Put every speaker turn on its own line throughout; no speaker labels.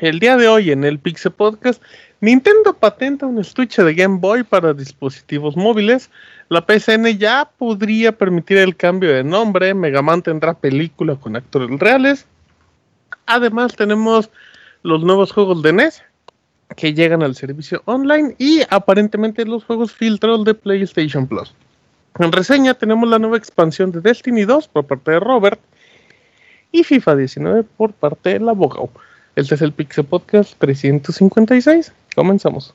El día de hoy en el Pixel Podcast, Nintendo patenta un estuche de Game Boy para dispositivos móviles. La PSN ya podría permitir el cambio de nombre. Mega Man tendrá película con actores reales. Además, tenemos los nuevos juegos de NES que llegan al servicio online y aparentemente los juegos filtros de PlayStation Plus. En reseña tenemos la nueva expansión de Destiny 2 por parte de Robert y FIFA 19 por parte de la Bogao. Este es el Pixel Podcast 356. Comenzamos.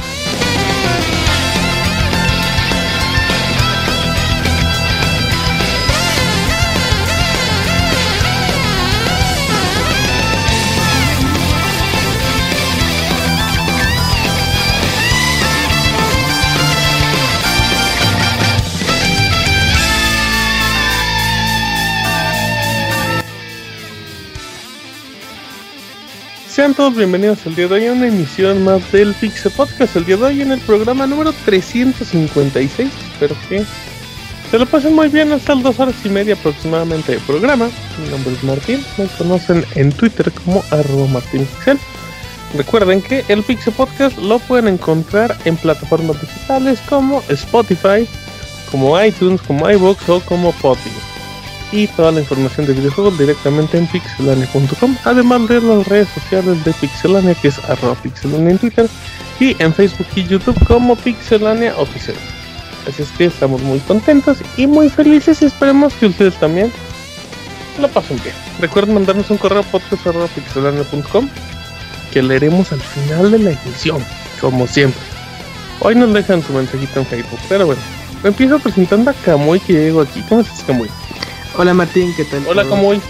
Sean todos bienvenidos el día de hoy a una emisión más del Pixel Podcast. El día de hoy en el programa número 356. Espero que se lo pasen muy bien hasta las dos horas y media aproximadamente de programa. Mi nombre es Martín, me conocen en Twitter como arroba. Recuerden que el Pixel Podcast lo pueden encontrar en plataformas digitales como Spotify, como iTunes, como iVoox o como Podbean y toda la información de videojuegos directamente en pixelania.com, además de las redes sociales de Pixelania, que es arroba pixelania en Twitter, y en Facebook y YouTube como Pixelania Oficial. Así es que estamos muy contentos y muy felices y esperemos que ustedes también lo pasen bien. Recuerden mandarnos un correo podcast.pixelania.com que leeremos al final de la emisión, como siempre. Hoy nos dejan su mensajito en Facebook, pero bueno, empiezo presentando a Kamui que llego aquí. ¿Cómo estás, Kamui?
Hola Martín, ¿qué tal?
Hola, ¿cómo voy?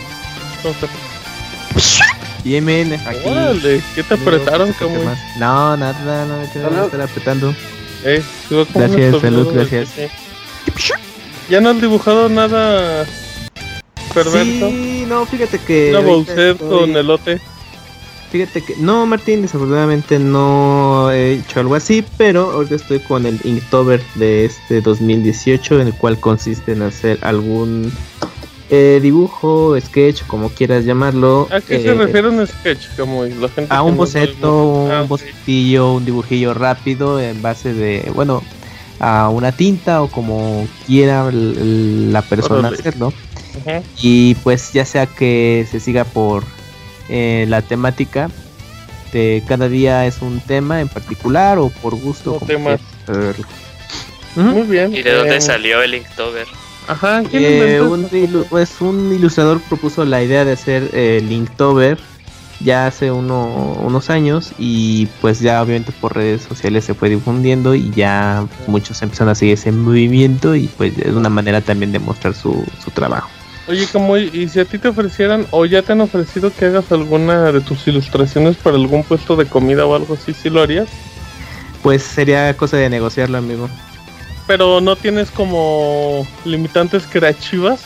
Bien, bien,
aquí. Órale, ¿qué te apretaron, cómo
No, nada, no me quiero estar apretando.
Eh,
gracias, salud, gracias.
¿Ya no has dibujado nada perverso?
Sí, no, fíjate que...
Una Bowser con elote.
Fíjate que... No, Martín, desafortunadamente no he hecho algo así, pero ahorita estoy con el Inktober de este 2018, en el cual consiste en hacer algún eh, dibujo, sketch, como quieras llamarlo.
¿A qué se eh, refiere un sketch? Como la gente
a un boceto, un ah, bocetillo, un dibujillo rápido en base de, bueno, a una tinta o como quiera la persona hacerlo. Y pues ya sea que se siga por eh, la temática de cada día es un tema en particular o por gusto.
Muy bien.
¿Y de dónde salió el Inktober?
Ajá,
eh, un, pues un ilustrador propuso la idea de hacer eh, Linktober ya hace unos años y pues ya obviamente por redes sociales se fue difundiendo y ya muchos empezaron a seguir ese movimiento y pues es una manera también de mostrar su, su trabajo.
Oye, como y si a ti te ofrecieran o ya te han ofrecido que hagas alguna de tus ilustraciones para algún puesto de comida o algo así, ¿sí lo harías?
Pues sería cosa de negociarlo, amigo
pero no tienes como limitantes creativas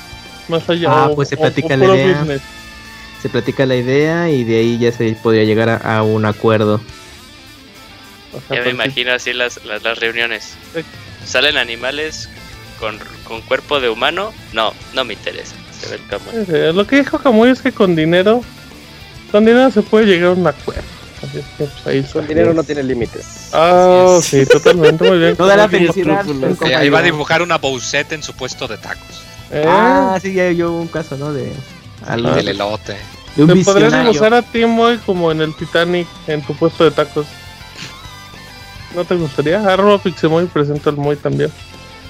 más allá.
Ah, pues se platica la idea. Se platica la idea y de ahí ya se podría llegar a, un acuerdo.
ya me imagino así las, las, reuniones. ¿Salen animales con, con, cuerpo de humano? No, no me interesa. El
eh, Lo que dijo Camuy es que con dinero, con dinero se puede llegar a un acuerdo. Así es que pues, ahí
El dinero no tiene límites.
Ah, sí, totalmente, muy bien.
Toda la felicidad.
ahí va a dibujar una Bowsette en su puesto de tacos.
¿Eh? Ah, sí, ya yo un caso, ¿no? De
al del elote.
De Te podrías dibujar a ti, Moy, como en el Titanic, en tu puesto de tacos. ¿No te gustaría? Arroba Pixemoy presento al Moy también.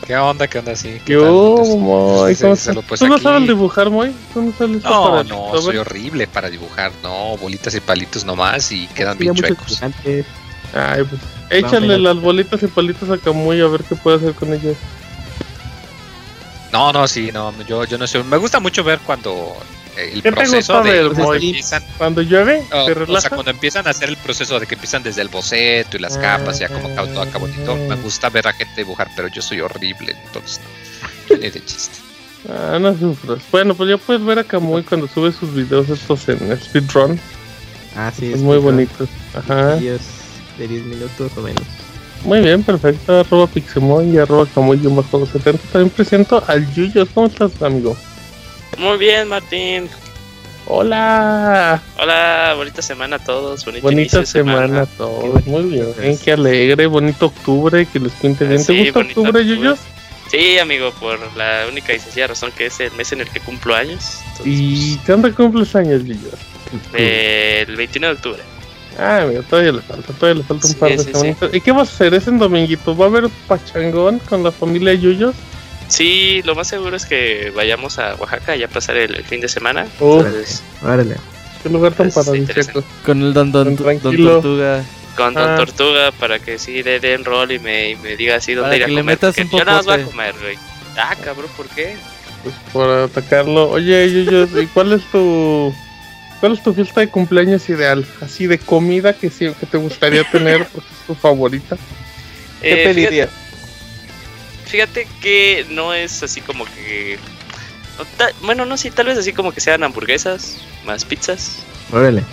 ¿Qué onda? ¿Qué onda? Sí. ¿Qué
Yo, Moy, ¿cómo ¿Tú no sabes dibujar, Moy? ¿Tú no sabes
No, no, soy horrible para dibujar. No, bolitas y palitos nomás y quedan bien chuecos.
Ay, pues échale las bolitas y palitos a Camuy a ver qué puede hacer con ellos.
No, no, sí, no, yo, yo no sé. Me gusta mucho ver cuando
el ¿Qué proceso te gusta de, empiezan, cuando llueve
o sea cuando empiezan a hacer el proceso de que empiezan desde el boceto y las capas ya como todo acá bonito me gusta ver a gente dibujar pero yo soy horrible entonces no, ni de chiste.
Ah no sufras. Bueno pues ya puedes ver a Kamui cuando sube sus videos estos en speedrun.
Ah sí
es muy bonito. Ajá.
De 10 minutos o menos.
Muy bien, perfecto. Arroba Pixemoy y arroba Camuy-70. También presento al Yuyos. ¿Cómo estás, amigo?
Muy bien, Martín.
Hola.
Hola, bonita semana a todos.
bonita semana, a todos. Muy bien, qué alegre, bonito octubre, que les cuente bien. ¿Te gusta octubre, Yuyos?
Sí, amigo, por la única y sencilla razón que es el mes en el que cumplo años.
¿Y cuándo cumples años, Yuyos?
el 21 de octubre.
Ah, mira, todavía le falta, todavía le falta un par de semanitas. ¿Y qué vas a hacer? ¿Es en dominguito? ¿Va a haber pachangón con la familia Yuyos?
Sí, lo más seguro es que vayamos a Oaxaca ya pasar el, fin de semana.
órale.
Qué lugar tan paradisíaco.
Con el don, don, don, Tortuga.
Con Don ah. Tortuga para que sí le den rol y me, me diga así dónde ir a comer.
un poco
yo nada más voy a comer, güey. Ah, cabrón, ¿por qué?
Pues por atacarlo. Oye, yo, ¿y cuál es tu cuál es tu fiesta de cumpleaños ideal? Así de comida que sí, que te gustaría tener porque es tu favorita. ¿Qué eh, pedirías?
fíjate que no es así como que. bueno, no, sí, tal vez así como que sean hamburguesas, más pizzas.
Órale.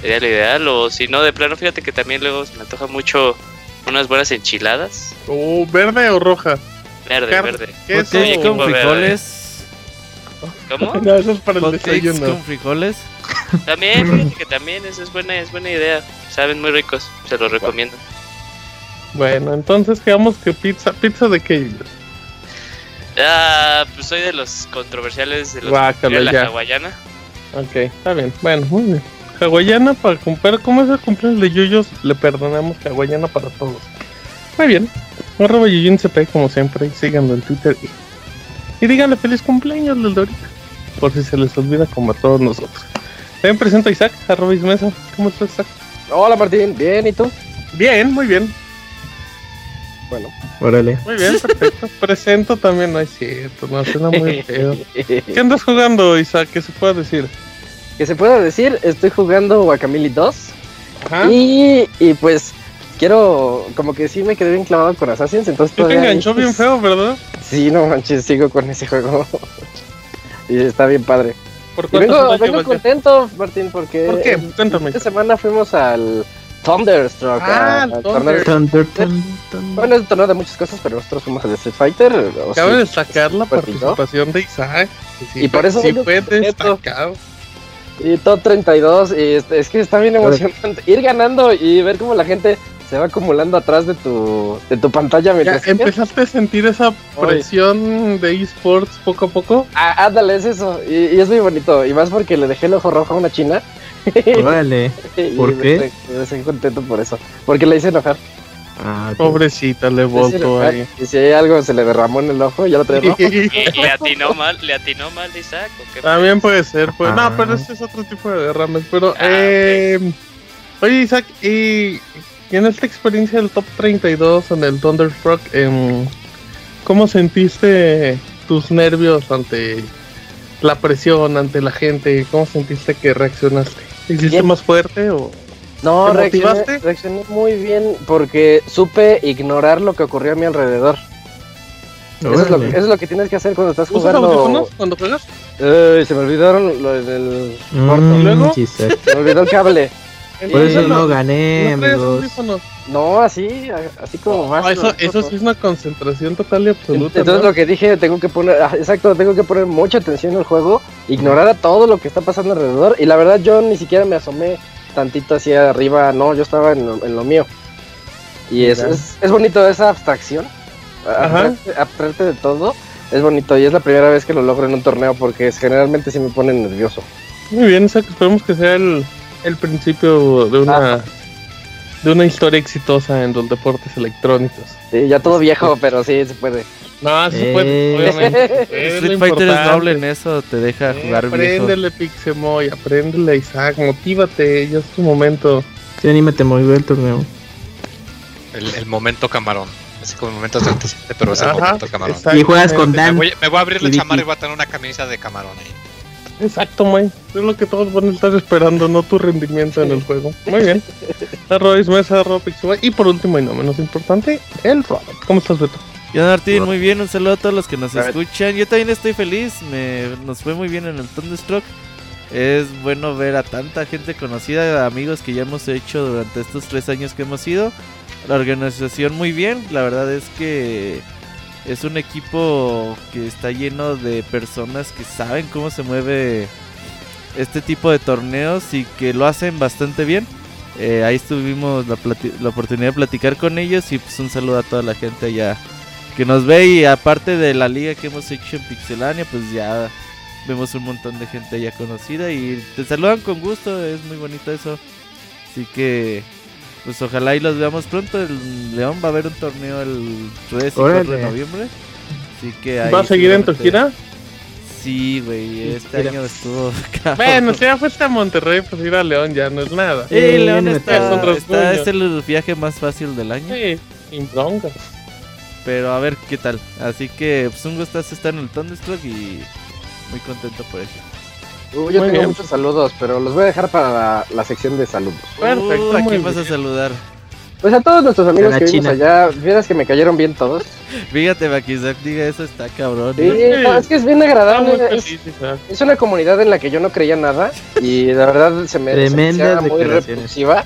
Sería lo ideal, o si no, de plano, fíjate que también luego se me antoja mucho unas buenas enchiladas.
Uh, ¿verde o roja?
Verde, verde.
¿Qué es con frijoles?
¿Cómo?
no, eso es para el desayuno.
con frijoles?
También, fíjate que también, esa es buena, es buena idea. Saben muy ricos, se los recomiendo.
Bueno, entonces quedamos que pizza, pizza de qué?
Ah, pues soy de los controversiales de, los de la hawaiana.
Ok, está bien. Bueno, muy bien. Hawaiana para comprar, ¿cómo es el cumpleaños de Yuyos? Le perdonamos hawaiana para todos. Muy bien. Arroba CP como siempre y síganlo en Twitter y, díganle feliz cumpleaños del Dorita. Por si se les olvida como a todos nosotros. También presento a Isaac, arroba Ismesa. ¿Cómo estás Isaac?
Hola Martín, bien, ¿y tú?
Bien, muy bien.
Bueno.
Órale.
Muy bien, perfecto. Presento también, no es cierto, no suena muy feo. ¿Qué andas jugando, Isaac? ¿Qué se puede decir?
Que se pueda decir, estoy jugando Guacamole 2. Ajá. Y, y pues quiero, como que sí me quedé bien clavado con Assassins, entonces...
Te enganchó bien feo, ¿verdad?
Sí, no manches, sigo con ese juego. y está bien padre. ¿Por vengo, vengo contento, Martín, porque...
¿Por qué? Cuéntame.
Esta semana fuimos al Thunderstruck.
Ah, Thunder.
Thunder,
Bueno, es un torneo de muchas cosas, pero nosotros fuimos de Street Fighter.
Cabe destacar la participación de Isaac.
y por eso
sí fue destacado.
Y top 32, y es, que está bien emocionante ir ganando y ver cómo la gente se va acumulando atrás de tu, de tu pantalla
mientras ¿Empezaste a sentir esa presión de esports poco a poco?
Ah, ándale, es eso, y, y, es muy bonito, y más porque le dejé el ojo rojo a una china
Vale. ¿Por qué?
Estoy, contento por eso. Porque le hice enojar.
Ah, Pobrecita, le volto ahí.
Y si hay algo se le derramó en el ojo, ya lo trae rojo.
¿Le atinó mal, le atinó mal Isaac?
También puede ser, pues. No, pero ese es otro tipo de derrames. Pero, ah, eh, oye, Isaac, y en esta experiencia del top 32 en el Thunderstruck, eh, ¿cómo sentiste tus nervios ante la presión, ante la gente? ¿Cómo sentiste que reaccionaste? ¿Hiciste más fuerte o.?
No, reaccioné, reaccioné, muy bien porque supe ignorar lo que ocurrió a mi alrededor. Eso es, lo que, eso es, lo que, tienes que hacer cuando estás jugando.
cuando juegas?
se me olvidaron lo del
mm, ¿Y luego?
Se me olvidó el cable.
Por eso no gané, amigos.
No, así, así como más.
eso, eso sí es una concentración total y absoluta.
Entonces lo que dije, tengo que poner, ah, exacto, tengo que poner mucha atención al juego, ignorar a todo lo que está pasando alrededor. Y la verdad yo ni siquiera me asomé tantito hacia arriba, no, yo estaba en lo, mío. Y es, es, bonito esa abstracción, abstraerte de todo, es bonito y es la primera vez que lo logro en un torneo porque generalmente sí me pone nervioso.
Muy bien, esperemos que sea el, el principio de una. De una historia exitosa en los deportes electrónicos.
Sí, ya todo viejo, pero sí se puede.
No, se puede, eh, obviamente.
Street Fighter es noble en eso, te deja eh, jugar
Apréndele, Pixemoy, apréndele, Isaac, motívate, ya es tu momento.
Sí, anímate, muy el torneo.
El, momento camarón. Así como el momento 37, pero es el momento camarón.
Y juegas con Dan.
Me voy, a abrir la chamarra y voy a tener una camisa de camarón ahí.
Exacto, May. Es lo que todos van a estar esperando, no tu rendimiento en el juego. Muy bien. Royce Mesa, Pixemoy. Y por último y no menos importante, el Robert. ¿Cómo estás, Beto?
Yo Martín, muy bien, un saludo a todos los que nos escuchan. Yo también estoy feliz, me, nos fue muy bien en el Thunderstruck. Es bueno ver a tanta gente conocida, amigos que ya hemos hecho durante estos tres años que hemos ido. La organización muy bien, la verdad es que es un equipo que está lleno de personas que saben cómo se mueve este tipo de torneos y que lo hacen bastante bien. Eh, ahí tuvimos la, la, oportunidad de platicar con ellos y pues un saludo a toda la gente allá que nos ve y aparte de la liga que hemos hecho en Pixelania, pues ya vemos un montón de gente ya conocida y te saludan con gusto, es muy bonito eso. Así que pues ojalá y los veamos pronto. El León va a haber un torneo el 3 y 4 de noviembre. Así que
¿Va a seguir en tu gira?
Sí, güey, este año estuvo
Bueno, si ya fuiste a Monterrey, pues ir a León ya no es nada.
Sí, León está, está, es el viaje más fácil del año.
Sí, sin broncas.
Pero a ver qué tal. Así que pues un gusto estar en el Thunderstruck y muy contento por eso.
Uh, yo tengo muchos saludos, pero los voy a dejar para la, sección de saludos.
Perfecto. Uh, ¿A quién vas a saludar?
Pues a todos nuestros amigos que vimos allá, fíjate que me cayeron bien todos.
Fíjate, Makizak, diga eso, está cabrón.
Sí, es que es bien agradable. Es, una comunidad en la que yo no creía nada y de verdad se me, Tremenda muy repulsiva.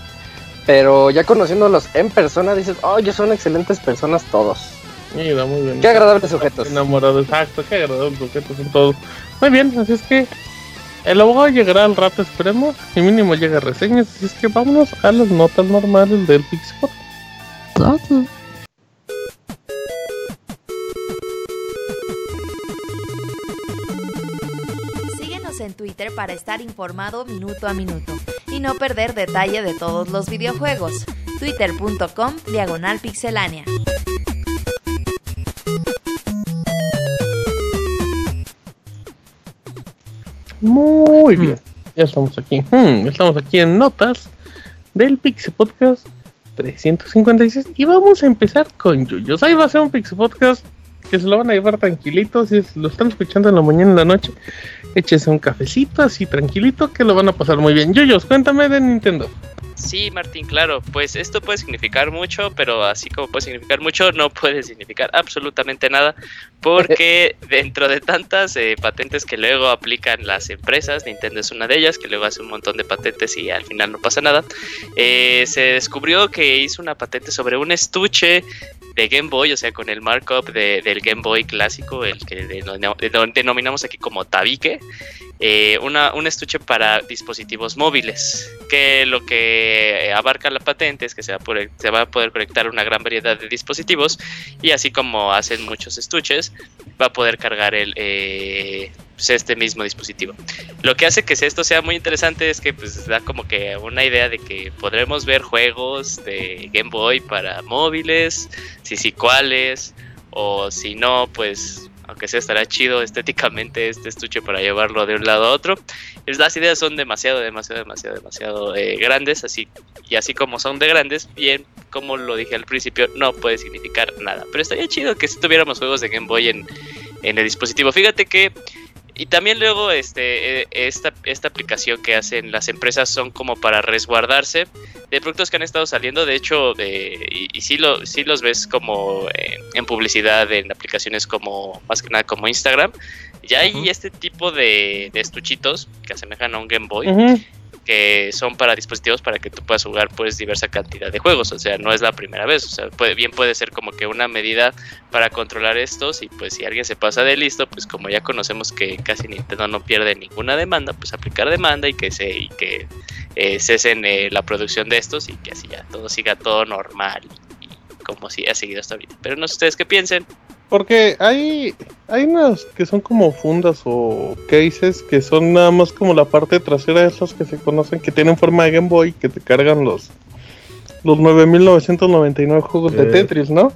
Pero ya conociéndolos en persona dices, oh, ya son excelentes personas todos.
Mira, muy bien.
Qué agradables sujetos.
Enamorado, exacto, qué agradables sujetos son todos. Muy bien, así es que el abogado llegará al rato, esperemos. Y mínimo llega reseñas, así es que vámonos a las notas normales del Pixpot.
Síguenos en Twitter para estar informado minuto a minuto y no perder detalle de todos los videojuegos. Twitter.com Diagonal Pixelánea.
Muy bien, ya estamos aquí. Hmm, estamos aquí en notas del Pixel Podcast 356 y vamos a empezar con Yuyos. Ahí va a ser un Pixel Podcast que se lo van a llevar tranquilito. Si lo están escuchando en la mañana en la noche, échese un cafecito así tranquilito que lo van a pasar muy bien. Yuyos, cuéntame de Nintendo.
Sí, Martín, claro, pues esto puede significar mucho, pero así como puede significar mucho, no puede significar absolutamente nada, porque dentro de tantas eh, patentes que luego aplican las empresas, Nintendo es una de ellas, que luego hace un montón de patentes y al final no pasa nada, eh, se descubrió que hizo una patente sobre un estuche de Game Boy, o sea, con el markup del Game Boy clásico, el que denominamos aquí como tabique, eh, un estuche para dispositivos móviles, que lo que abarca la patente es que se va a poder conectar una gran variedad de dispositivos y así como hacen muchos estuches, va a poder cargar el, eh, pues, este mismo dispositivo. Lo que hace que esto sea muy interesante es que pues da como que una idea de que podremos ver juegos de Game Boy para móviles, si sí cuáles, o si no, pues aunque sea estará chido estéticamente este estuche para llevarlo de un lado a otro. Las ideas son demasiado, demasiado, demasiado, demasiado eh, grandes, así y así como son de grandes, bien, como lo dije al principio, no puede significar nada. Pero estaría chido que si tuviéramos juegos de Game Boy en, en el dispositivo. Fíjate que y también luego este, eh, esta, esta aplicación que hacen las empresas son como para resguardarse de productos que han estado saliendo. De hecho, y, y sí, lo, sí los ves como en publicidad en aplicaciones como más que nada como Instagram. Ya hay este tipo de, de, estuchitos que asemejan a un Game Boy que son para dispositivos para que tú puedas jugar pues diversa cantidad de juegos, o sea, no es la primera vez, o sea, puede, bien puede ser como que una medida para controlar estos y pues si alguien se pasa de listo, pues como ya conocemos que casi Nintendo no pierde ninguna demanda, pues aplicar demanda y que se y que eh, cesen eh, la producción de estos y que así ya todo siga todo normal y, como si ha seguido hasta ahorita. Pero no sé ustedes qué piensen.
Porque hay, hay unas que son como fundas o cases que son nada más como la parte trasera de esas que se conocen, que tienen forma de Game Boy, que te cargan los, los 9999 juegos de Tetris, ¿no?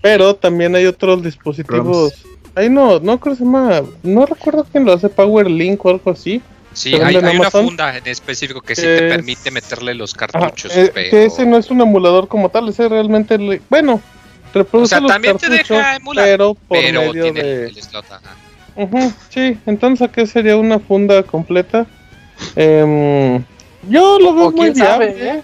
Pero también hay otros dispositivos. Ahí no, no creo que se llama. No recuerdo quién lo hace, Power Link o algo así.
Sí, hay, una funda en específico que sí te permite meterle los cartuchos.
Eh, que ese no es un emulador como tal, ese realmente. bueno, reproduce o sea, también te deja emular, pero por medio tiene de... el slot, sí, entonces ¿qué sería una funda completa? Eh, yo lo veo muy viable. ¿eh?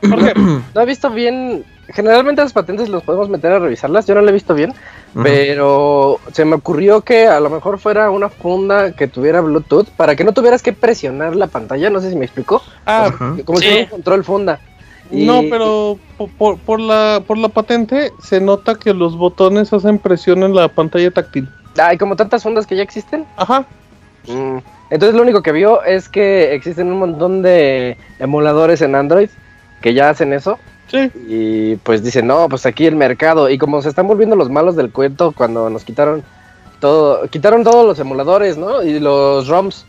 Porque no he visto bien. Generalmente las patentes los podemos meter a revisarlas. Yo no lo he visto bien. Pero se me ocurrió que a lo mejor fuera una funda que tuviera Bluetooth para que no tuvieras que presionar la pantalla. No sé si me explicó. Ah, como si fuera un control funda.
No, pero por, por, la, por la patente se nota que los botones hacen presión en la pantalla táctil.
Hay como tantas fundas que ya existen. Ajá. Mm, entonces lo único que vio es que existen un montón de emuladores en Android que ya hacen eso. Sí. Y pues dicen, no, pues aquí el mercado. Y como se están volviendo los malos del cuento cuando nos quitaron todo, quitaron todos los emuladores, ¿no? Y los ROMs.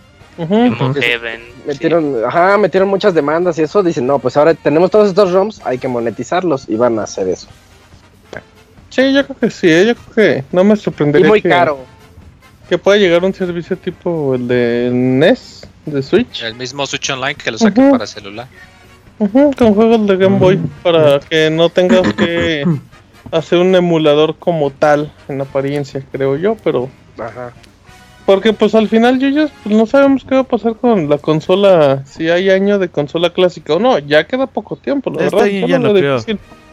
Metieron, ajá, metieron muchas demandas y eso. Dicen, no, pues ahora tenemos todos estos ROMs, hay que monetizarlos y van a hacer eso.
Sí, yo creo que sí, ¿eh? yo creo que no me sorprendería.
Y muy caro.
Que pueda llegar un servicio tipo el de NES, de Switch.
El mismo Switch Online que lo saquen para celular
con juegos de Game Boy para que no tengas que hacer un emulador como tal en apariencia, creo yo, pero Ajá. Porque pues al final yo ya pues, no sabemos qué va a pasar con la consola, si hay año de consola clásica o no, ya queda poco tiempo, la verdad. Ya no creo.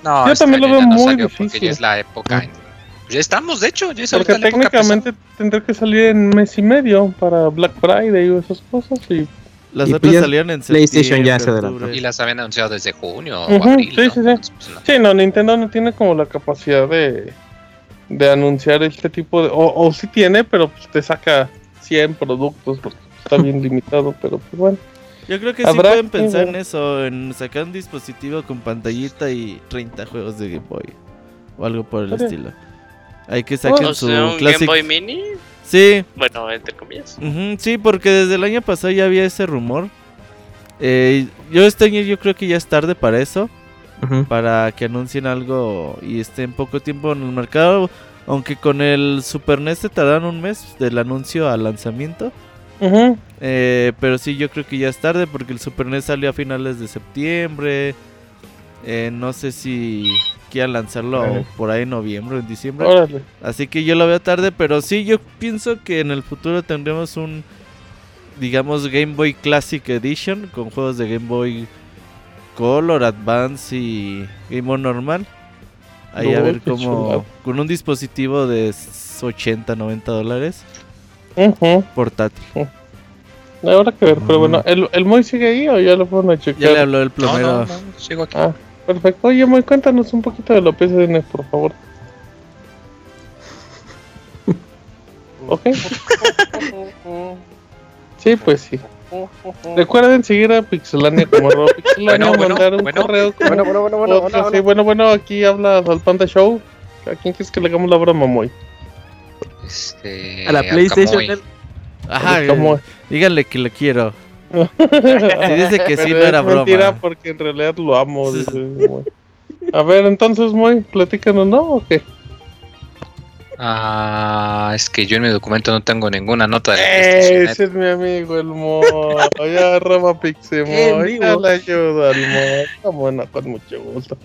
No, yo también lo veo muy difícil. Ya es la época. Ya estamos, de hecho, ya es
Porque técnicamente tendría que salir en mes y medio para Black Friday y esas cosas y
las otras salieron en
PlayStation ya se adelantó. Y las habían anunciado desde junio o abril.
Sí, sí, sí. Pues, sí, no, Nintendo no tiene como la capacidad de, de anunciar este tipo de. O, o sí tiene, pero pues te saca 100 productos porque está bien limitado, pero pues bueno.
Yo creo que sí pueden pensar en eso, en sacar un dispositivo con pantallita y 30 juegos de Game Boy. O algo por el estilo. Hay que sacar
su Game Boy Mini.
Sí.
Bueno, entre comillas.
sí, porque desde el año pasado ya había ese rumor. Eh, yo este año yo creo que ya es tarde para eso. Para que anuncien algo y esté en poco tiempo en el mercado. Aunque con el Super NES te tardan un mes del anuncio al lanzamiento. Eh, pero sí, yo creo que ya es tarde porque el Super NES salió a finales de septiembre. Eh, no sé si a lanzarlo por ahí en noviembre o en diciembre. Así que yo lo veo tarde, pero sí, yo pienso que en el futuro tendremos un, digamos, Game Boy Classic Edition con juegos de Game Boy Color, Advance y Game Boy normal. Ahí a ver cómo, con un dispositivo de 80, 90 dólares. Portátil.
Ahora que ver, pero bueno, ¿el, ¿el Moy sigue ahí o ya lo fueron a checar?
Ya le habló el plomero.
sigo aquí. Ah.
Perfecto. Oye, muy cuéntanos un poquito de los PCN, por favor. ¿Ok? sí, pues sí. Recuerden seguir a Pixelania como arroba Pixelania, bueno, mandar un bueno, correo como bueno, bueno, bueno, bueno, bueno, sí, bueno, bueno, aquí habla al Panda Show. ¿A quién quieres que le hagamos la broma, Moy?
Este, a la PlayStation. Ajá, díganle que le quiero. Si dice que sí, no era broma. mentira
porque en realidad lo amo. a ver, entonces, muy, platícanos, ¿no? ¿O qué?
Ah, es que yo en mi documento no tengo ninguna nota
de Ese es mi amigo, el Mo. Ya, Roma Pixemo. Ya le ayudo al Mo. Bueno, con mucho gusto.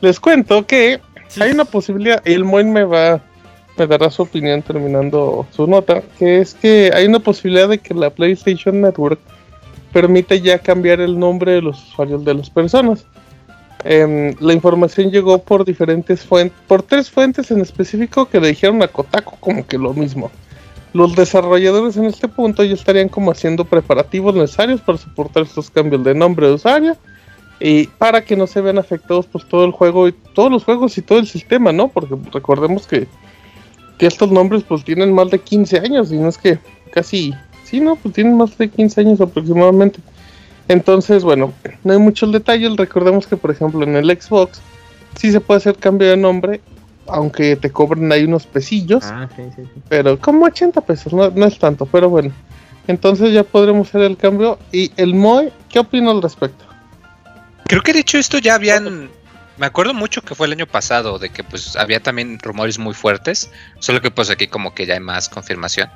Les cuento que hay una posibilidad. El Moin me va. Me dará su opinión terminando su nota. Que es que hay una posibilidad de que la PlayStation Network permite ya cambiar el nombre de los usuarios de las personas. Em, la información llegó por diferentes fuentes, por tres fuentes en específico que le dijeron a Kotaku como que lo mismo. Los desarrolladores en este punto ya estarían como haciendo preparativos necesarios para soportar estos cambios de nombre de usuario y para que no se vean afectados pues todo el juego y todos los juegos y todo el sistema, ¿no? Porque recordemos que, que estos nombres pues tienen más de 15 años y no es que casi Sí, no, pues tienen más de 15 años aproximadamente. Entonces, bueno, no hay muchos detalles. Recordemos que, por ejemplo, en el Xbox sí se puede hacer cambio de nombre aunque te cobren ahí unos pesillos.
Ah, sí, sí, sí.
Pero como 80 pesos, no, no es tanto, pero bueno. Entonces ya podremos hacer el cambio. Y el MOE, ¿qué opina al respecto?
Creo que de hecho esto ya habían. Me acuerdo mucho que fue el año pasado, de que pues había también rumores muy fuertes, solo que pues aquí como que ya hay más confirmación,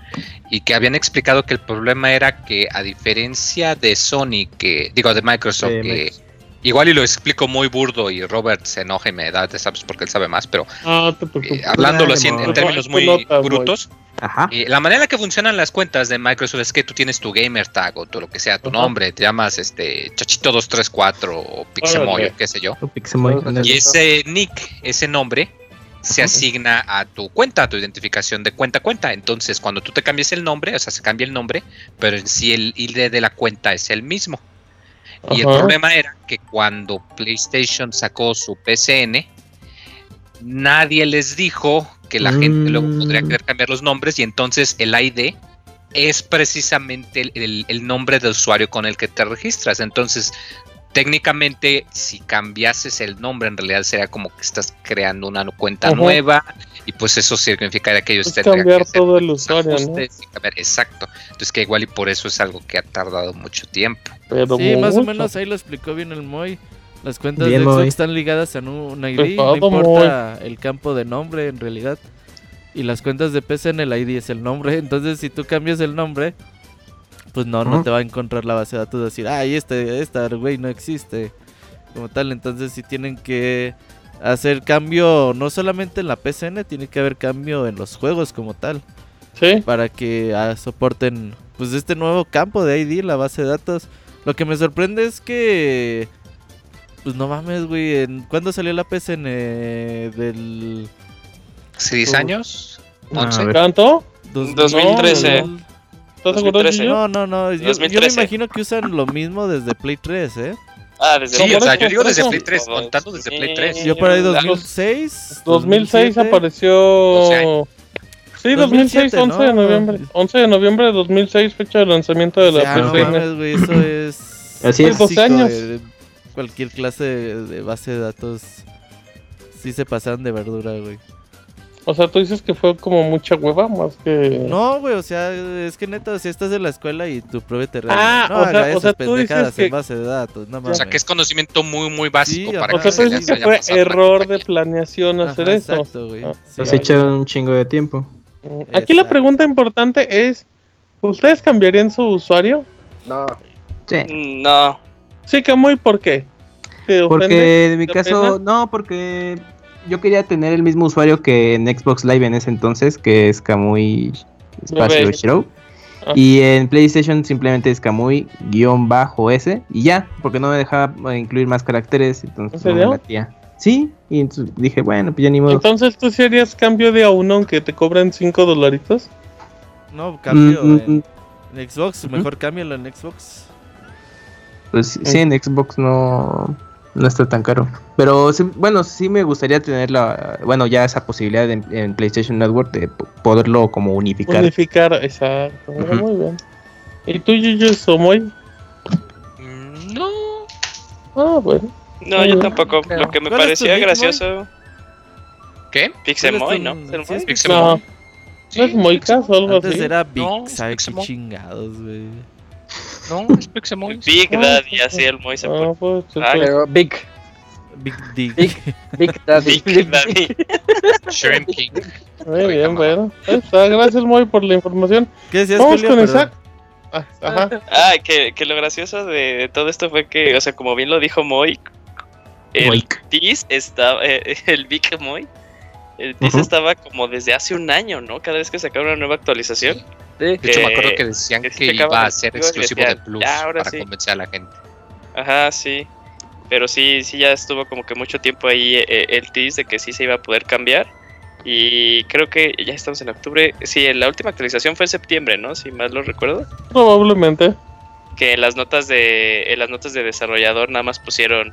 y que habían explicado que el problema era que a diferencia de Sony, que digo de Microsoft,
De
que
Microsoft.
Igual y lo explico muy burdo y Robert se enoja y me da de sabes porque él sabe más, pero
Ah,
eh, hablándolo así en, términos muy
Nota,
brutos,
Ajá.
eh, la manera en la que funcionan las cuentas de Microsoft es que tú tienes tu gamer tag o tu lo que sea, tu
Ajá.
nombre, te llamas este Chachito234 o Pixemoy
Órale.
o qué sé yo.
Pixemoy.
Y
ese nick, ese nombre, se asigna a tu cuenta, a tu identificación de cuenta a cuenta. Entonces, cuando tú te cambias el nombre, o sea, se cambia el nombre, pero en sí el ID de la cuenta es el mismo. Y el problema era que cuando PlayStation sacó su PCN, nadie les dijo que la gente luego
Mm.
podría querer cambiar los nombres y entonces el ID es precisamente el, el- el nombre de usuario con el que te registras. Entonces, técnicamente, si cambiases el nombre, en realidad sería como que estás creando una cuenta nueva y pues eso significaría que ellos
Es
tendrían
cambiar
que hacer
todo el usuario, ¿no?
ajustes y cambiar- Exacto. Entonces que igual y por eso es algo que ha tardado mucho tiempo.
Pero
Sí, más o menos ahí lo explicó bien el Moy. Las cuentas
Bien,
de Xbox están ligadas a un ID,
Pues
no importa el campo de nombre en realidad. Y las cuentas de PC en el ID es el nombre. Entonces, si tú cambias el nombre, pues no, no te va a encontrar la base de datos. Decir, ay, este, esta güey no existe. Como tal, entonces, si tienen que hacer cambio, no solamente en la PCN, tiene que haber cambio en los juegos como tal
Sí,
para que ah, soporten pues este nuevo campo de ID, la base de datos. Lo que me sorprende es que pues no mames, güey, ¿en ¿cuándo salió la PSN del
¿Seis
Uh.
años?
Ah,
¿Once?
a ver.
¿tanto?
2013.
No, ¿Estás seguro,
2013.
Gillo?
No, no, no, yo, yo me
2013.
imagino que usan lo mismo desde Play 3, ¿eh?
Ah, desde
Sí,
No,
o
por
sea, yo digo desde. Play 3, contando desde Play 3.
Yo por ahí
Ah,
2006,
2006
2007.
apareció...
12 años.
Sí, 2006,
2007,
11 de
¿no?
noviembre. 11 de noviembre de 2006, fecha de lanzamiento de
O
la
sea, no
PCN.
mames, güey, eso es
Así es.
12
básico
años.
de Cualquier clase de, de base de datos sí se pasan de verdura, güey.
O sea, tú dices que fue como mucha hueva, más que...
No, güey, o sea, es que neta, si estás en la escuela y tu prueba te
Ah,
no
o sea- o sea, tú dices
pendejadas
que-
en base de datos, no
O sea, que es conocimiento muy, muy básico
Sí,
para
ajá.
O sea, tú dices que fue error de planeación
Ajá,
hacer eso.
Exacto, güey.
Ah,
Sí,
un chingo de tiempo.
Aquí la pregunta importante es, ¿ustedes cambiarían su usuario?
No,
Sí.
No.
Sí, que muy, ¿por qué?
Porque en mi
¿Te
caso, no, porque yo quería tener el mismo usuario que en Xbox Live en ese entonces, que es Kamui Espacio. Show.
Ah.
Y en PlayStation simplemente es Kamui guion bajo S y ya, porque no me dejaba eh, incluir más caracteres, entonces
¿En
no me latía. Sí, y entonces dije, bueno, pues ya ni modo.
Entonces tú sí harías cambio de a uno aunque te cobren 5 dolaritos.
No, cambio
Mm, mm,
en, en Xbox, mejor cámbialo en Xbox.
Pues sí, en Xbox no, no está tan caro. Pero sí- bueno, sí me gustaría tener la, bueno, ya esa posibilidad en, en PlayStation Network de po- poderlo como unificar.
Unificar, exacto. Muy bien. ¿Y tú, Yuyu Somoy?
Mm, No.
Ah, bueno.
No, yo tampoco. Lo que me
¿Cuál es tu
parecía gracioso.
¿Qué?
Pixemoy, ¿no?
Pixemoy.
No,
Sí,
no es Moicas o algo
Antes
así.
era Big,
No,
¿sabe qué
Pixemoy.
chingados, güey?
No, es Pixemoy.
Big
Ah,
Daddy,
sí,
así
sí.
el Moy se
Ah,
pone.
pues,
Ah,
pues,
pero Big,
Big Dick.
Big. Big Daddy.
Big Daddy.
Shrimp King.
muy bien, bueno. Gracias, Moy, por la información.
¿Qué decías,
Vamos
Julio?
con
Perdón.
Isaac. Ah, ajá.
Ah, que, que lo gracioso de todo esto fue que, o sea, como bien lo dijo Moy, el tease estaba, eh, el Big Moy, el tease
Ujú.
estaba como desde hace un año, ¿no? Cada vez que sacaba una nueva actualización.
De hecho, me acuerdo
Que-
decían
que
iba a ser exclusivo de Plus
"Ya, ahora
para
sí".
convencer a la gente.
Ajá, sí. Pero sí, sí ya estuvo como que mucho tiempo ahí eh, el tease de que sí se iba a poder cambiar. Y creo que ya estamos en octubre. Sí, la última actualización fue en septiembre, ¿no? Si mal lo recuerdo.
Probablemente.
Que en las notas de en las notas de desarrollador nada más pusieron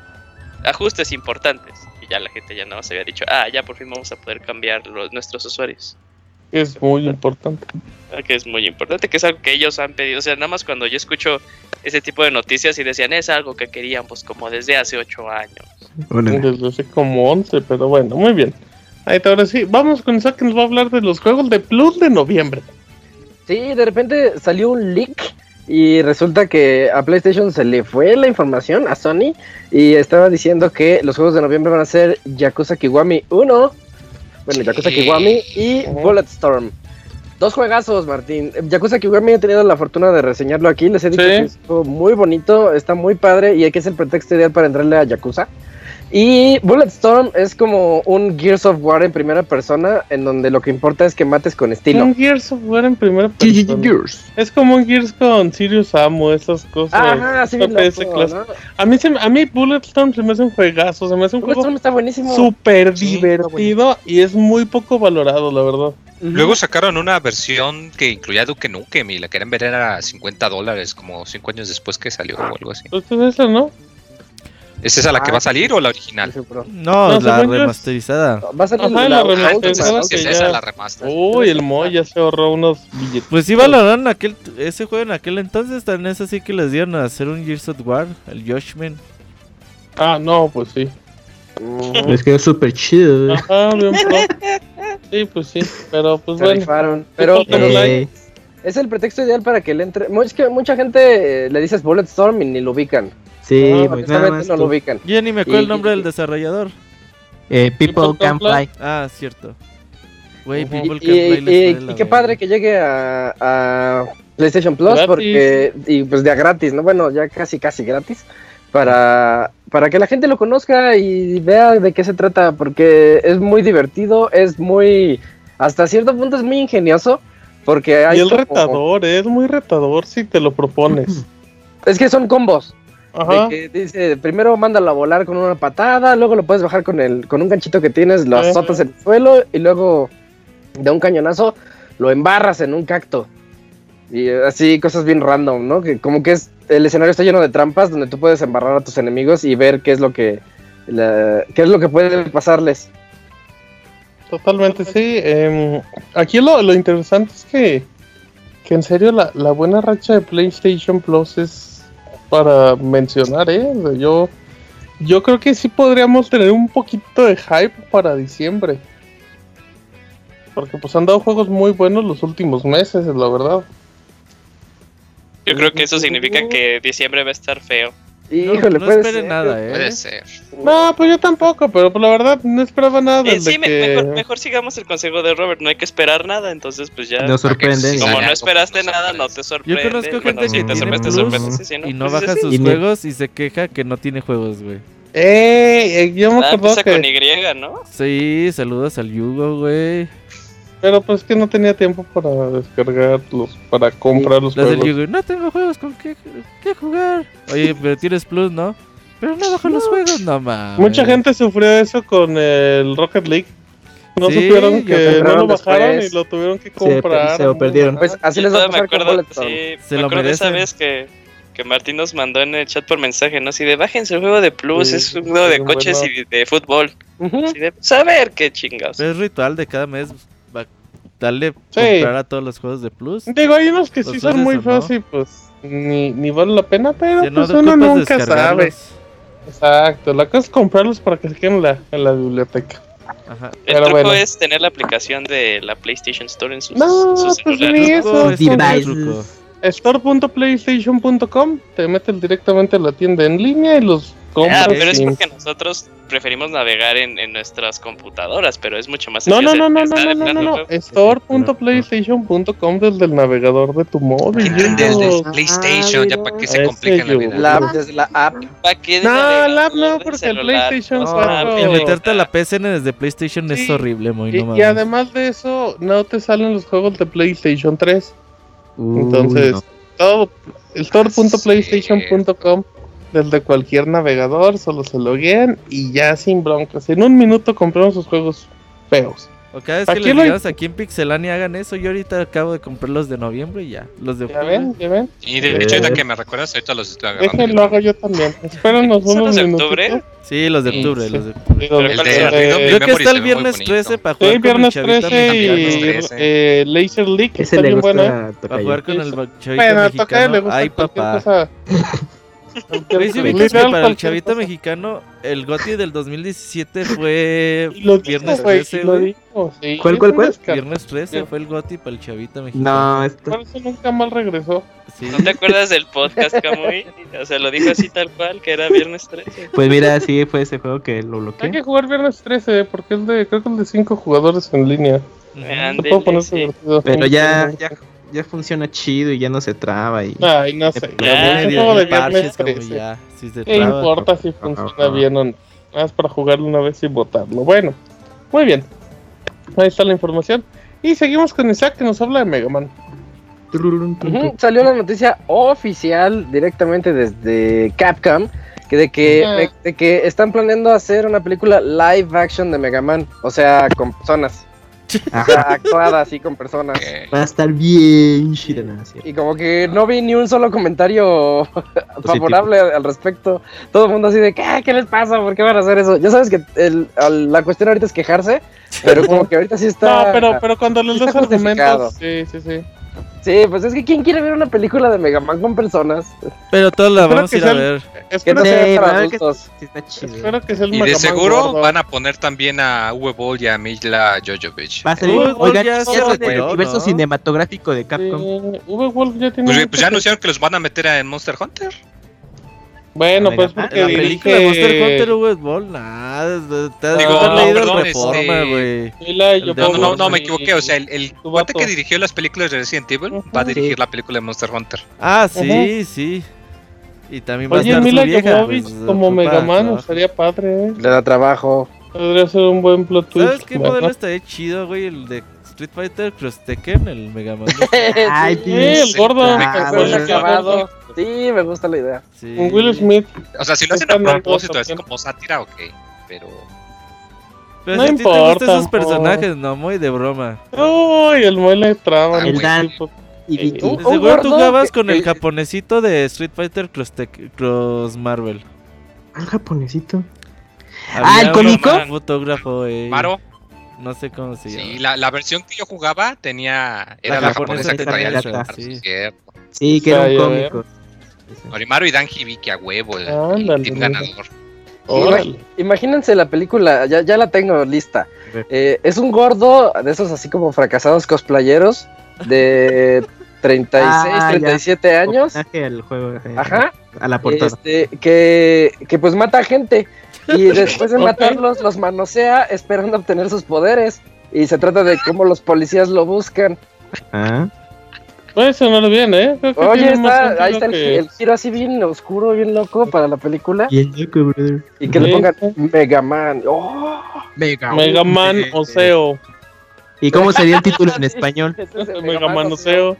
ajustes importantes. Y ya la gente ya nada más había dicho, ah, ya por fin vamos a poder cambiar los, nuestros usuarios.
Es muy importante.
Ah, Que es muy importante, que es algo que ellos han pedido. O sea, nada más cuando yo escucho ese tipo de noticias y decían, es algo que queríamos como desde hace ocho años.
Desde hace como 11, pero bueno, muy bien. Ahí está, ahora sí. Vamos con Isaac que nos va a hablar de los juegos de Plus de noviembre.
Sí, de repente salió un leak y resulta que a PlayStation se le fue la información a Sony y estaba diciendo que los juegos de noviembre van a ser Yakuza Kiwami 1, bueno, Yakuza Kiwami y Bulletstorm. Dos juegazos, Martín. Yakuza Kiwami he tenido la fortuna de reseñarlo aquí. Les he dicho que es muy bonito, está muy padre y que es el pretexto ideal para entrarle a Yakuza. Y Bulletstorm es como un Gears of War en primera persona, en donde lo que importa es que mates con estilo.
Un Gears of War en primera persona. Es como un Gears con Sirius Amo, esas cosas.
Ajá, sí,
A mí, a mí Bulletstorm se me hace un juegazo, se me hace un juego
está buenísimo.
súper divertido y es muy poco valorado, la verdad.
Luego sacaron una versión que incluía Duke Nukem y la querían ver a 50 dólares, como 5 años después que salió o algo así.
Pues es eso, ¿no?
¿Es esa la que va a salir o la original?
No, la remasterizada.
Va a salir
la, remasterizada.
Es esa la remaster.
Uy, el Mo ya se ahorró unos billetes.
Pues sí valoraron aquel, ese juego en aquel entonces, también es así que les dieron a hacer un Gears of War, el Joshman.
Ah, no, pues sí.
Es que es súper chido.
Ajá, bien Sí, pues sí, pero pues bueno.
Pero, eh. es el pretexto ideal para que le entre. Es que mucha gente le dices Bulletstorm y ni lo ubican.
Sí, pues
no lo ubican.
Yo ni me acuerdo el nombre del desarrollador.
Eh, People, Can Fly.
Ah, cierto.
Wey, People Can Fly. Y, qué padre que llegue a, PlayStation Plus porque y pues ya gratis, ¿no? Bueno, ya casi casi gratis para para que la gente lo conozca y vea de qué se trata porque es muy divertido, es muy hasta cierto punto es muy ingenioso porque hay
y el retador, es muy retador si te lo propones.
Es que son combos. De que dice, primero mándalo a volar con una patada, luego lo puedes bajar con el, con un ganchito que tienes, lo azotas en el suelo y luego de un cañonazo lo embarras en un cacto. Y así cosas bien random, ¿no? Que como que es el escenario está lleno de trampas donde tú puedes embarrar a tus enemigos y ver qué es lo que qué es lo que puede pasarles.
Totalmente, sí. Em, aquí lo, lo, interesante es que, que en serio la, la buena racha de PlayStation Plus es para mencionar, ¿eh? Yo, yo creo que sí podríamos tener un poquito de hype para diciembre. Porque pues han dado juegos muy buenos los últimos meses, la verdad.
Yo creo que eso significa que diciembre va a estar feo.
Híjole,
no, no nada, ¿eh?
Puede ser.
No, pues yo tampoco, pero pues la verdad no esperaba nada.
Eh, sí, mejor, sigamos el consejo de Robert, no hay que esperar nada, entonces pues ya.
No sorprende.
Como no esperaste nada, no te sorprende.
Yo conozco gente que tiene plus y no baja sus juegos y se queja que no tiene juegos, güey.
Eh, yo me
ah,
acuerdo
que... con Y, ¿no?
Sí, saludos al Yugo, güey.
Pero pues que no tenía tiempo para descargarlos, para comprar los juegos.
no tengo juegos con qué, jugar. Oye, pero tienes Plus, ¿no? Pero no bajan los juegos, no mames.
Mucha gente sufrió eso con el Rocket League. No supieron que no lo bajaron y lo tuvieron que comprar.
Se, lo perdieron.
Pues así les va a pasar
me acuerdo, sí, se me acuerdo esa vez que, que Martín nos mandó en el chat por mensaje, ¿no? Así de bájense el juego de Plus, es un juego de coches y de fútbol. de saber qué chingados.
Es ritual de cada mes darle comprar a todos los juegos de Plus.
Digo, hay unos que sí son muy fáciles, pues ni, ni vale la pena, pero pues uno nunca sabe. Exacto, la cosa es comprarlos para que se queden en la, en la biblioteca.
Ajá. El truco bueno. es tener la aplicación de la PlayStation Store en sus,
no,
sus
pues ni eso. Store.playstation.com te metes directamente a la tienda en línea y los
Ah, pero es porque nosotros preferimos navegar en, en, nuestras computadoras, pero es mucho más
No, no, no, no, no, no, no, no, no. Store.playstation.com desde el navegador de tu móvil.
Desde PlayStation, ya para que se complica la vida.
La desde la app.
No, la app no, porque el PlayStation
meterte a la PSN desde PlayStation es horrible, muy
y, y además de eso, no te salen los juegos de PlayStation 3. Entonces, todo, store.playstation.com desde cualquier navegador, solo se loguean y ya sin broncas. En un minuto compramos sus juegos feos.
O cada vez que les digamos aquí en Pixelania hagan eso, yo ahorita acabo de comprar los de noviembre y ya. Los de
¿Ya ven? ¿Ya ven?
Y de hecho, ahorita que me recuerdas, ahorita los estoy agarrando.
lo hago yo también. Espéranos unos
de octubre?
Sí, los de octubre. Los de octubre.
El
de, Creo que está el viernes 13 para jugar
sí,
con
viernes 13 y eh, Laser League. Está bien bueno.
Para jugar con el chavito
bueno, mexicano.
Ay, papá. Oye, ¿sí ubicas que para el chavito mexicano, el GOTY del 2017 fue
Lo dijo,
Viernes
güey,
13,
lo
güey.
sí.
¿Cuál, cuál, cuál?
Viernes 13 fue el GOTY para el chavito mexicano.
No, esto.
Por eso nunca más regresó.
Sí.
¿No te acuerdas del podcast, Camuy? O sea, lo dijo así tal cual, que era viernes 13.
Pues mira, sí fue ese juego que lo
Hay
bloqueé.
que jugar viernes 13 porque es de, creo que es de 5 jugadores en línea.
Ándele, sí.
divertido.
Pero ya, ya, ya funciona chido y ya no se traba. Y...
Ay, no sé.
Ya,
es
ni
de viernes
como
13.
ya, si se
¿Qué
traba.
importa si funciona bien o no? Nada más para jugarlo una vez y votarlo. Bueno, muy bien. Ahí está la información. Y seguimos con Isaac que nos habla de Mega Man.
Salió la noticia oficial directamente desde Capcom que de que, de, de que están planeando hacer una película live action de Mega Man, o sea, con personas, sea, actuada así con personas.
Va a estar bien chida.
Y como que no vi ni un solo comentario favorable al, respecto. Todo el mundo así de, ¿qué, ¿qué les pasa? ¿Por qué van a hacer eso? Ya sabes que el- al- la cuestión ahorita es quejarse, pero como que ahorita sí está...
No, pero, pero cuando les
justificado.
argumentos. Sí, sí, sí.
Sí, pues es que ¿quién quiere ver una película de Mega Man con personas?
Pero todos la vamos a ir a ver.
Que
Espero,
que-
sea el
Y
Mega
de seguro van a poner también a Uwe Boll y a Mila Jojovich.
Va a salir. Oigan,
ya retiró,
universo
¿no?
cinematográfico de
Sí,
Capcom.
V-Wolf ya tiene.
Pues, pues ya anunciaron que los van a meter en Monster Hunter.
Bueno, pues porque
La película de Monster Hunter Uwe Ball, nada. Te has leído Reforma,
este-
güey.
No, no, no, no, me equivoqué. O sea, el, el
tu
cuate
vato.
que dirigió las películas de Resident Evil va a dirigir la película de Monster Hunter.
Ah, sí, sí. Y también va a estar
Mila
su vieja.
Jovovich
pues,
como
ocupa
Mega Man
trabajo.
estaría padre, ¿eh?
Le da trabajo.
Podría ser un buen plot twist.
¿Sabes qué modelo estaría chido, güey? El de Street Fighter Cross Tekken, el Mega Man.
Ay,
Sí,
Sí, el gordo.
Ah,
acabado. Sí, me gusta la idea.
Sí.
Con Will Smith.
O sea, si lo hacen a propósito, así como sátira, ok. Pero.
Pero
No
si te
importa,
gustan esos personajes, no, muy de broma.
Uy, el muele trama.
El
el
Dan. Y
Eh,
seguro tú jugabas con el japonesito de Street Fighter Cross, Tek- Cross Marvel.
Un japonesito.
Había
Ah, ¿el cómico?
fotógrafo, güey.
Maro,
No sé cómo se llama.
sí, la, la versión que yo jugaba tenía. Era
La
la,
japonesa
japonesa que traía el Claro,
sí.
sí, cierto.
Sí, que era un cómico.
Norimaru y Dan Hibiki a huevo, el, team ganador.
Imagínense la película, ya, ya la tengo lista. Eh, es un gordo de esos así como fracasados cosplayeros de 36,
Ah, ya.
37 años.
Homenaje al juego. eh,
Ajá.
A la portada.
Este, que, que pues mata a gente. Y después de matarlos, los manosea esperando obtener sus poderes. Y se trata de cómo los policías lo buscan.
Ah.
Puede sonar bien, ¿eh? Creo que
Oye, está, ahí está el, el giro así bien oscuro, bien loco para la película.
Y el loco, brother.
Y que le pongan Mega Man. ¡Oh!
Mega,
Mega Man Oseo.
¿Y cómo sería el título en español?
Ese es el
Mega Man Oseo.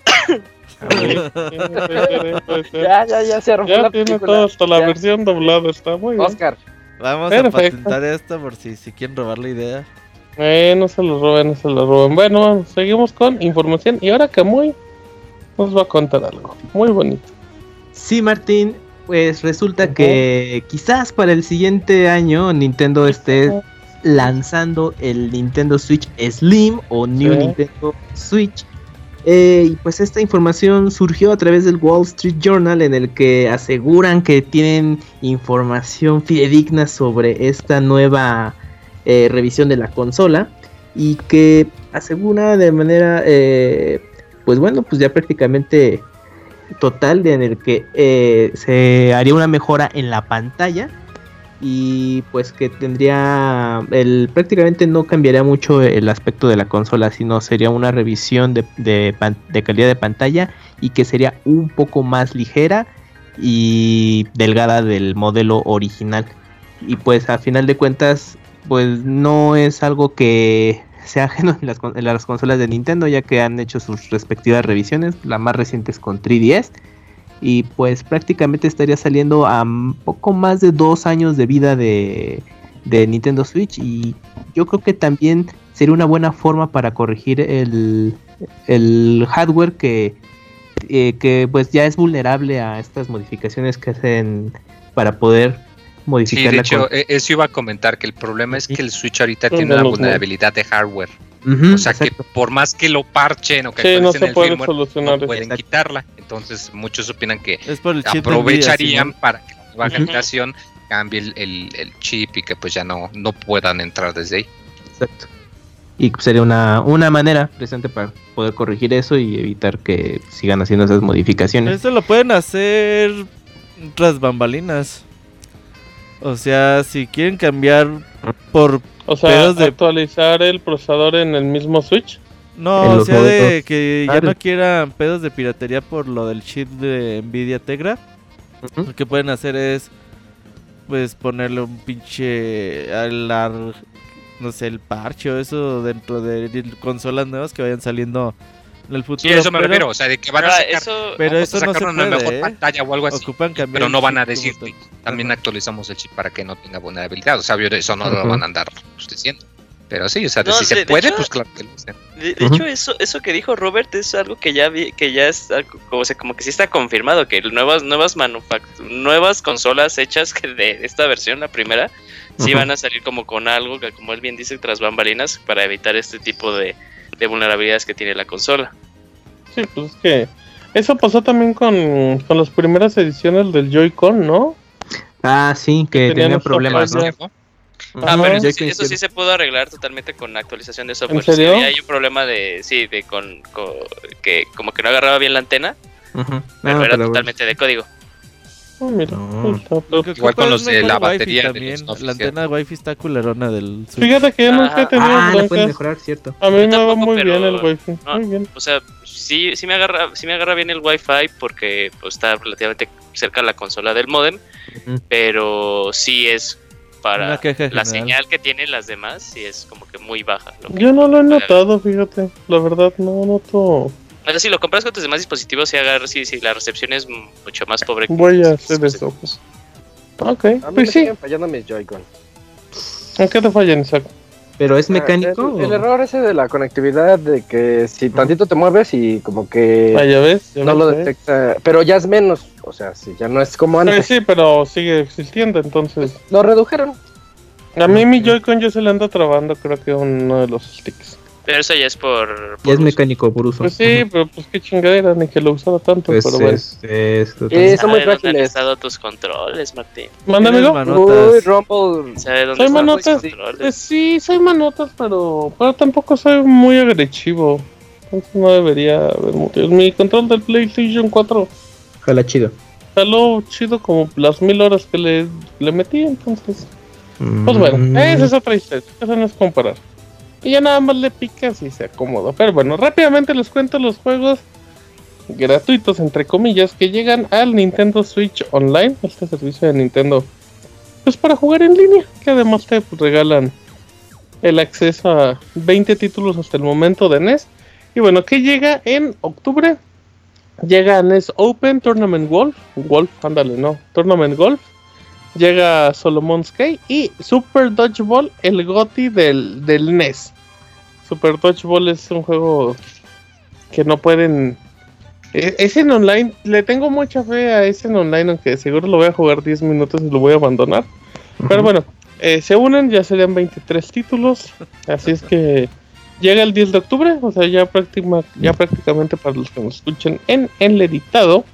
Ya, ya, ya se armó
Ya
la
tiene
película.
todo, hasta la
Ya.
versión doblada está muy bien.
Oscar.
Vamos
Perfecto.
a patentar esto por si, si quieren robar la idea.
Eh, no se lo roben, no se lo roben. Bueno, seguimos con información. Y ahora Camuy nos va a contar algo muy bonito.
Sí, Martín. Pues resulta que quizás para el siguiente año Nintendo esté lanzando el Nintendo Switch Slim o New
Sí.
Nintendo Switch. Eh, y pues esta información surgió a través del Wall Street Journal en el que aseguran que tienen información fidedigna sobre esta nueva eh, revisión de la consola y que asegura de manera eh, pues bueno pues ya prácticamente total de en el que se haría una mejora en la pantalla y pues que tendría el prácticamente no cambiaría mucho el aspecto de la consola sino sería una revisión de, calidad de pantalla y que sería un poco más ligera y delgada del modelo original. Y pues a final de cuentas pues no es algo que sea ajeno en las, en las consolas de Nintendo ya que han hecho sus respectivas revisiones la más reciente es con 3DS y pues prácticamente estaría saliendo a poco más de dos años de vida de, de Nintendo Switch y yo creo que también sería una buena forma para corregir el, el hardware que, eh, que pues ya es vulnerable a estas modificaciones que hacen para poder
Sí,
modificar
de
la
hecho, eh, eso iba a comentar que el problema es
Sí.
que el Switch ahorita tiene una vulnerabilidad de hardware. O sea que por más que lo parchen o que
sí, no se el puede solucionar
no pueden quitarla. Entonces muchos opinan que aprovecharían para que la nueva generación cambie el, el, chip y que pues ya no, no puedan entrar desde ahí.
Exacto. Y sería una, una manera presente para poder corregir eso y evitar que sigan haciendo esas modificaciones.
Eso lo pueden hacer tras bambalinas. O sea, si quieren cambiar por
o sea, de... actualizar el procesador en el mismo Switch.
No, o sea, de que ya no quieran pedos de piratería por lo del chip de Nvidia Tegra. Lo que pueden hacer es pues ponerle un pinche alar, no sé, el parche o eso dentro de consolas nuevas que vayan saliendo en el futuro.
Sí, eso me refiero, o sea, de que van a ah, sacar,
eso, pero eso no se una mejor ¿eh?
pantalla o algo así. pero no van a decir, también actualizamos el chip para que no tenga vulnerabilidad, o sea, eso no lo van a andar diciendo. Pero sí, o sea, si se puede, pues claro que lo
De, hecho, eso, eso que dijo Robert es algo que ya vi, que ya es como, como que sí está confirmado, que nuevas, nuevas nuevas consolas hechas que de esta versión, la primera, sí van a salir como con algo que como él bien dice, tras bambalinas, para evitar este tipo de, de vulnerabilidades que tiene la consola.
Sí, pues es que eso pasó también con, con las primeras ediciones del Joy-Con, ¿no?
Ah, sí, que, tenía problemas, ¿no?
Ah, pero eso, sí se pudo arreglar totalmente con actualización de software. ¿En serio? hay un problema de, sí, de con, que como que no agarraba bien la antena, pero ah, era totalmente de código.
Oh, mira,
Igual con los de la batería.
También. la antena Wi-Fi está culerona del
Fíjate que yo nunca he tenido
ah, la pueden mejorar, cierto.
A mí me va muy bien el Wi-Fi. muy bien.
O sea, sí, sí me agarra, sí me agarra bien el Wi-Fi porque pues, está relativamente cerca la consola del modem, pero sí es para la señal que tienen las demás, sí es como que muy baja.
Yo no lo he notado, fíjate. La verdad, no noto
pero si lo compras con tus demás dispositivos, si, agarra, si, si la recepción es mucho más pobre.
Voy a hacer eso. Pues. Ok,
a mí pues sí. fallando mis Joy-Con.
¿En qué te fallan, Isaac?
¿Pero es ah, mecánico?
el, error ese de la conectividad, de que si tantito te mueves y como que...
Ah, ya ves.
no lo detecta, pero ya es menos, o sea, si ya no es como antes.
Sí, sí, pero sigue existiendo, entonces...
Lo redujeron.
A mí mi Joy-Con yo se le anda trabando, creo que uno de los sticks.
Pero eso ya es por.
ya es mecánico, por uso.
Pues sí, pero pues qué chingadera, ni que lo usara tanto.
Pues
pero bueno.
Es, es,
es, son muy frágiles.
¿Dónde han estado tus controles, Martín?
Mándamelo.
Uy, Rumble.
soy manotas. Eh, sí, soy manotas, pero, pero tampoco soy muy agresivo. Entonces no debería haber mucho. Mi control del PlayStation 4.
Jala chido.
Jaló chido como las mil horas que le, le metí, entonces. Pues bueno, mm. esa es otra historia. Eso no es comparar. Y ya nada más le picas y se acomodó. Pero bueno, rápidamente les cuento los juegos gratuitos, entre comillas, que llegan al Nintendo Switch Online, este servicio de Nintendo, pues para jugar en línea, que además te regalan el acceso a 20 títulos hasta el momento de NES. Y bueno, que llega en octubre, llega NES Open Tournament Golf, Golf, ándale, no, Tournament Golf, llega Solomon Sky y Super Dodgeball, el GOTI del, del NES. Super Dodgeball es un juego que no pueden. E, es en online, le tengo mucha fe a ese en online, aunque seguro lo voy a jugar 10 minutos y lo voy a abandonar. Pero bueno, eh, se unen, ya serían 23 títulos. Así es que llega el 10 de octubre, o sea, ya, ya prácticamente para los que nos escuchen en el editado.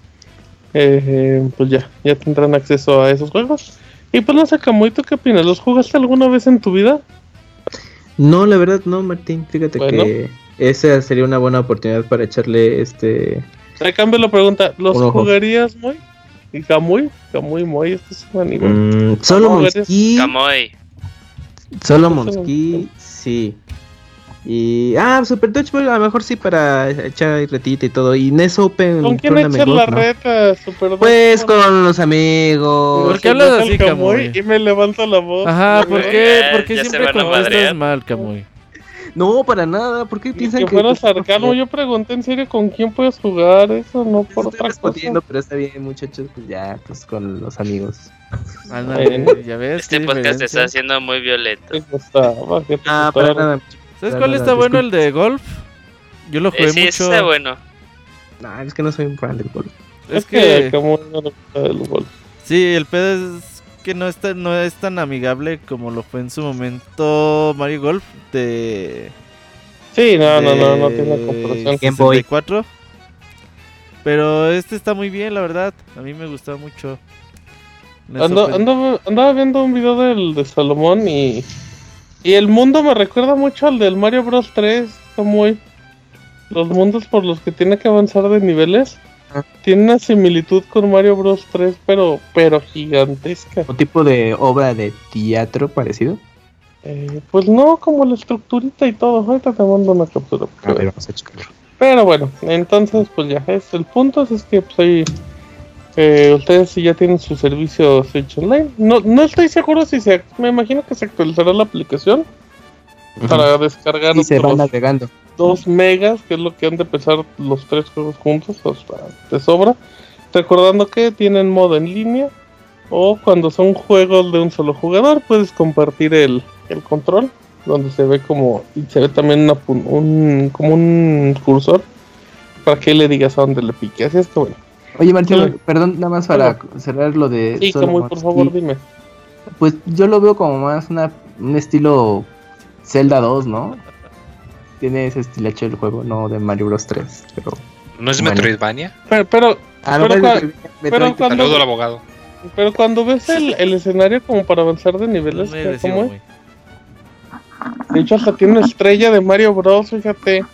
Eh, pues ya, ya tendrán acceso a esos juegos. Y pues no sé, ¿tú qué opinas? ¿Los jugaste alguna vez en tu vida?
No, la verdad no, Martín. Fíjate que esa sería una buena oportunidad para echarle este.
A cambio la pregunta, ¿los jugarías muy? ¿Y Kamui? Kamui Moy, este es un anime.
Mm, solo Monsky. Solo
pues
Monsky, sí. Y. Ah, Super Dodgeball, a lo mejor sí para echar retita y todo. Y NES Open.
¿Con quién echar la reta, Super
Pues con los amigos.
¿Por qué hablas así, Camuy?
Y me levanto la voz.
Ajá, ¿por qué, ¿por qué siempre contestas mal, Camuy?
No, para nada. ¿Por qué piensan que.?
Fuera sarcasmo. Yo pregunté en serio con quién puedes jugar. Eso no por otra cosa.
pero está bien, muchachos. Pues ya, pues con los amigos.
ya ves.
Este podcast está haciendo muy violento.
Ah,
para nada,
¿Sabes cuál está bueno? El de golf. Yo lo jugué eh, sí, mucho.
Sí, está bueno.
Nah, es que no soy un fan del golf.
Es, que, como no del golf.
Sí, el pedo es que no es, tan, no es tan amigable como lo fue en su momento Mario Golf de
Sí, no, no, no, no tiene comparación.
Game Boy 4. Pero este está muy bien, la verdad. A mí me gustó mucho.
Ando, ando, andaba viendo un video del, de Salomón y, y el mundo me recuerda mucho al del Mario Bros 3. Está muy. Los mundos por los que tiene que avanzar de niveles. Ah. Tiene una similitud con Mario Bros 3, pero, pero gigantesca.
¿Un tipo de obra de teatro parecido?
Eh, pues no, como la estructurita y todo. Ahorita te mando una captura. A ver, vamos a checarlo. Pero bueno, entonces pues ya es el punto es que pues ahí eh, ustedes ya tienen su servicio Switch Online. No, no estoy seguro si se, me imagino que se actualizará la aplicación para descargar.
Y se van navegando.
2 megas, que es lo que han de pesar los tres juegos juntos, o sea, de sobra. Recordando que tienen modo en línea o cuando son juegos de un solo jugador puedes compartir el, el control donde se ve como y se ve también un como un cursor para que le digas a dónde le pique así es que bueno
oye Martín perdón nada más para cerrar lo de
sí como por favor dime.
Pues yo lo veo como más una, un estilo Zelda 2 no tiene ese estilo hecho el juego no de Mario Bros. 3 pero
no es Metroidvania
pero pero, ah, pero, cuando,
al abogado.
pero cuando ves el, el escenario como para avanzar de niveles ¿cómo es? De hecho, hasta tiene una estrella de Mario Bros. Fíjate.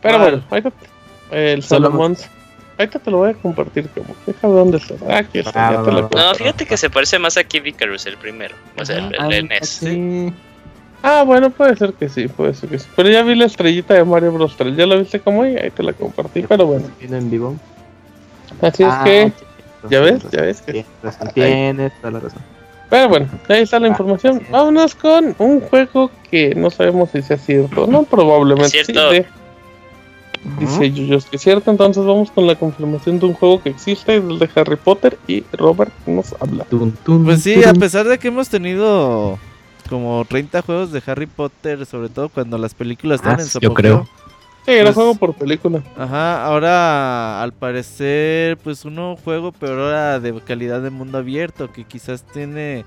Pero bueno, ahí está. El Salomón. Ahorita te lo voy a compartir. Como, déjame dónde está. Ah, aquí está.
Ah, ya te no, fíjate que se parece más a Kid Icarus el primero. O sea, el, el, NES.
Ah, bueno, puede ser que sí, puede ser que sí. Pero ya vi la estrellita de Mario Bros. 3. ¿Ya la viste como ahí? Ahí te la compartí, pero bueno.
Viene en vivo.
Así es ah, que. ¿Ya ves? ¿Ya ves? Que...
Tienes toda la razón.
Pero bueno, ahí está la información. Vámonos con un juego que no sabemos si sea cierto, no probablemente
sí.
Dice Yuyos que es cierto, entonces vamos con la confirmación de un juego que existe, el de Harry Potter, y Robert nos habla.
Pues sí, a pesar de que hemos tenido como 30 juegos de Harry Potter, sobre todo cuando las películas están ah, en su
Yo creo.
Sí, era pues, juego por película.
Ajá, ahora al parecer, pues uno juego, pero ahora de calidad de mundo abierto, que quizás tiene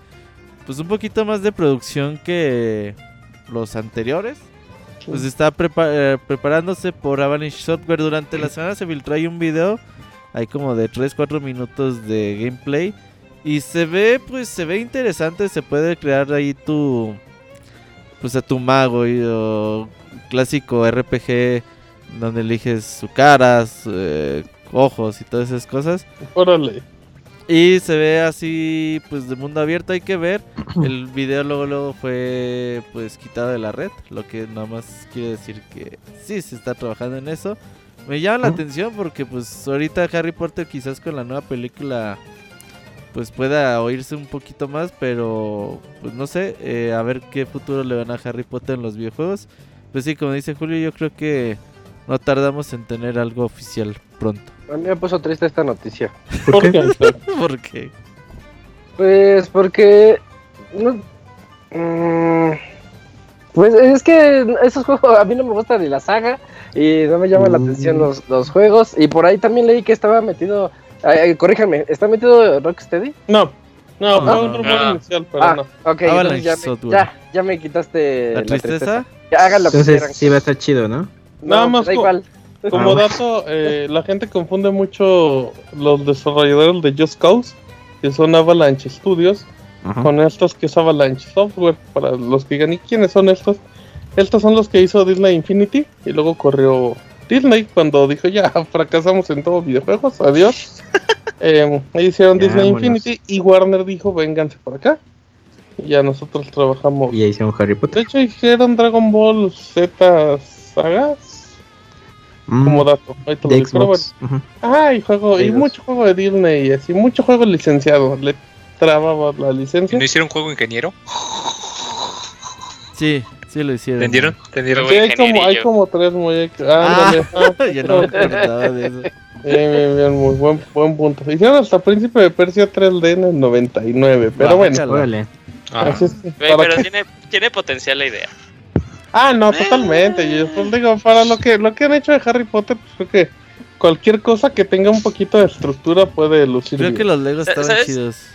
pues un poquito más de producción que los anteriores. Pues está eh, preparándose por Avalanche Software. Durante la semana se filtró ahí un video, hay como de 3-4 minutos de gameplay. Y se ve, pues se ve interesante, se puede crear ahí tu, pues a tu mago y, clásico RPG donde eliges su cara, eh, ojos y todas esas cosas.
Órale.
Y se ve así, pues de mundo abierto, hay que ver. El video luego, luego fue pues quitado de la red, lo que nada más quiere decir que sí se está trabajando en eso. Me llama la atención porque pues ahorita Harry Potter quizás con la nueva película pues pueda oírse un poquito más, pero pues no sé, eh, a ver qué futuro le van a Harry Potter en los videojuegos. Pues sí, como dice Julio, yo creo que no tardamos en tener algo oficial pronto.
A mí me puso triste esta noticia.
¿Por, qué? ¿Por qué?
Pues porque... Mm, pues es que esos juegos a mí no me gusta ni la saga y no me llaman la atención los, los, juegos. Y por ahí también leí que estaba metido... corríjanme, ¿está metido Rocksteady?
No, no, fue un rumor inicial, pero
ah,
no.
Ok, ya me, ya, ya me quitaste
la tristeza.
Hagan lo
Entonces, que sí va a estar chido, ¿no?
Nada más como ah, dato, eh, la gente confunde mucho los desarrolladores de Just Cause, que son Avalanche Studios, con estos que es Avalanche Software. Para los que digan, ¿y quiénes son estos? Estos son los que hizo Disney Infinity y luego corrió Disney cuando dijo ya fracasamos en todos videojuegos, adiós. eh, hicieron Disney Infinity y Warner dijo vénganse por acá. Y ya nosotros trabajamos.
Y hicieron Harry Potter.
De hecho hicieron Dragon Ball Z sagas. Mm. Como dato. Ahí te lo y juego, y mucho juego de Disney y así, mucho juego licenciado. Le trababa la licencia.
¿No hicieron juego ingeniero?
Sí, sí lo hicieron.
¿Tendieron? ¿Tendieron?
Sí, hay como, hay como tres muñecos. Ah,
ah, yo no me acordaba de eso.
Bien, bien, bien, muy buen, buen punto. Hicieron hasta Príncipe de Persia 3D en el 99, pero bueno.
Ah. pero tiene, tiene potencial la idea.
Ah, no, totalmente. Yo pues, digo, para lo que lo que han hecho de Harry Potter, pues creo que cualquier cosa que tenga un poquito de estructura puede lucir.
Creo que los Legos estaban chidos.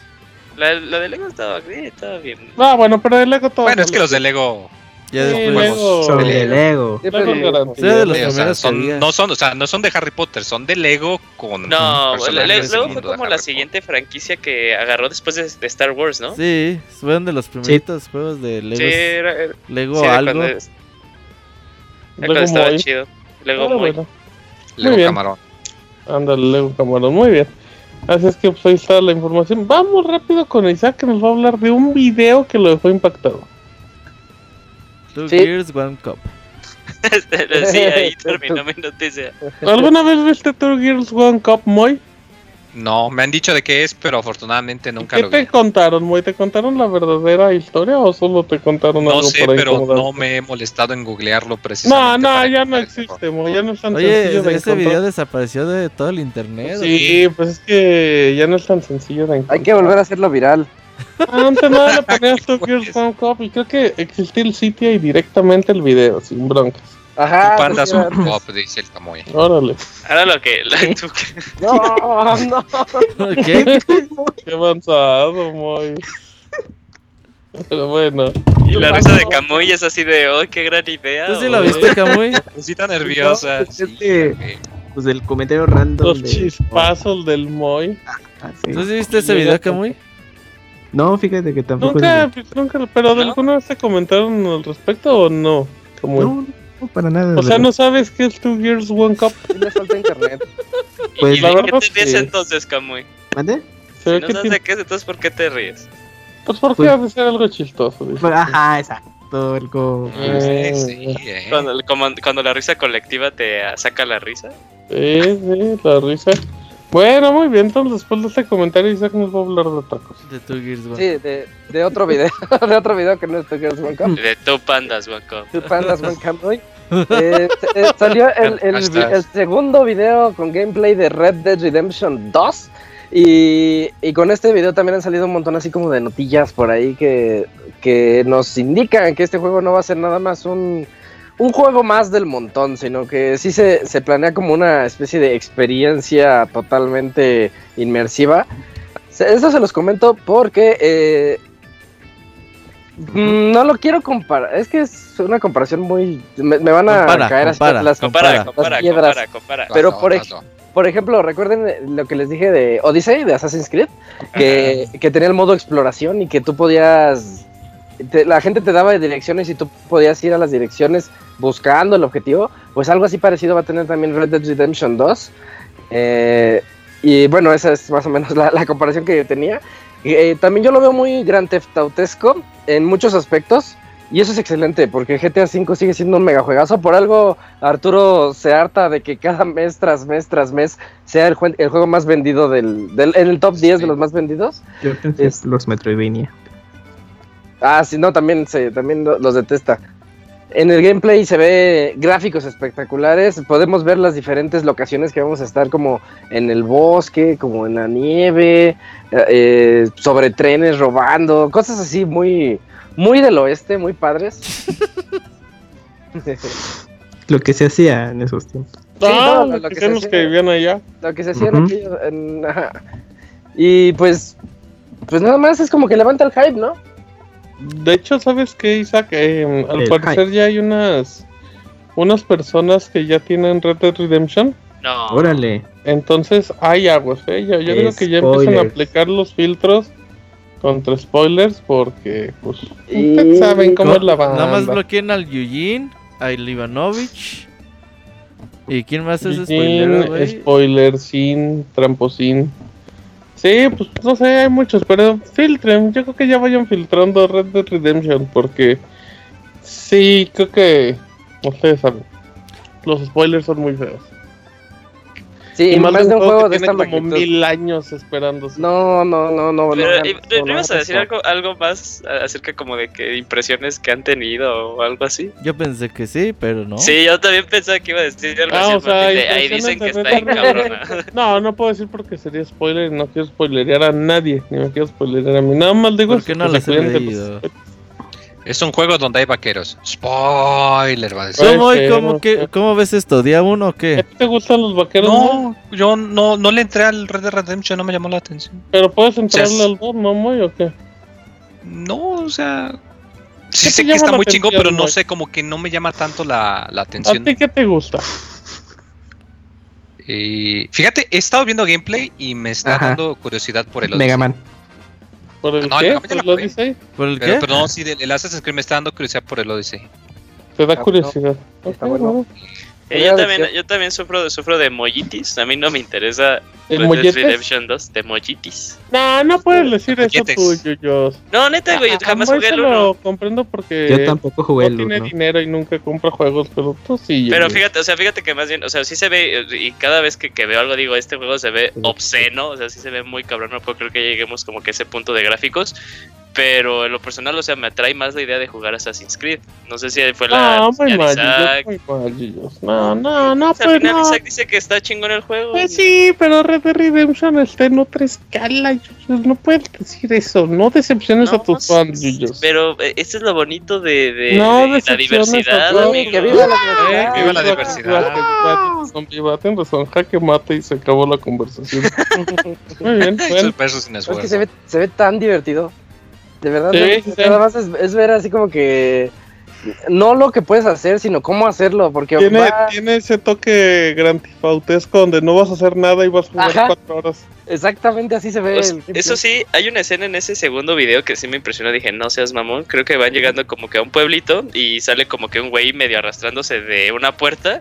La, la, de Lego estaba bien, estaba bien.
Ah, bueno, pero de Lego todo.
Bueno, es que los de Lego
Ya después.
Lego.
De
Lego.
Lego
no son, o sea, no son de Harry Potter, son de Lego con
No,
personajes
le- le-
del
luego
mundo
fue como la siguiente franquicia que agarró después de, de Star Wars, ¿no?
Sí, fueron de los primeritos juegos de Lego.
Sí, era, era-
Lego
sí,
algo.
era
Lego
estaba
Moy.
chido. Lego
bueno.
Lego
Muy bien.
Camarón.
Ándale, Lego Camarón, muy bien. Así es que pues ahí está la información. Vamos rápido con Isaac que nos va a hablar de un video que lo dejó impactado.
Two
Sí.
Gears, One Cup.
sí, ahí terminó mi noticia.
¿Alguna vez viste Two Girls One Cup, Moy?
No, me han dicho de qué es, pero afortunadamente nunca
¿Qué
lo
te
vi.
contaron, Moy? ¿Te contaron la verdadera historia o solo te contaron
No
algo
sé,
por ahí
pero no me he molestado en googlearlo
No,
precisamente.
no,
para
ya no existe, Moy. Ya no es tan
Oye,
sencillo de
ese
encontrar.
video desapareció de todo el internet. ¿o
Sí, pues es que ya no es tan sencillo de encontrar.
Hay que volver a hacerlo viral.
Antes nada le ponías Girls One Cup y creo que existía el sitio y directamente el video, sin broncas.
Ajá.
Tu panda es
pues,
un
era-
pop, dice el Camuy.
Órale,
Ahora lo que. la- tú que-
No, no.
qué? ¿Qué?
avanzado, Moy. Pero bueno.
y la risa de Camuy es así de, oh, qué gran idea.
¿Tú sí la viste, Camuy?
Cosita nerviosa.
No,
sí,
es que-
güey.
Pues el comentario random.
Los
de-
chispazos del Moy.
Ah, sí.
¿Tú sí viste ese video, Camuy?
No, fíjate que tampoco.
Nunca,
es-
pues, nunca, pero ¿de
¿No?
alguna vez te comentaron al respecto o no? Como-
No, no, para nada.
o sea,
¿verdad?
no sabes qué es Two Girls One Cup.
Le falta internet.
Pues,
¿Y
la
de qué
verdad
te ríes
sí.
entonces, Camuy?
¿Mande?
Si no
que
sabes
tiene-
de qué es, entonces ¿por qué te ríes?
Pues porque
Pues-
ha de ser algo chistoso. dice.
Pues, Ajá, exacto. Algo.
Eh,
Sí, sí, eh.
Cuando, cuando la risa colectiva te saca la risa.
Sí, sí, la risa. Bueno, muy bien, entonces después de este comentario Isaac nos va a hablar de otra cosa.
De Two Gears, One
Sí, de, de otro video. de otro video que no es Two Girls One Cup.
De tu pandas, Juanco.
Two Pandas One Cup hoy. Eh, eh, salió el, segundo video con gameplay de Red Dead Redemption 2. Y, y con este video también han salido un montón así como de notillas por ahí que, que nos indican que este juego no va a ser nada más un, un juego más del montón, sino que sí se, se planea como una especie de experiencia totalmente inmersiva. Eso se los comento porque eh, mm, no lo quiero comparar. Es que es una comparación muy... Me, me van a
Compara,
caer así
compara,
las,
Compara,
Compara.
compara,
Las piedras.
compara, compara.
pero por por ejemplo, recuerden lo que les dije de Odyssey, de Assassin's Creed, que, que tenía el modo exploración y que tú podías... te- la gente te daba direcciones y tú podías ir a las direcciones buscando el objetivo. Pues algo así parecido va a tener también Red Dead Redemption 2. Eh, y bueno, esa es más o menos la, la comparación que yo tenía. Eh, también yo lo veo muy Grand Theft Autesco en muchos aspectos. Y eso es excelente, porque GTA V sigue siendo un megajuegazo. Por algo, Arturo se harta de que cada mes tras mes tras mes sea el, jue- el juego más vendido del, del- en el top 10 de los más vendidos.
Yo pensé
Es-
los Metroidvania.
Ah, sí, no, también, se, también lo- los detesta. En el gameplay se ve gráficos espectaculares. Podemos ver las diferentes locaciones que vamos a estar, como en el bosque, como en la nieve, eh, sobre trenes robando, cosas así muy, muy del oeste, muy padres.
Lo que se hacía en esos tiempos.
Sí,
ah,
no, lo que se hacía-
que vivían allá.
lo que se hacía en ajá. Y pues, pues nada más es como que levanta el hype, ¿no?
De hecho, ¿sabes qué, Isaac? Eh, al
El
parecer ya hay unas unas personas que ya tienen Red Dead Redemption.
No.
Órale.
Entonces hay aguas, ¿eh? Yo, yo creo que ya empiezan a aplicar los filtros contra spoilers porque, pues, ustedes saben cómo
No,
es la banda.
Nada más bloqueen al Yujin, a Ivanovich. ¿Y quién más es spoiler, güey?
spoiler, sin, tramposín. Sí, pues no sé, hay muchos, pero filtren. Yo creo que ya vayan filtrando Red Dead Redemption porque sí, creo que ustedes saben. Los spoilers son muy feos.
Sí, y más, de un juego,
que
de
tiene
esta
como mil años esperándose.
No, no, no, no.
Pero,
no,
¿y-
no,
¿no
no
ibas a decir algo, algo más acerca como de que impresiones que han tenido o algo así?
Yo pensé que sí, pero no.
Sí, yo también pensaba que iba a decir algo
Ah,
así.
o sea,
de, ahí dicen que está bien cabrona.
No, no puedo decir porque sería spoiler y no quiero spoilerear a nadie, ni me quiero spoilerear a mí. Nada más digo
¿Por qué
que
no
se
las he
de
leído?
los-
Es un juego donde hay vaqueros. Spoiler, va a decir.
¿Cómo, y cómo,
sí,
qué-
no sé.
¿Cómo ves esto? ¿Día uno o
¿A
qué?
te gustan los vaqueros? no?
No, yo no, no le entré al Red Dead Redemption, no me llamó la atención.
Pero puedes entrarle al 2, ¿no, Moy, o qué?
No, o sea, Sí sé que está muy chingo, pero no sé, como que no me llama tanto la, la atención.
¿A ti qué te gusta?
Eh, fíjate, he estado viendo gameplay y me está dando curiosidad por el
Mega Man.
¿Por el qué? ¿Por el Odyssey?
¿Por el
qué? Pero no, sí, el Assassin's Creed me está dando curiosidad por el Odyssey.
Te da curiosidad. Está bueno.
Eh, yo, también, yo también sufro, sufro de mollitis. A mí no me interesa Red Dead Redemption 2 de mollitis.
No, no puedes decir eso tú, Yuyos.
No, neta, güey, yo jamás
jugué el lo comprendo porque
yo tampoco jugué
no tiene dinero y nunca compra juegos, pero tú sí.
Pero fíjate, o sea, fíjate que más bien, o sea, sí se ve, y cada vez que, que veo algo digo, este juego se ve obsceno, o sea, sí se ve muy cabrón, no puedo creer que lleguemos como que a ese punto de gráficos, pero en lo personal, o sea, me atrae más la idea de jugar Assassin's Creed. No sé si fue la.
No, muy mal, No, no, no, pues
no. Isaac dice que está chingón el juego.
Pues sí, pero Red Dead Redemption está en otra escala, No puedes decir eso. No decepciones a tus fans,
Pero eh, eso es lo bonito de, de, no, de la diversidad, amigo.
Que viva la diversidad.
viva la diversidad.
Son viva, razón. Jaque mate y se acabó la conversación. muy bien, bueno.
Es que se ve, se ve tan divertido. De verdad, nada más es, ver así como que no lo que puedes hacer, sino cómo hacerlo, porque
tiene, tiene ese toque grantifautesco donde no vas a hacer nada y vas a jugar cuatro horas.
Exactamente así se ve.
Pues, eso sí, hay una escena en ese segundo video que sí me impresionó. Dije, no seas mamón. Creo que van llegando como que a un pueblito y sale como que un güey medio arrastrándose de una puerta.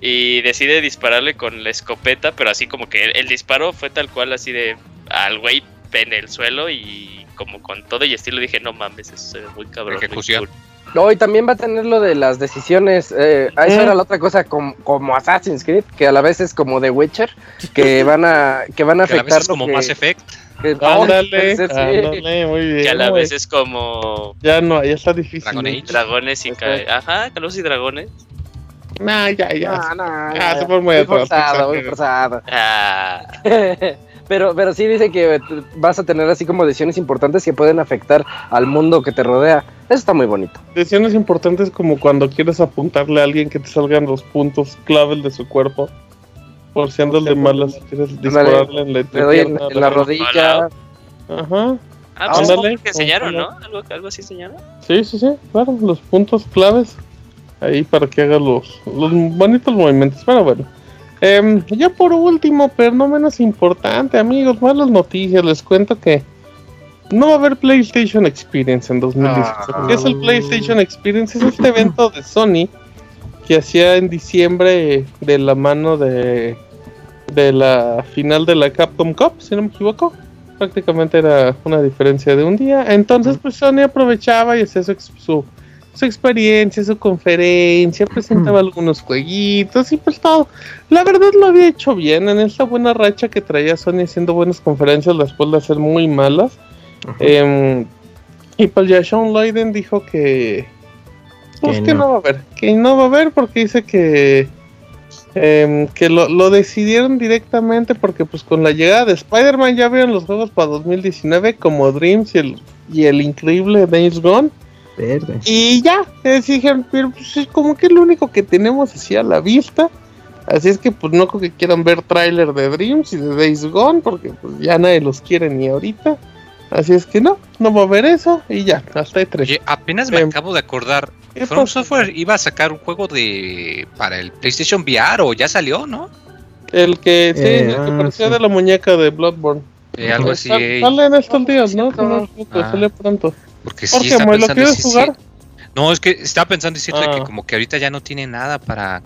Y decide dispararle con la escopeta, pero así como que el disparo fue tal cual, así de al güey en el suelo y como con todo y estilo dije, no mames, eso es muy cabrón.
Ejecución.
No, y también va a tener lo de las decisiones. Eh, eso era la otra cosa como, como, Assassin's Creed, que a la vez es como The Witcher, que van a, que van a afectar. Que a la vez
es como Mass Effect.
Que, ándale, ándale, muy bien.
Que a la vez es como.
Ya no, ya está difícil.
Dragones y cae. Ajá, Carlos y Dragones.
Nah, ya, ya.
Nah, nah, ah, se muy forzado, muy forzado. Ah. Pero, pero sí dice que vas a tener así como decisiones importantes que pueden afectar al mundo que te rodea. Eso está muy bonito.
Decisiones importantes como cuando quieres apuntarle a alguien que te salgan los puntos claves de su cuerpo. Por si andas de malas, si quieres dispararle en la,
en, la rodilla.
Ajá.
Ah, pues Ándale, que enseñaron, ¿no? ¿Algo, algo así enseñaron. Sí,
sí, sí, claro, los puntos claves ahí para que haga los, los bonitos movimientos. Pero bueno, eh, ya por último, pero no menos importante, amigos, malas noticias. Les cuento que no va a haber PlayStation Experience en 2017. ¿Qué es el PlayStation Experience? Es este evento de Sony que hacía en diciembre de la mano de, de la final de la Capcom Cup, si no me equivoco. Prácticamente era una diferencia de un día. Entonces, pues Sony aprovechaba y hacía su, su su experiencia, su conferencia, presentaba algunos jueguitos y pues todo. La verdad lo había hecho bien en esta buena racha que traía Sony haciendo buenas conferencias después de hacer muy malas. Em, y pues ya Sean Lloyden dijo que pues que, no. va a haber, que no va a haber porque dice que em, que lo, lo, decidieron directamente porque pues con la llegada de Spider-Man ya vieron los juegos para 2019 como Dreams y el, y el increíble Days Gone y ya, dijeron, pero pues es como que es lo único que tenemos así a la vista. Así es que pues no creo que quieran ver tráiler de Dreams y de Days Gone, porque pues ya nadie los quiere ni ahorita. Así es que no, no va a haber eso y ya, hasta hay tres.
apenas me em, acabo de acordar. From Software iba a sacar un juego de para el PlayStation VR o ya salió, ¿no?
El que sí, el que eh, parecía de la muñeca de Bloodborne.
Eh, algo así.
Sale en estos días, ¿no? no, ah. sale pronto.
Porque sí está pensando ¿lo quieres jugar? No, es que estaba pensando decirle que ah. como que ahorita ya no tiene nada para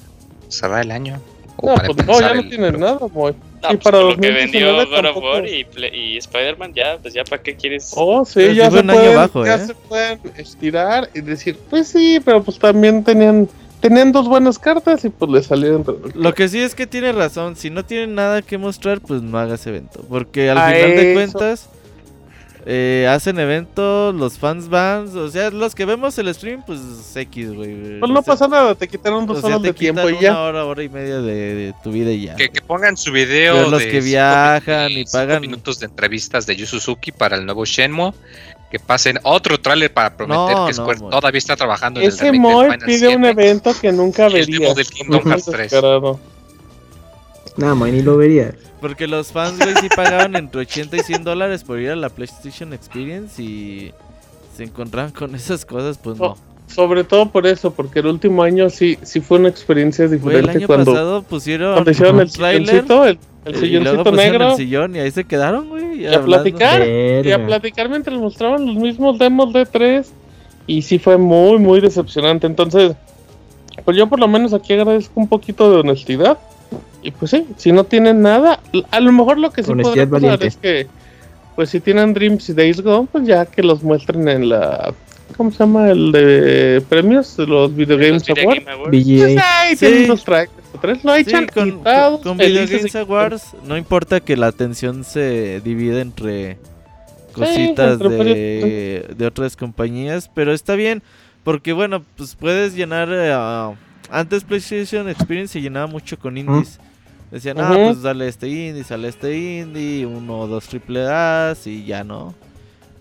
cerrar el año.
no, pues no, ya no tiene nada, boy.
No, y pues para lo que vendió God of War y, y Spider-Man, ya, pues ya para qué quieres.
Oh, sí, ya, se, pueden, ya ¿eh? se pueden estirar y decir, pues sí, pero pues también tenían tenían dos buenas cartas y pues le salieron.
Lo que sí es que tiene razón, si no tienen nada que mostrar, pues no hagas evento, porque al final de cuentas eh, hacen eventos, los fans van, o sea, los que vemos el stream, pues X, güey.
Pues no pasa nada, te quitaron dos horas de tiempo y ya.
Una hora, hora y media de, tu vida y ya.
Que, pongan su video.
los que viajan y pagan.
minutos de entrevistas de Yu Suzuki para el nuevo Shenmue. Que pasen otro tráiler para prometer que Square todavía está trabajando
en Ese el remake pide un evento que nunca vería.
El del Kingdom Hearts 3.
Nada, no, ni lo vería.
Porque los fans, güey, sí pagaban entre 80 y 100 dólares por ir a la PlayStation Experience y se encontraban con esas cosas, pues no.
Sobre todo por eso, porque el último año sí, sí fue una experiencia diferente.
el año
cuando,
pasado pusieron,
cuando hicieron el silloncito, el, el silloncito
pues, negro. Y ahí se quedaron, güey.
Y a platicar. Y a platicar mientras mostraban los mismos demos de 3. Y sí fue muy, muy decepcionante. Entonces, pues yo por lo menos aquí agradezco un poquito de honestidad. Y pues sí, si no tienen nada, a lo mejor lo que sí podría pasar es que, pues si tienen Dreams y Days Gone, pues ya que los muestren en la ¿cómo se llama el de premios? Los Video Games
Pues sí. tienen los tracks. 3 lo echan con, con, con Video Games Awards no importa que la atención se divida entre cositas de, de, otras compañías, pero está bien porque bueno, pues puedes llenar uh, antes PlayStation Experience se llenaba mucho con indies. Decían, ah, pues dale este indie, sale este indie, uno o dos triple A's y ya no.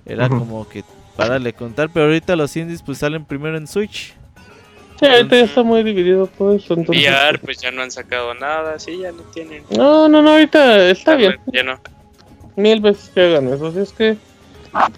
Era como que para le contar, pero ahorita los indies pues salen primero en Switch.
Sí, ahorita ya está muy dividido todo eso.
Entonces... VR pues ya no han sacado nada, sí, ya no tienen.
No, no, no, ahorita está bien.
Ya no.
Mil veces que hagan eso, así es que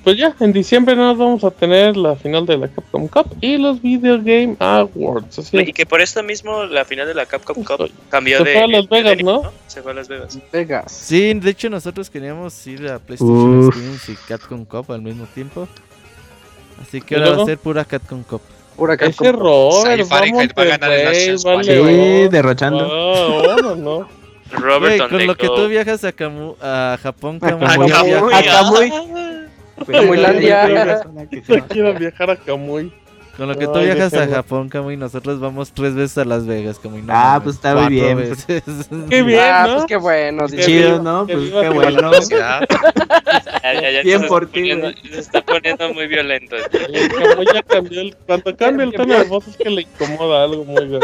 pues ya, en diciembre nos vamos a tener la final de la Capcom Cup y los Video Game Awards.
y que por esto mismo la final de la Capcom Cup cambió de.
Se fue a Las Vegas, ¿no?
Se fue a Las Vegas.
Vegas.
Sí, de hecho nosotros queríamos ir a PlayStation Experience y Capcom Cup al mismo tiempo. Así que ahora va a ser pura Capcom Cup.
Pura Capcom Ese Robert,
Fahrenheit va a ganar el
vale, Sí, derrochando.
No, no, no.
Robert
Wey, con lo que tú viajas a, Camu a Japón,
Kamui. A Kamui.
Camuilandia. quiero viajar a Kamui.
Con lo que tú viajas a Japón, Kamui, nosotros vamos tres veces a Las Vegas, Kamui.
No, ah, pues está muy bien.
Pues. Qué bien,
ah,
¿no?
Pues qué bueno.
Qué chido, ¿no? Pues qué bueno.
Ya, ya, ya
bien por
ti. Se está poniendo muy violento.
Kamui ya cambió el, cuando cambia el tono de voz es que le incomoda algo muy bien.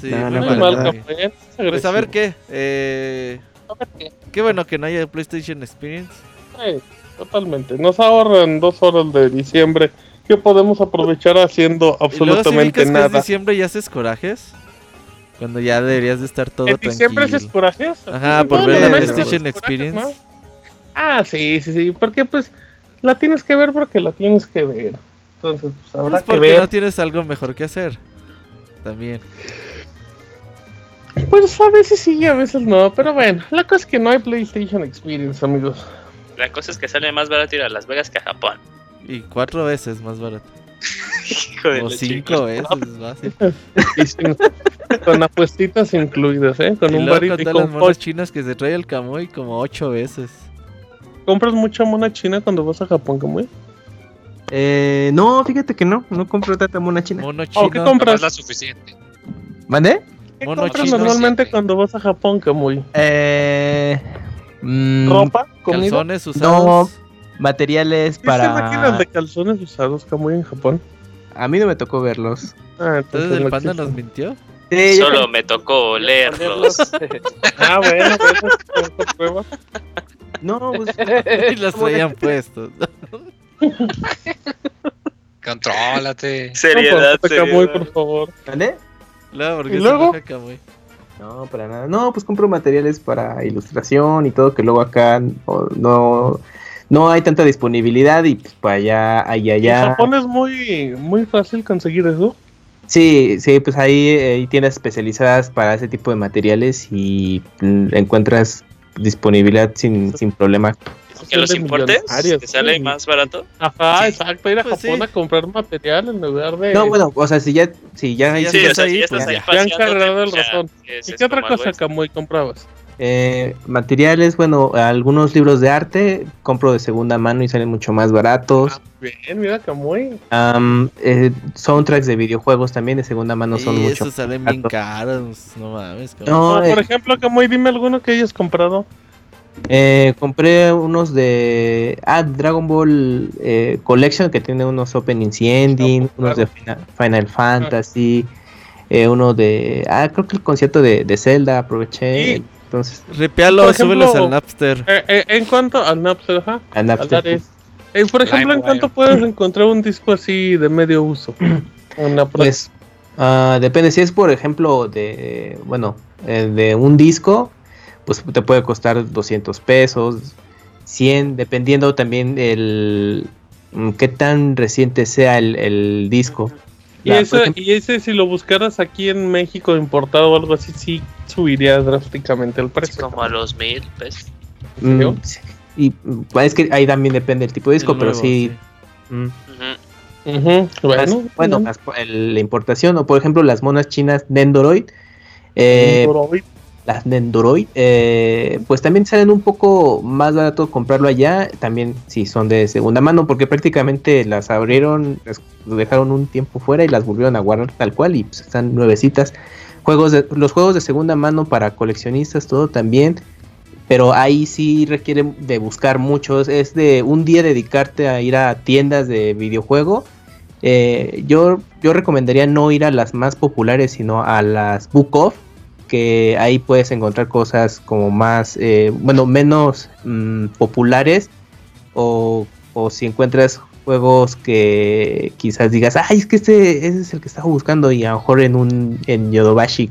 Sí, no, no, muy mal, Kamui. Pues a ver qué. Eh...
A ver qué.
Qué bueno que no haya PlayStation Experience.
Sí. Totalmente. Nos ahorran dos horas de diciembre que podemos aprovechar haciendo absolutamente
¿Y luego, si
nada.
Que diciembre ya haces corajes? Cuando ya deberías de estar todo
¿En
tranquilo.
diciembre haces corajes?
Ajá, por ver la PlayStation Experience.
Corajes, ¿no? Ah, sí, sí, sí. Porque pues la tienes que ver porque la tienes que ver. Entonces, pues habrá
pues porque
que ver.
no tienes algo mejor que hacer. También.
Pues a veces sí, a veces no. Pero bueno, la cosa es que no hay PlayStation Experience, amigos.
La cosa es que sale más barato ir a Las Vegas que a Japón.
Y cuatro veces más barato.
Hijo de
o cinco veces más.
con apuestitas incluidas, ¿eh? Con
y
un
baril
y
con las monas chinas que se trae el Kamui como ocho veces.
¿Compras mucha mona china cuando vas a Japón, Kamui?
Eh, no, fíjate que no, no compro tanta mona china.
Mono
¿O
chino.
qué compras?
la suficiente.
¿Mande?
¿Qué
Mono
compras
chino
normalmente
siempre.
cuando vas a Japón, Kamui?
Eh, mm,
¿Ropa? ¿Comida?
Calzones
No,
usados.
Materiales
¿Sí se máquinas
para.
de calzones usados, Kamui, en Japón?
A mí no me tocó verlos.
Ah,
Entonces el
no
panda nos mintió.
Sí, yo
Solo me tocó leerlos.
Ah, bueno, pues prueba.
No, pues,
Y los traían puestos.
Contrólate.
Seriedad,
Kamui,
seriedad.
por favor.
Luego, porque
¿Y
se
luego?
No, para nada. No, pues compro materiales para ilustración y todo, que luego acá no, no, no hay tanta disponibilidad y pues para allá, allá,
En
allá.
Japón es muy, muy fácil conseguir eso.
Sí, sí, pues ahí hay tiendas especializadas para ese tipo de materiales y encuentras disponibilidad sin, sin problema.
Que los importes te sale
sí.
más barato.
Ajá,
Sí.
exacto, ir a
Pues
Japón
sí.
a comprar material en lugar de...
No, bueno, o sea, si ya, si ya,
Sí,
hay-
ya
Sí,
estás
o sea,
ahí,
si ya
pues
estás ahí
ya.
Ya han cargado el
pues es-
¿Y qué otra cosa. Kamui, comprabas?
Eh, materiales, bueno, algunos libros de arte compro de segunda mano y salen mucho más baratos.
Ah, bien, mira,
eh, soundtracks de videojuegos también de segunda mano son
y
mucho.
esos salen bien caros. No mames.
No,
Ah, por
eh,
ejemplo, Kamui, dime alguno que hayas comprado.
eh, compré unos de ah, Dragon Ball eh, Collection que tiene unos openings y ending,
claro.
unos de Final, Final Fantasy, eh, uno de ah, creo que el concierto de, de Zelda aproveché.
Y-
Entonces,
Ripealo, súbelos al Napster.
Eh, eh, en cuanto al Napster, ajá.
a
al
Napster.
Eh, por ejemplo, ¿en cuánto puedes encontrar un disco así de medio uso? Una
Pues ah, depende si es por ejemplo de bueno eh, de un disco pues te puede costar 200 pesos 100 dependiendo también el mm, qué tan reciente sea el, disco.
Y, ese, si lo buscaras aquí en México importado o algo así, sí subiría drásticamente el precio.
Como a los mil pesos.
Mm, y es que ahí también depende del tipo de disco, pero sí. Bueno, la importación, o por ejemplo las monas chinas Nendoroid. Eh, las Nendoroid, eh, pues también salen un poco más barato comprarlo allá, también si son de segunda mano, porque prácticamente las abrieron, dejaron un tiempo fuera y las volvieron a guardar tal cual y pues, están nuevecitas. Juegos los juegos de segunda mano para coleccionistas, todo también, pero ahí sí requiere de buscar muchos, es de un día dedicarte a ir a tiendas de videojuego. Eh, yo, yo recomendaría no ir a las más populares, sino a las book off que ahí puedes encontrar cosas como más, eh, bueno, menos mm, populares o, si encuentras juegos que quizás digas, ay, es que este ese es el que estaba buscando y a lo mejor en un en Yodobashi,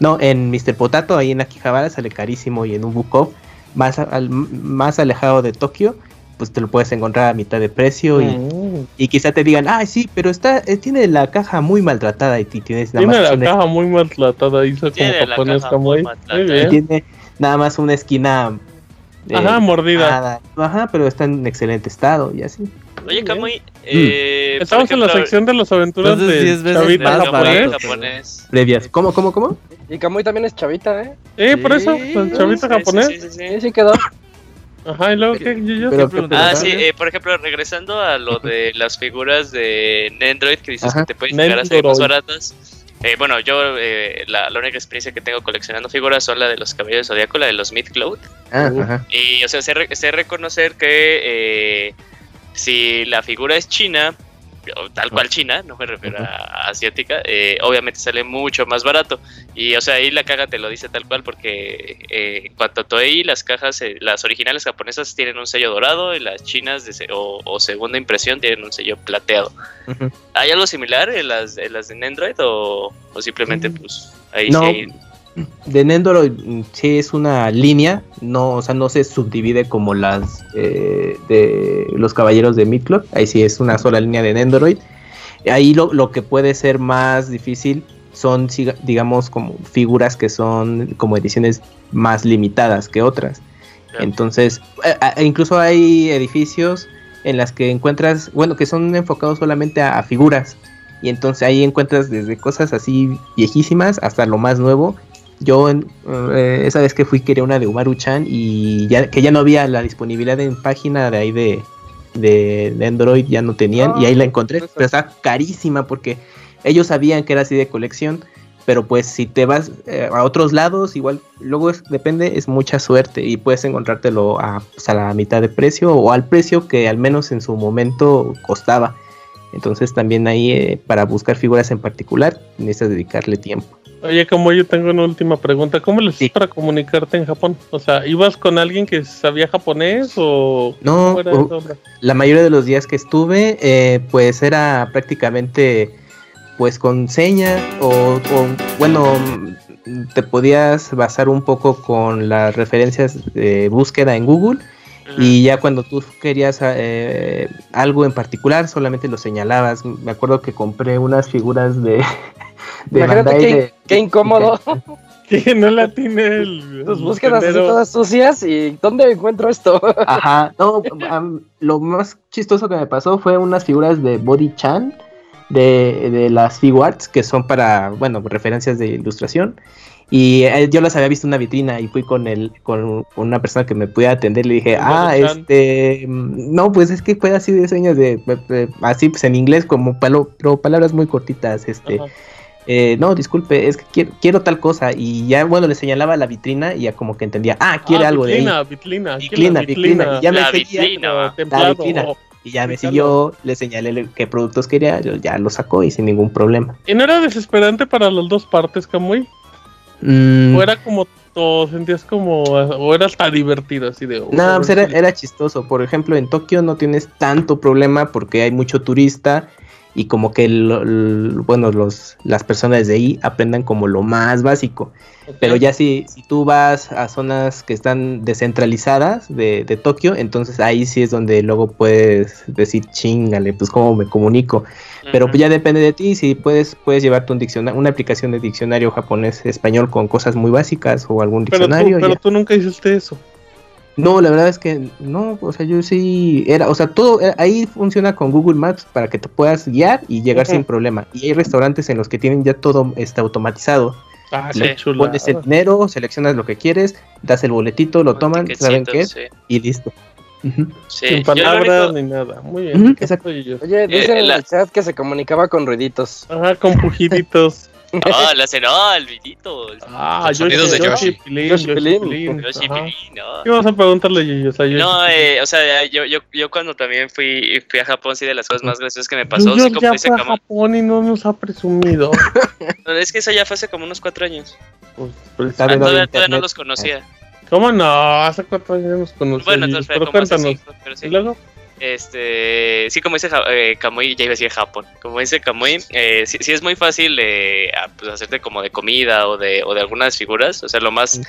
no, en Mr. Potato, ahí en Akihabara sale carísimo y en un Book más, más alejado de Tokio, pues te lo puedes encontrar a mitad de precio y, mm. y quizá te digan, ah, sí, pero está eh, tiene la caja muy maltratada y tienes
nada tiene la caja muy maltratada, hizo como japonés muy
Tiene nada más una esquina
eh, Ajá, mordida.
Ajá, pero está en excelente estado y así.
Oye, Kamui, eh,
mm. estamos en la sección de las aventuras de
Chavita japonés. Previas. ¿Cómo, cómo, cómo?
Y Kamui también es Chavita, ¿eh?
Sí, por eso, Chavita japonés.
Sí, sí, sí, quedó.
Ajá, y luego que yo,
Ah, sí, eh, por ejemplo, regresando a lo de las figuras de Nendroid que dices que te pueden llegar a ser más baratas. Eh, bueno, yo eh, la, única experiencia que tengo coleccionando figuras son la de los caballeros de Zodíaco, la de los Midcloud. Ah, y, o sea, sé, sé reconocer que si la figura es china, tal cual China, no me refiero a asiática, eh, obviamente sale mucho más barato. Y o sea, ahí la caja te lo dice tal cual porque eh, en cuanto a Toei, las cajas, eh, las originales japonesas tienen un sello dorado y las chinas de o, segunda impresión tienen un sello plateado. ¿Hay algo similar en las, en las de Nendroid o, simplemente mm. pues ahí sí
de Nendoroid mm, sí es una línea, no, o sea, no se subdivide como las eh, de los caballeros de Midclock, ahí sí es una sola línea de Nendoroid. Ahí lo, que puede ser más difícil son, digamos, como figuras que son como ediciones más limitadas que otras. Entonces, incluso hay edificios en las que encuentras, bueno, que son enfocados solamente a figuras. Y entonces ahí encuentras desde cosas así viejísimas hasta lo más nuevo yo eh, esa vez que fui quería una de Umaru-chan y ya que ya no había la disponibilidad en página de ahí de, de, Android, ya no tenían y ahí la encontré, pero está carísima porque ellos sabían que era así de colección, pero pues si te vas eh, a otros lados, igual luego es, depende, es mucha suerte y puedes encontrártelo a, pues, a la mitad de precio o al precio que al menos en su momento costaba. Entonces también ahí eh, para buscar figuras en particular necesitas dedicarle tiempo.
Oye, como yo tengo una última pregunta, ¿cómo le haces para comunicarte en Japón? O sea, ¿ibas con alguien que sabía japonés o...?
No, la mayoría de los días que estuve, eh, pues era prácticamente pues con señas o, bueno, te podías basar un poco con las referencias de búsqueda en Google y ya cuando tú querías eh, algo en particular solamente lo señalabas. Me acuerdo que compré unas figuras de
Imagínate qué, incómodo.
Que no la tiene el.
Tus búsquedas así todas sucias y ¿dónde encuentro esto?
Ajá, no, lo más chistoso que me pasó fue unas figuras de Body Chan de, de las Figuarts que son para, bueno, referencias de ilustración. Y eh, yo las había visto en una vitrina y fui con el, con una persona que me pudiera atender. Le dije, ah, este, mm, no, pues es que puede así de señas de, así pues en inglés como pero palabras muy cortitas, este. Eh, no, disculpe, es que quiero, tal cosa. Y ya, bueno, le señalaba la vitrina y ya como que entendía, ah, quiere ah, algo de ahí.
Vitrina,
vitrina, vitrina. Y ya me
seguía,
Y ya me siguió, le señalé qué productos quería, ya lo sacó y sin ningún problema.
¿Y no era desesperante para las dos partes, Kamui? Mm. ¿O era como todo, sentías como, o era hasta divertido así de...
No, pues era, era chistoso. Por ejemplo, en Tokio no tienes tanto problema porque hay mucho turista y como que bueno los las personas de ahí aprendan como lo más básico pero ya si, si tú vas a zonas que están descentralizadas de, de Tokio entonces ahí sí es donde luego puedes decir chingale pues cómo me comunico pero pues ya depende de ti si puedes puedes llevarte un diccionario una aplicación de diccionario japonés español con cosas muy básicas o algún diccionario
pero tú, pero tú nunca hiciste eso.
No, la verdad es que no, o sea, yo sí era, o sea, todo eh, ahí funciona con Google Maps para que te puedas guiar y llegar sin problema. Y hay restaurantes en los que tienen ya todo está automatizado. Ah, Le pones el dinero, seleccionas lo que quieres, das el boletito, lo toman, saben qué es y listo.
Sin palabras ni nada. Muy bien.
Oye, dicen en el chat que se comunicaba con ruiditos.
Ajá, con pujiditos.
Ah, le hacen, ah, el vidito.
Ah, Los sonidos de Yoshi.
Yoshi Pilín. Yoshi Pilín, ¿no? ¿Qué vas a preguntarle a Yoshi? O sea,
no, eh, o sea, yo, yo, yo cuando también fui, fui a Japón, sí, de las cosas más graciosas que me pasó.
Yo sí, ya fue a Japón y no nos ha presumido.
es que eso ya fue hace como unos cuatro años. Pues, pues ah, todavía, todavía no los conocía.
¿Cómo no? Hace cuatro años nos conocimos. Bueno, entonces fue pero como cuéntanos. Hace cinco, pero sí. ¿Y luego?
Este, sí, como dice eh, Kamui, ya iba a decir Japón. Como dice Kamui, eh, sí, sí, es muy fácil eh, pues hacerte como de comida o de, o de algunas figuras. O sea, lo más,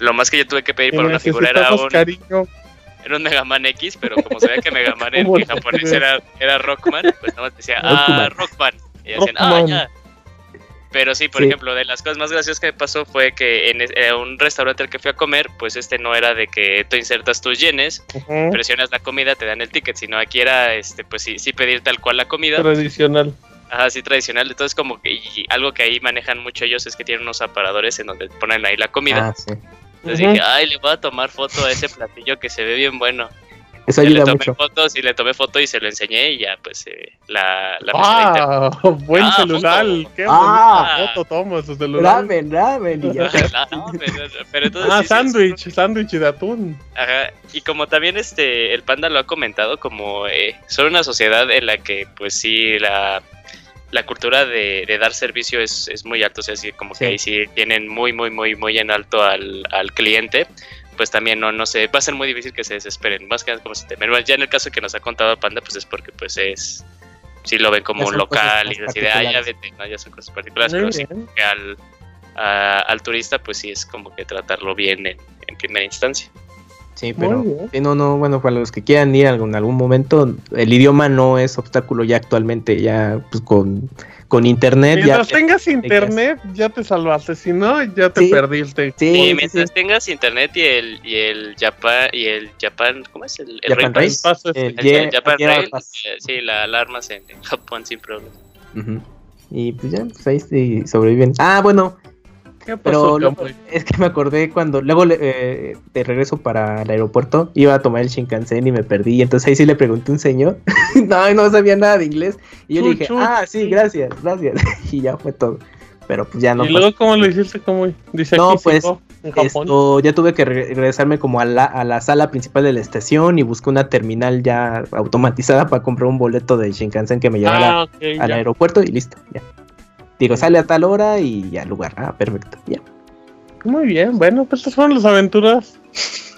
lo más que yo tuve que pedir para una figura era un, era un Mega Man X, pero como sabía que Mega Man en, japonés era, era Rockman, pues nada más decía, ah, Rockman. Y decían, ah, ya. Pero sí, por ejemplo, de las cosas más graciosas que me pasó fue que en, un restaurante al que fui a comer, pues este no era de que tú insertas tus yenes, presionas la comida, te dan el ticket, sino aquí era, este, pues sí, sí pedir tal cual la comida.
Tradicional.
Ajá, sí, tradicional. Entonces, como que y algo que ahí manejan mucho ellos es que tienen unos aparadores en donde ponen ahí la comida. Ah, sí. Entonces dije, ay, le voy a tomar foto a ese platillo que se ve bien bueno.
Eso ayuda
le tomé
mucho.
fotos y le tomé foto y se lo enseñé y ya pues eh, la, la
ah, buen ah, celular, qué ah, foto toma su celular.
Ramen, ramen. Y ya.
pero, entonces, ah, sándwich, sándwich de atún.
Ajá, y como también este el panda lo ha comentado, como eh, son una sociedad en la que pues sí la la cultura de, de, dar servicio es, es muy alto, o sea, así como que ahí sí tienen muy, muy, muy, muy en alto al, al cliente pues también no, no sé, va a ser muy difícil que se desesperen, más que nada como se temen. Ya en el caso que nos ha contado Panda, pues es porque pues es, si lo ven como un local y decir, ah, ya vete, no, ya son cosas particulares, pero sí que al, al turista pues sí es como que tratarlo bien en, en primera instancia.
Sí, pero no, no, bueno, para los que quieran ir en algún momento, el idioma no es obstáculo ya actualmente, ya pues con con internet.
Mientras tengas internet, ya te salvaste. Si no, ya te perdiste.
Sí, mientras tengas internet y el, y el Japan, y el Japan, ¿cómo es? El, el
Japan Rail.
El, Japan Rail. Eh, sí, la alarmas en, Japón sin problema.
Y pues ya, pues ahí sobreviven. Ah, bueno, pero es que me acordé cuando luego eh, de regreso para el aeropuerto iba a tomar el Shinkansen y me perdí. Y entonces ahí sí le pregunté a un señor. no, no sabía nada de inglés. Y yo le dije, ah, sí, gracias, gracias. y ya fue todo. Pero pues ya no.
¿Y luego cómo lo hiciste? ¿Cómo dice
No, pues esto, ya tuve que regresarme como a la, a la sala principal de la estación y busqué una terminal ya automatizada para comprar un boleto de Shinkansen que me llevara ah, al aeropuerto y listo, ya. Digo, sale a tal hora y ya lugar. Ah, perfecto, ya.
Muy bien, bueno, pues estas fueron las aventuras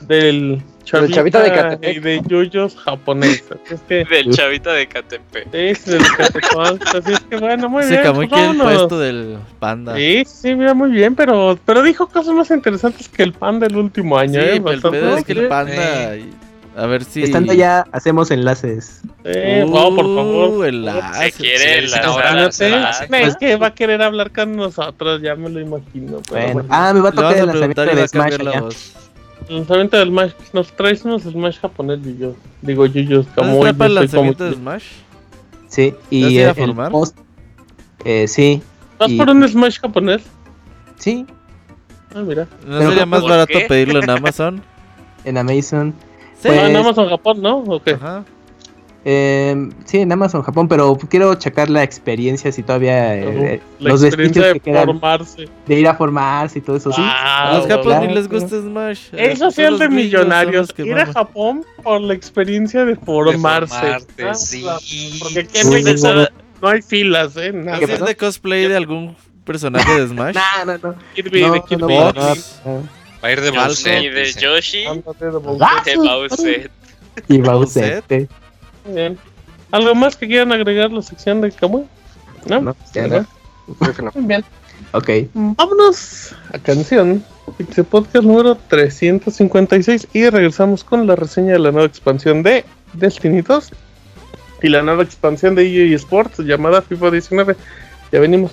del chavita, chavita de Catepec. y de yuyos japoneses. Es que,
del chavita de Catepec.
Sí, del. Así es que bueno, muy
Se
bien.
Se pues, el puesto del panda.
Sí, sí, mira, muy bien, pero, pero dijo cosas más interesantes que el panda el último año.
Sí,
¿eh?
el pedo es que el panda... A ver si.
Estando ya, hacemos enlaces.
Eh, uh, por favor.
Enlaces.
Se quiere enlace.
Es que va a querer hablar con nosotros, ya me lo imagino.
Bueno. Ah, me va a tocar el lanzamiento de Smash.
El lanzamiento del Smash. Nos traes unos Smash japonés, yo Digo, Yuyos.
Como ¿No para el lanzamiento de Smash?
Sí, y.
¿Te a formar? Post,
eh, sí.
¿Vas por un Smash japonés?
Sí.
Ah, mira.
¿No sería más barato pedirlo en Amazon?
En Amazon.
Sí, pues, en Amazon Japón, ¿no? ¿O qué? Ajá.
Eh, sí, en Amazon Japón, pero quiero checar la experiencia si todavía
eh, la los experiencia de que formarse.
De ir a formarse y todo eso, sí.
a los japoneses ni les gusta Smash.
Eso sí es de millonarios. Ir a Japón por la experiencia de formarse.
De ah, sí.
Porque aquí en no hay filas, ¿eh? Nada.
¿Es de cosplay de algún personaje de Smash?
no, no, no.
Kirby, de Kirby.
Va a ir de Bowser.
Y de Yoshi. De Bowser.
Y Bowser.
Bien. ¿Algo más que quieran agregar la sección de Kamui? ¿No?
No, ya no.
Creo que no.
Bien.
Ok.
Vámonos a canción. Pixel Podcast número 356 y regresamos con la reseña de la nueva expansión de Destiny 2 y la nueva expansión de EA Sports llamada FIFA 19. Ya venimos.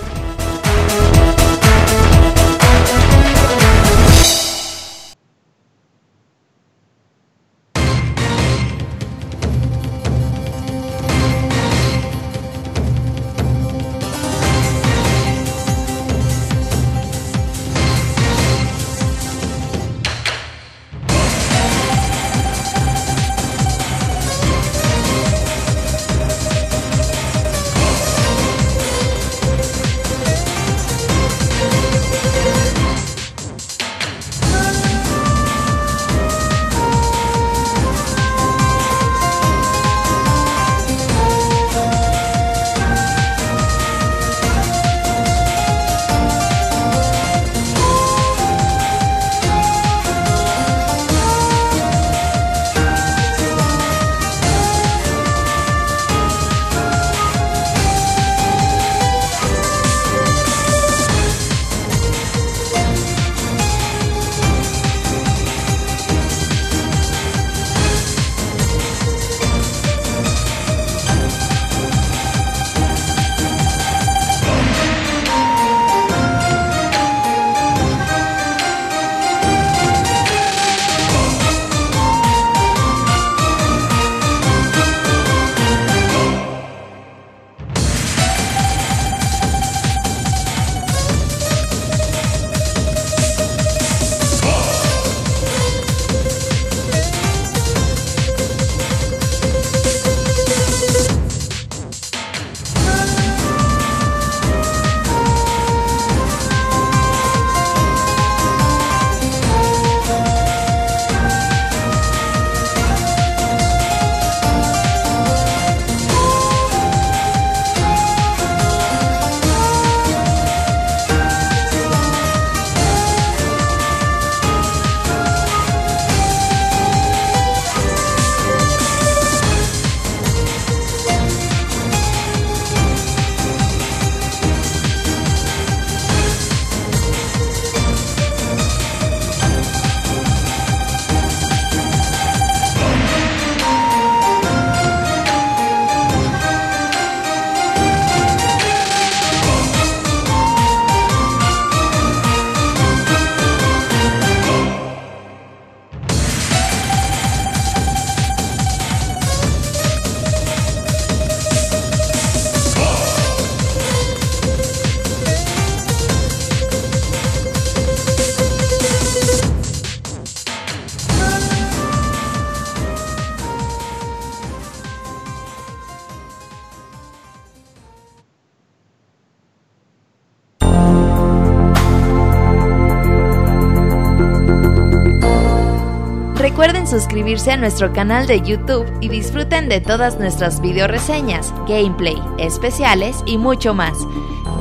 suscribirse a nuestro canal de YouTube y disfruten de todas nuestras video reseñas, gameplay, especiales y mucho más.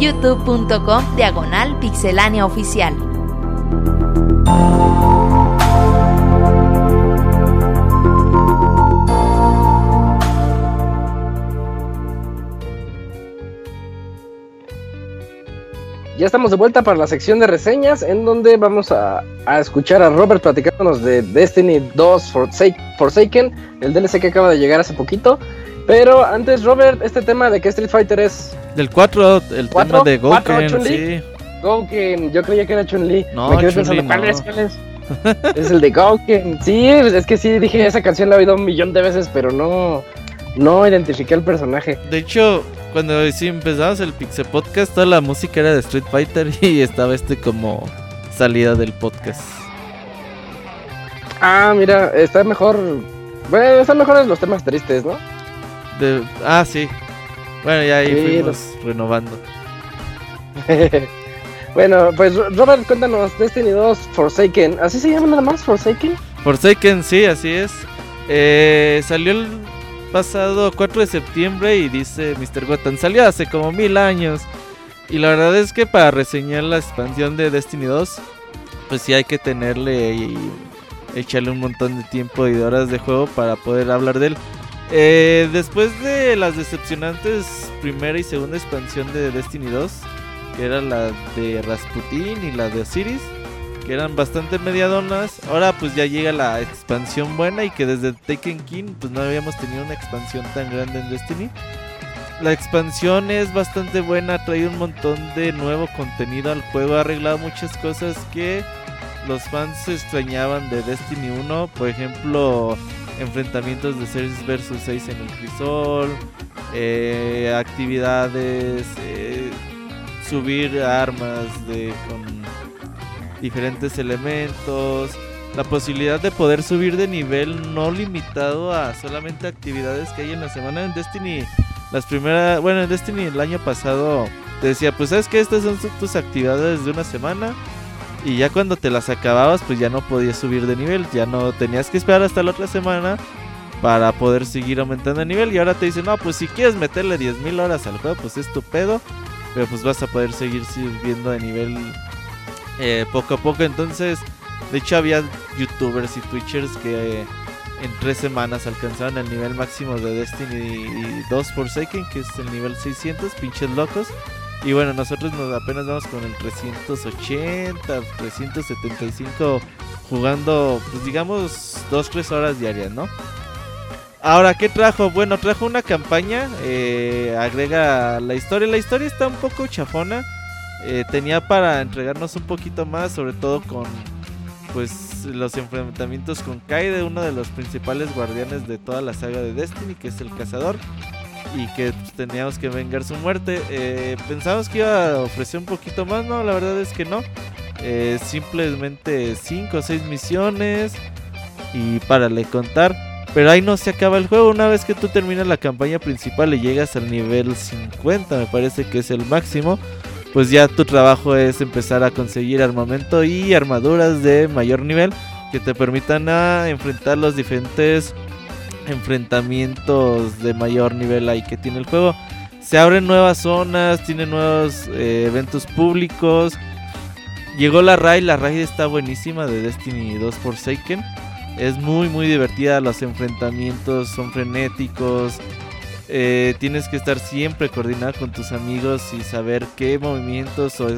youtube.com diagonal pixelania oficial.
Ya estamos de vuelta para la sección de reseñas, en donde vamos a, a escuchar a Robert platicándonos de Destiny 2 Forsake- Forsaken, el DLC que acaba de llegar hace poquito. Pero antes, Robert, este tema de que Street Fighter es
Del 4, el
¿Cuatro?
tema de
¿Cuatro,
Gouken, sí.
Gouken, yo creía que era Chun-Li.
No,
Me quedé pensando, ¿cuál
no.
es? ¿Cuál es? es el de Gouken. Sí, es que sí, dije, esa canción la he oído un millón de veces, pero no, no identifiqué el personaje.
De hecho, cuando sí empezamos el Pixel Podcast, toda la música era de Street Fighter y estaba este como salida del podcast.
Ah, mira, está mejor. Bueno, están mejores los temas tristes, ¿no?
De- ah, sí. Bueno, ya ahí
Sí,
fuimos renovando.
bueno, pues Robert, cuéntanos, Destiny 2 Forsaken. ¿Así se llama nada más? Forsaken.
Forsaken, sí, así es. Eh, salió el pasado 4 de septiembre y dice Mr. Gotham, salió hace como mil años. Y la verdad es que para reseñar la expansión de Destiny 2, pues sí hay que tenerle y echarle un montón de tiempo y de horas de juego para poder hablar de él. Eh, después de las decepcionantes primera y segunda expansión de Destiny 2, que era la de Rasputin y la de Osiris, que eran bastante mediadonas, ahora pues ya llega la expansión buena y que desde Taken King pues no habíamos tenido una expansión tan grande en Destiny. La expansión es bastante buena, trae un montón de nuevo contenido al juego, ha arreglado muchas cosas que los fans extrañaban de Destiny 1, por ejemplo, enfrentamientos de 6 versus 6 en el crisol, eh, actividades, eh, subir armas de, con diferentes elementos, la posibilidad de poder subir de nivel no limitado a solamente actividades que hay en la semana en Destiny. Las primeras, bueno, en Destiny el año pasado te decía, pues sabes que estas son tus actividades de una semana y ya cuando te las acababas, pues ya no podías subir de nivel. Ya no tenías que esperar hasta la otra semana para poder seguir aumentando de nivel. Y ahora te dicen, no, pues si quieres meterle 10.000 horas al juego, pues es tu pedo. Pero pues vas a poder seguir subiendo de nivel eh, poco a poco. Entonces, de hecho había youtubers y twitchers que en tres semanas alcanzaron el nivel máximo de Destiny 2 Forsaken, que es el nivel 600, pinches locos. Y bueno, nosotros nos apenas vamos con el 380, 375 jugando, pues digamos, 2-3 horas diarias, ¿no? Ahora, ¿qué trajo? Bueno, trajo una campaña, eh, agrega la historia. La historia está un poco chafona. Eh, tenía para entregarnos un poquito más, sobre todo con pues los enfrentamientos con Kaide, uno de los principales guardianes de toda la saga de Destiny, que es el cazador y que pues, teníamos que vengar su muerte. Eh, pensamos que iba a ofrecer un poquito más, no, la verdad es que no. Eh, simplemente 5 o 6 misiones y para le contar. Pero ahí no se acaba el juego. Una vez que tú terminas la campaña principal y llegas al nivel 50, me parece que es el máximo. Pues ya tu trabajo es empezar a conseguir armamento y armaduras de mayor nivel que te permitan enfrentar los diferentes enfrentamientos de mayor nivel ahí que tiene el juego. Se abren nuevas zonas, tiene nuevos eh, eventos públicos. Llegó la raid, la raid está buenísima de Destiny 2 Forsaken. Es muy muy divertida, los enfrentamientos son frenéticos. Eh, tienes que estar siempre coordinado con tus amigos y saber qué movimientos o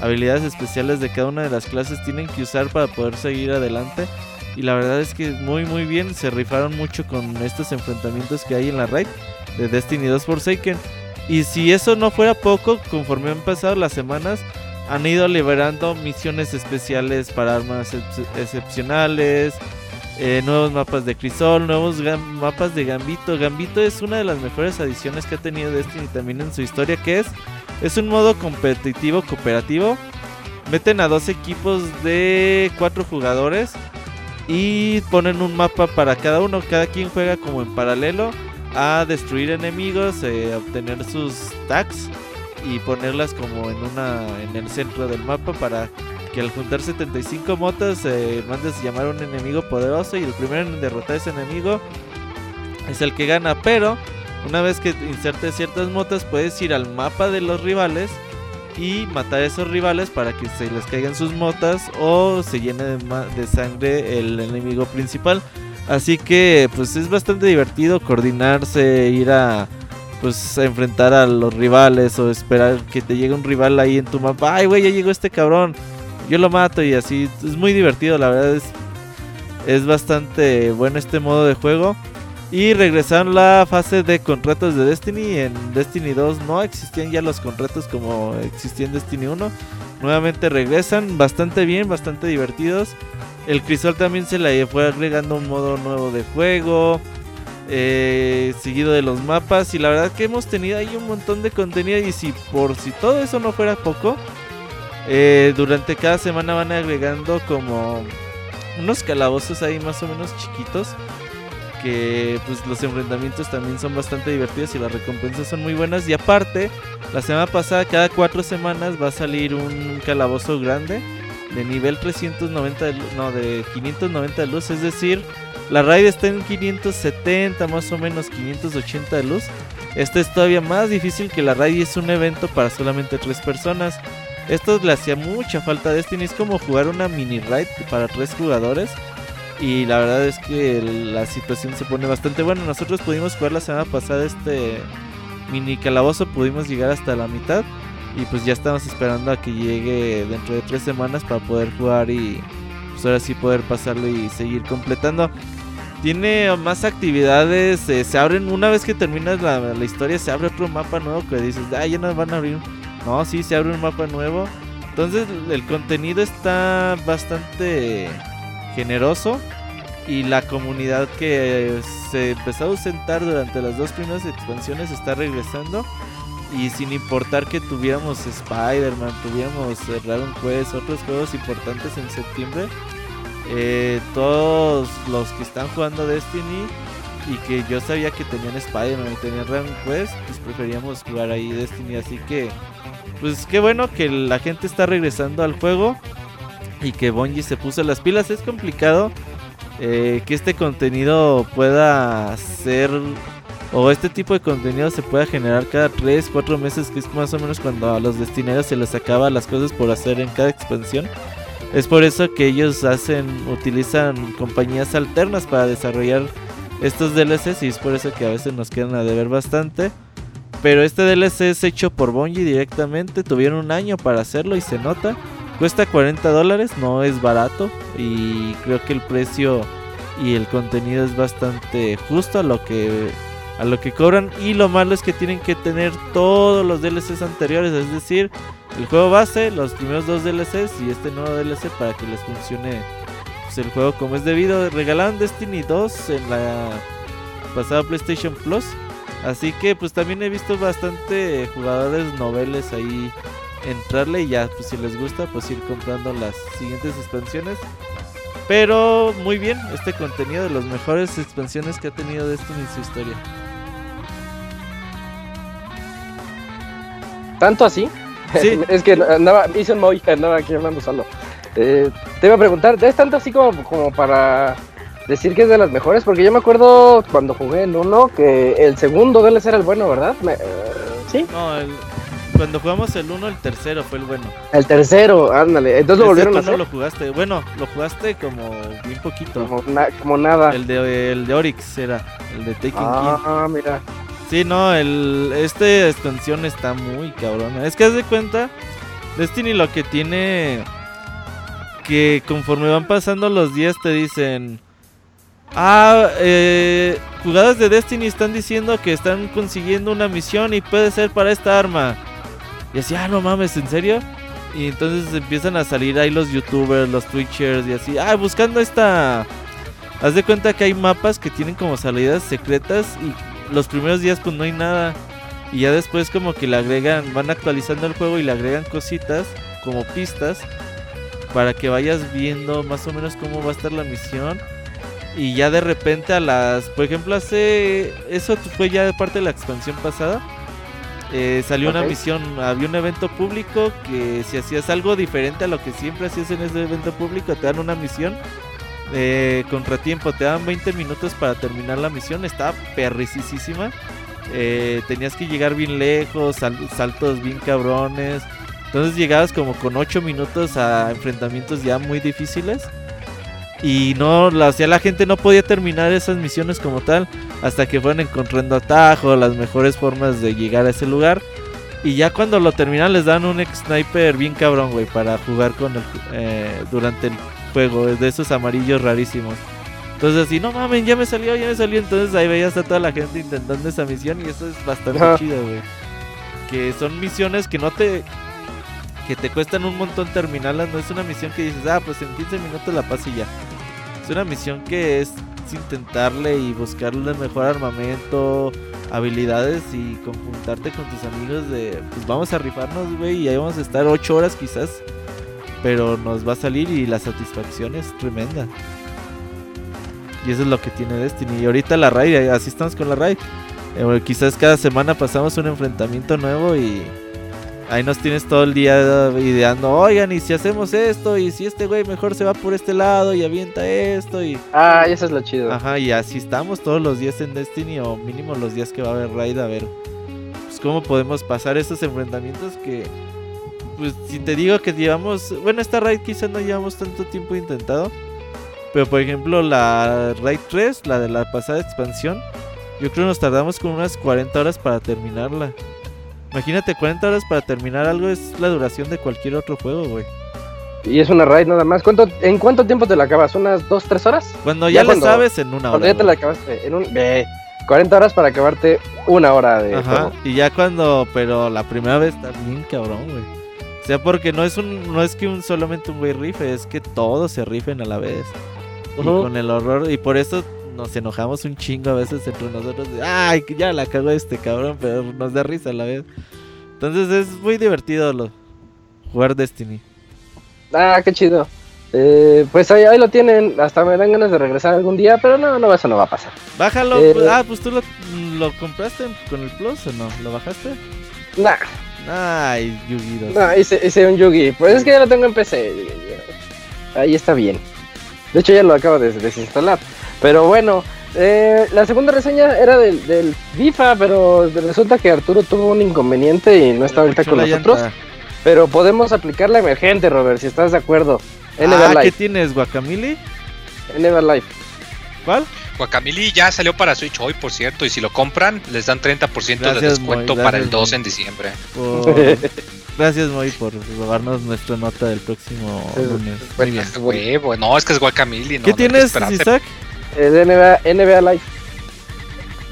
habilidades especiales de cada una de las clases tienen que usar para poder seguir adelante. Y la verdad es que muy muy bien, se rifaron mucho con estos enfrentamientos que hay en la raid de Destiny 2 Forsaken. Y si eso no fuera poco, conforme han pasado las semanas, han ido liberando misiones especiales para armas excepcionales, eh, nuevos mapas de Crisol, nuevos mapas de Gambito. Gambito es una de las mejores adiciones que ha tenido Destiny también en su historia, que es, es un modo competitivo cooperativo. Meten a dos equipos de cuatro jugadores y ponen un mapa para cada uno. Cada quien juega como en paralelo a destruir enemigos, eh, obtener sus tags y ponerlas como en una en el centro del mapa para que al juntar 75 motas eh, mandes llamar a un enemigo poderoso y el primero en derrotar a ese enemigo es el que gana. Pero una vez que insertes ciertas motas puedes ir al mapa de los rivales y matar a esos rivales para que se les caigan sus motas o se llene de, sangre el enemigo principal. Así que pues es bastante divertido coordinarse, ir a pues a enfrentar a los rivales o esperar que te llegue un rival ahí en tu mapa. Ay, güey, ya llegó este cabrón. Yo lo mato y así. Es muy divertido, la verdad es es bastante bueno este modo de juego. Y regresaron la fase de contratos de Destiny. En Destiny 2 no existían ya los contratos como existía en Destiny 1. Nuevamente regresan bastante bien, bastante divertidos. El Crisol también se le fue agregando un modo nuevo de juego. Eh, seguido de los mapas. Y la verdad que hemos tenido ahí un montón de contenido. Y si por si todo eso no fuera poco, eh, durante cada semana van agregando como unos calabozos ahí más o menos chiquitos que pues los enfrentamientos también son bastante divertidos y las recompensas son muy buenas. Y aparte, la semana pasada, cada cuatro semanas va a salir un calabozo grande de nivel 390 de no, de 590 de luz, es decir, La raid está en 570, más o menos 580 de luz. Este es todavía más difícil que la raid y es un evento para solamente tres personas. Esto le hacía mucha falta a Destiny. Es como jugar una mini raid para tres jugadores. Y la verdad es que la situación se pone bastante buena. Nosotros pudimos jugar la semana pasada este mini calabozo. Pudimos llegar hasta la mitad. Y pues ya estamos esperando a que llegue dentro de tres semanas para poder jugar y pues ahora sí poder pasarlo y seguir completando. Tiene más actividades, eh, se abren una vez que terminas la, historia, se abre otro mapa nuevo que dices, ah, ya nos van a abrir. No, sí, se abre un mapa nuevo. Entonces el contenido está bastante generoso y la comunidad que se empezó a ausentar durante las dos primeras expansiones está regresando y sin importar que tuviéramos Spider-Man, tuviéramos Dragon Quest, otros juegos importantes en septiembre, eh, todos los que están jugando Destiny y que yo sabía que tenían Spider-Man y tenían Dragon Quest, pues preferíamos jugar ahí Destiny. Así que, pues qué bueno que la gente está regresando al juego y que Bungie se puso las pilas. Es complicado eh, que este contenido pueda ser o este tipo de contenido se pueda generar cada 3, 4 meses, que es más o menos cuando a los destineros se les acaba las cosas por hacer en cada expansión. Es por eso que ellos hacen, utilizan compañías alternas para desarrollar estos DLCs y es por eso que a veces nos quedan a deber bastante. Pero este DLC es hecho por Bungie directamente, tuvieron un año para hacerlo y se nota. Cuesta 40 dólares, no es barato y creo que el precio y el contenido es bastante justo a lo que a lo que cobran. Y lo malo es que tienen que tener todos los DLCs anteriores, es decir, el juego base, los primeros dos DLCs y este nuevo DLC para que les funcione pues, el juego como es debido. Regalaron Destiny 2 en la pasada PlayStation Plus. Así que pues también he visto bastante jugadores noveles ahí entrarle y ya pues si les gusta pues ir comprando las siguientes expansiones. Pero muy bien, este contenido de las mejores expansiones que ha tenido Destiny en su historia.
¿Tanto así? Sí. es que andaba, hice un Moy, andaba aquí hablando solo. Eh, te iba a preguntar, ¿es tanto así como, como para decir que es de las mejores? Porque yo me acuerdo cuando jugué en uno que el segundo DLC era el bueno, ¿verdad? Me, eh, ¿Sí?
No, el, cuando jugamos el uno, el tercero fue el bueno.
El tercero, ándale. Entonces lo volvieron a hacer.
no lo jugaste. Bueno, lo jugaste como bien poquito.
Como, como nada.
El de, el de Oryx era, el de Taking
ah,
King.
Ah, mira.
Sí, no, el, este extensión está muy cabrona. Es que haz de cuenta, Destiny lo que tiene que conforme van pasando los días te dicen, ah, eh, jugadas de Destiny están diciendo que están consiguiendo una misión y puede ser para esta arma. Y así, ah, no mames, ¿en serio? Y entonces empiezan a salir ahí los youtubers, los twitchers y así, ah, buscando esta... Haz de cuenta que hay mapas que tienen como salidas secretas y los primeros días pues no hay nada. Y ya después como que le agregan, van actualizando el juego y le agregan cositas como pistas para que vayas viendo más o menos cómo va a estar la misión. Y ya de repente a las, por ejemplo, hace, eso fue ya de parte de la expansión pasada. Eh, salió una misión, había un evento público que si hacías algo diferente a lo que siempre hacías en ese evento público, te dan una misión eh, contratiempo, te daban 20 minutos para terminar la misión, estaba perricisísima. Eh, tenías que llegar bien lejos, saltos bien cabrones. Entonces llegabas como con 8 minutos a enfrentamientos ya muy difíciles. Y no, la, o la gente no podía terminar esas misiones como tal hasta que fueron encontrando atajos, las mejores formas de llegar a ese lugar. Y ya cuando lo terminan les dan un sniper bien cabrón, güey, para jugar con el, eh, durante el juego, de esos amarillos rarísimos. Entonces así, no mames, ya me salió, ya me salió. Entonces ahí veías a toda la gente intentando esa misión y eso es bastante chido, güey. Que son misiones que no te... Que te cuestan un montón terminarlas. No es una misión que dices, ah, pues en 15 minutos la paso y ya. Es una misión que es intentarle y buscarle el mejor armamento, habilidades y conjuntarte con tus amigos de, pues vamos a rifarnos, güey, y ahí vamos a estar 8 horas quizás pero nos va a salir y la satisfacción es tremenda. Y eso es lo que tiene Destiny. Y ahorita la raid, eh, así estamos con la raid. Eh, quizás cada semana pasamos un enfrentamiento nuevo y Ahí nos tienes todo el día ideando, oigan, y si hacemos esto, y si este güey mejor se va por este lado y avienta esto, y...
Ah, eso es lo chido.
Ajá, y así estamos todos los días en Destiny, o mínimo los días que va a haber raid, a ver, pues cómo podemos pasar estos enfrentamientos que... Pues si te digo que llevamos, bueno, esta raid quizá no llevamos tanto tiempo intentado, pero por ejemplo la raid 3, la de la pasada expansión, yo creo que nos tardamos con unas 40 horas para terminarla. Imagínate, 40 horas para terminar algo es la duración de cualquier otro juego, güey.
Y es una raid nada más. ¿Cuánto, ¿En cuánto tiempo te la acabas? ¿Unas 2, 3 horas?
Cuando ya, lo sabes, en una hora.
Cuando ya te la acabaste, en un... Ve, 40 horas para acabarte una hora de
Ajá, y ya cuando... Pero la primera vez también cabrón, güey. O sea, porque no es un no es que un solamente un güey rife, es que todos se rifen a la vez. Y con el horror, y por eso nos enojamos un chingo a veces entre nosotros. Ay, ya la cago este cabrón, pero nos da risa a la vez. Entonces es muy divertido lo, jugar Destiny.
Ah, qué chido. Eh, pues ahí, ahí, lo tienen. Hasta me dan ganas de regresar algún día, pero no, no, eso no va a pasar.
Bájalo. Eh, ah, pues tú lo, lo, compraste con el Plus o no? ¿Lo bajaste?
Nah.
Ay, Yugi.
No, hice, hice un Yugi. Pues es que ya lo tengo en PC. Ahí está bien. De hecho, ya lo acabo de desinstalar. Pero bueno, eh, la segunda reseña era del, del, FIFA, pero resulta que Arturo tuvo un inconveniente y no está ahorita con nosotros. Pero podemos aplicar la emergente, Robert, si estás de acuerdo.
ah, ¿qué tienes, Guacamili?
Everlife.
¿Cuál?
Guacamili ya salió para Switch hoy, por cierto, y si lo compran, les dan 30% de descuento para el 2 en diciembre.
Gracias, Moy, por robarnos nuestra nota del próximo lunes.
Muy bien. no, es que es Guacamili.
¿Qué tienes, Isaac?
El NBA, NBA Live.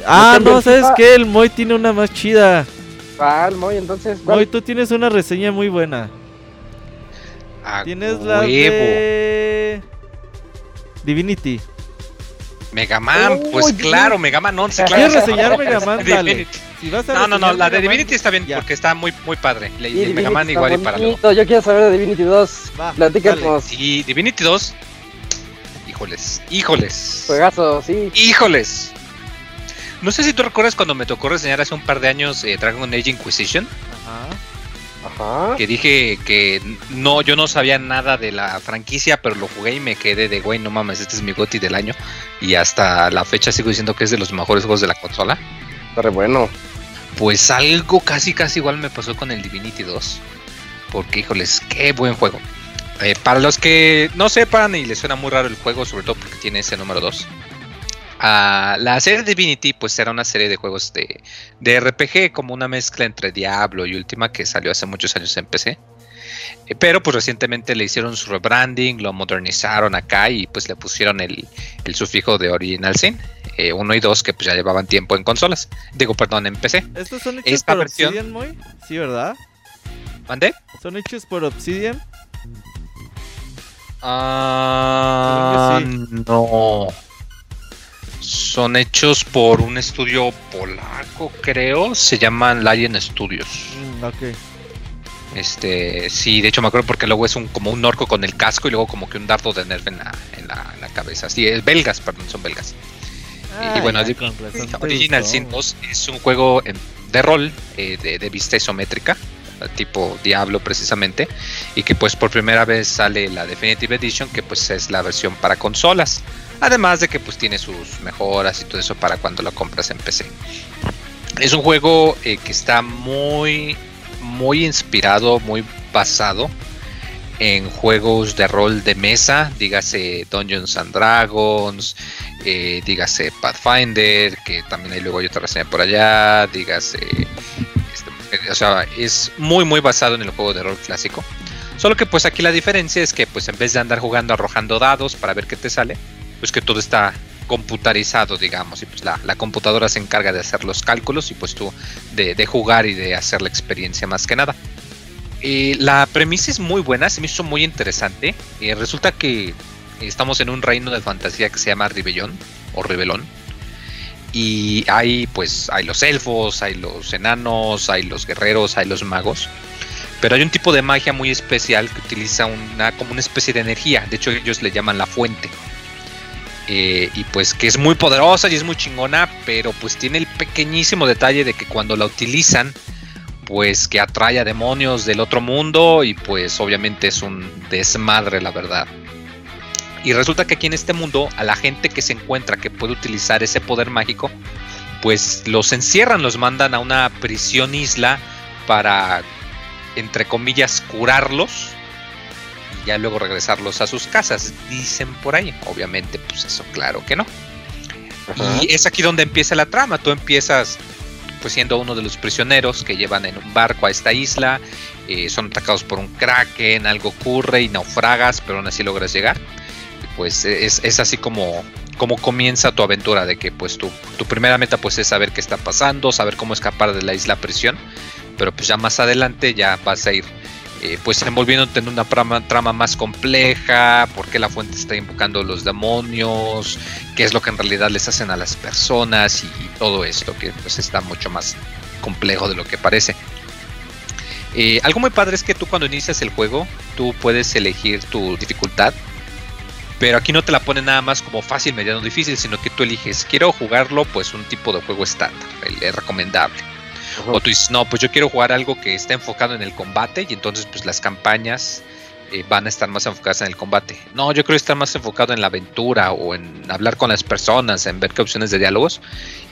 Ah, no, ¿sabes qué? El Moy tiene una más chida.
Ah, el Moy, entonces.
Moy, tú tienes una reseña muy buena. tienes la de Divinity.
Mega Man, pues claro, Mega Man 11. Claro.
¿Quieres reseñar Mega Man? Dale.
no, no, no, la de Divinity está bien porque está muy, muy padre. Y, Mega Man igual y para
luego. Yo quiero saber de Divinity 2. Platícanos.
Sí, Divinity 2 híjoles, híjoles.
Juegazo, sí.
Híjoles. No sé si tú recuerdas cuando me tocó reseñar hace un par de años eh, Dragon Age Inquisition. Ajá. Ajá. Que dije que no, yo no sabía nada de la franquicia, pero lo jugué y me quedé de güey, no mames, este es mi goti del año. Y hasta la fecha sigo diciendo que es de los mejores juegos de la consola.
Está bueno.
Pues algo casi casi igual me pasó con el Divinity 2. Porque híjoles, qué buen juego. Eh, para los que no sepan y les suena muy raro el juego, sobre todo porque tiene ese número 2. Ah, la serie Divinity pues era una serie de juegos de, de, RPG como una mezcla entre Diablo y Ultima que salió hace muchos años en PC. Eh, pero pues recientemente le hicieron su rebranding, lo modernizaron acá y pues le pusieron el, sufijo de Original Sin. Eh, uno y dos que pues ya llevaban tiempo en consolas. Digo, perdón, en PC.
¿Estos son hechos Esta por versión... Obsidian, muy? Sí, ¿verdad?
¿Mandé?
¿Son hechos por Obsidian?
Ah, no. Son hechos por un estudio polaco, creo. Se llaman Lion Studios.
Mm, ok.
Este, sí, de hecho me acuerdo porque luego es un como un orco con el casco y luego como que un dardo de nerve en la, en la, cabeza. Sí, es belgas, perdón, son belgas. y bueno, Original Sin 2 es un juego de rol eh, de, de vista isométrica tipo Diablo precisamente, y que pues por primera vez sale la Definitive Edition, que pues es la versión para consolas, además de que pues tiene sus mejoras y todo eso para cuando lo compras en PC. Es un juego eh, que está muy, muy inspirado, muy basado en juegos de rol de mesa, dígase Dungeons and Dragons, eh, dígase Pathfinder, que también hay luego hay otra reseña por allá, dígase o sea, es muy muy basado en el juego de rol clásico. Solo que pues aquí la diferencia es que pues en vez de andar jugando arrojando dados para ver qué te sale, pues que todo está computarizado, digamos, y pues la, computadora se encarga de hacer los cálculos y pues tú de, jugar y de hacer la experiencia más que nada. La premisa es muy buena, se me hizo muy interesante. Y resulta que estamos en un reino de fantasía que se llama Ribellón o Rebelón y hay pues hay los elfos, hay los enanos, hay los guerreros, hay los magos. Pero hay un tipo de magia muy especial que utiliza una como una especie de energía. De hecho ellos le llaman la fuente. Eh, y pues que es muy poderosa y es muy chingona, pero pues tiene el pequeñísimo detalle de que cuando la utilizan, pues que atrae a demonios del otro mundo y pues obviamente es un desmadre la verdad. Y resulta que aquí en este mundo a la gente que se encuentra que puede utilizar ese poder mágico, pues los encierran, los mandan a una prisión isla para, entre comillas, curarlos y ya luego regresarlos a sus casas, dicen por ahí. Obviamente, pues eso claro que no. Y es aquí donde empieza la trama. Tú empiezas pues siendo uno de los prisioneros que llevan en un barco a esta isla. Eh, son atacados por un kraken, algo ocurre y naufragas, pero aún así logras llegar. Pues es, es así como, como comienza tu aventura, de que pues tu, tu primera meta pues es saber qué está pasando, saber cómo escapar de la isla prisión. Pero pues ya más adelante ya vas a ir eh, pues envolviéndote en una trama, más compleja, por qué la fuente está invocando los demonios, qué es lo que en realidad les hacen a las personas y, todo esto, que pues está mucho más complejo de lo que parece. Eh, algo muy padre es que tú cuando inicias el juego, tú puedes elegir tu dificultad, pero aquí no te la pone nada más como fácil, mediano, difícil, sino que tú eliges, quiero jugarlo pues un tipo de juego estándar, el recomendable o tú dices, no, pues yo quiero jugar algo que esté enfocado en el combate y entonces pues las campañas eh, van a estar más enfocadas en el combate. No, yo creo estar más enfocado en la aventura o en hablar con las personas, en ver qué opciones de diálogos.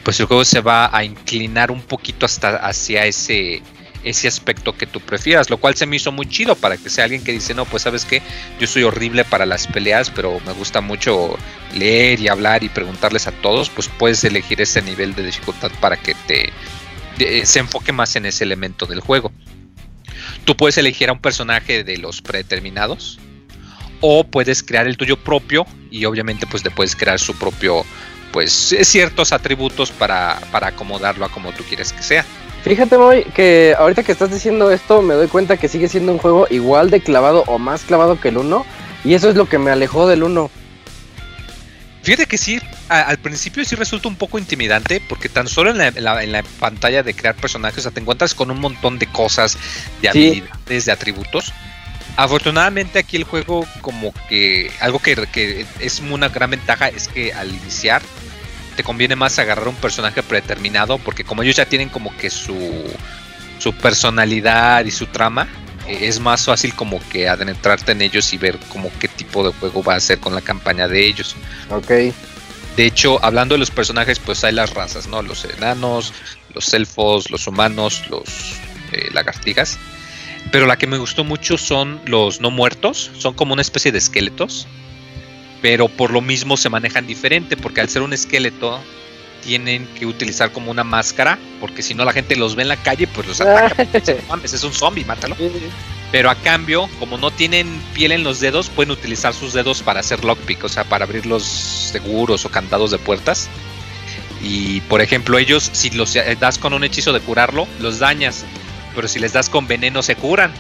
Pues el juego se va a inclinar un poquito hasta hacia ese ese aspecto que tú prefieras, lo cual se me hizo muy chido para que sea alguien que dice, no, pues sabes que yo soy horrible para las peleas, pero me gusta mucho leer y hablar y preguntarles a todos, pues puedes elegir ese nivel de dificultad para que te, se enfoque más en ese elemento del juego. Tú puedes elegir a un personaje de los predeterminados o puedes crear el tuyo propio y obviamente pues le puedes crear su propio pues ciertos atributos para, para acomodarlo a como tú quieres que sea.
Fíjate, Moy, que ahorita que estás diciendo esto, me doy cuenta que sigue siendo un juego igual de clavado o más clavado que el 1. Y eso es lo que me alejó del 1.
Fíjate que sí, al principio sí resulta un poco intimidante porque tan solo en la, pantalla de crear personajes te encuentras con un montón de cosas, de habilidades, de atributos. Afortunadamente aquí el juego como que algo que, que, es una gran ventaja es que al iniciar te conviene más agarrar un personaje predeterminado porque como ellos ya tienen como que su, su personalidad y su trama, eh, es más fácil como que adentrarte en ellos y ver como qué tipo de juego va a ser con la campaña de ellos.
Ok.
De hecho, hablando de los personajes, pues hay las razas, ¿no? Los enanos, los elfos, los humanos, los eh, lagartijas. Pero la que me gustó mucho son los no muertos. Son como una especie de esqueletos. Pero por lo mismo se manejan diferente. Porque al ser un esqueleto, tienen que utilizar como una máscara, porque si no la gente los ve en la calle, pues los ataca. es un zombie, mátalo. Pero a cambio, como no tienen piel en los dedos, pueden utilizar sus dedos para hacer lockpick, o sea, para abrir los seguros o candados de puertas. Y por ejemplo, ellos, si los das con un hechizo de curarlo, los dañas. Pero si les das con veneno, se curan.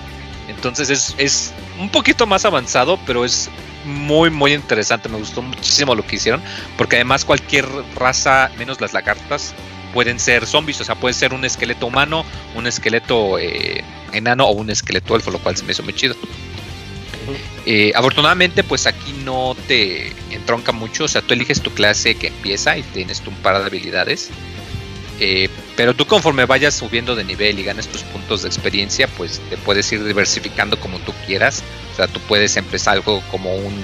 Entonces es, es un poquito más avanzado, pero es muy, muy interesante. Me gustó muchísimo lo que hicieron. Porque además cualquier raza, menos las lagartas, pueden ser zombies. O sea, puede ser un esqueleto humano, un esqueleto eh, enano o un esqueleto elfo, lo cual se me hizo muy chido. Eh, afortunadamente, pues aquí no te entronca mucho. O sea, tú eliges tu clase que empieza y tienes un par de habilidades. Eh, pero tú conforme vayas subiendo de nivel y ganes tus puntos de experiencia, pues te puedes ir diversificando como tú quieras. O sea, tú puedes empezar algo como un...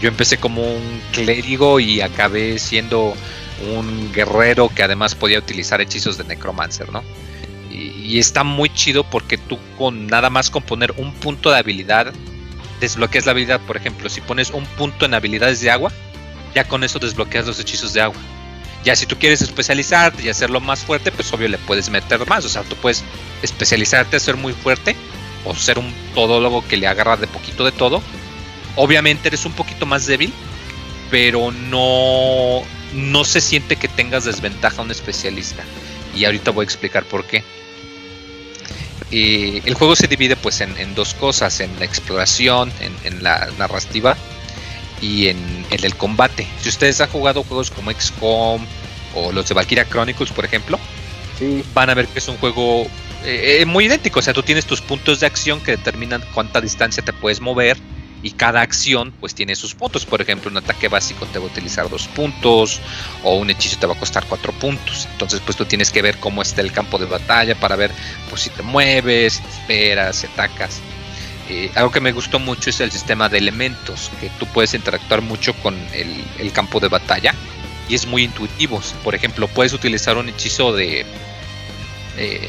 Yo empecé como un clérigo y acabé siendo un guerrero que además podía utilizar hechizos de necromancer, ¿no? Y, está muy chido porque tú con nada más con poner un punto de habilidad desbloqueas la habilidad. Por ejemplo, si pones un punto en habilidades de agua, ya con eso desbloqueas los hechizos de agua. Ya si tú quieres especializarte y hacerlo más fuerte, pues obvio le puedes meter más. O sea, tú puedes especializarte a ser muy fuerte o ser un todólogo que le agarra de poquito de todo. Obviamente eres un poquito más débil, pero no, no se siente que tengas desventaja a un especialista. Y ahorita voy a explicar por qué. Eh, el juego se divide pues en, dos cosas, en la exploración, en, en la narrativa y en, el combate. Si ustedes han jugado juegos como XCOM o los de Valkyria Chronicles, por ejemplo, van a ver que es un juego eh, eh, muy idéntico. O sea, tú tienes tus puntos de acción que determinan cuánta distancia te puedes mover y cada acción pues tiene sus puntos. Por ejemplo, un ataque básico te va a utilizar dos puntos o un hechizo te va a costar cuatro puntos. Entonces pues tú tienes que ver cómo está el campo de batalla para ver pues si te mueves, si te esperas, si atacas. Eh, algo que me gustó mucho es el sistema de elementos, que tú puedes interactuar mucho con el, campo de batalla y es muy intuitivo. Por ejemplo, puedes utilizar un hechizo de, eh,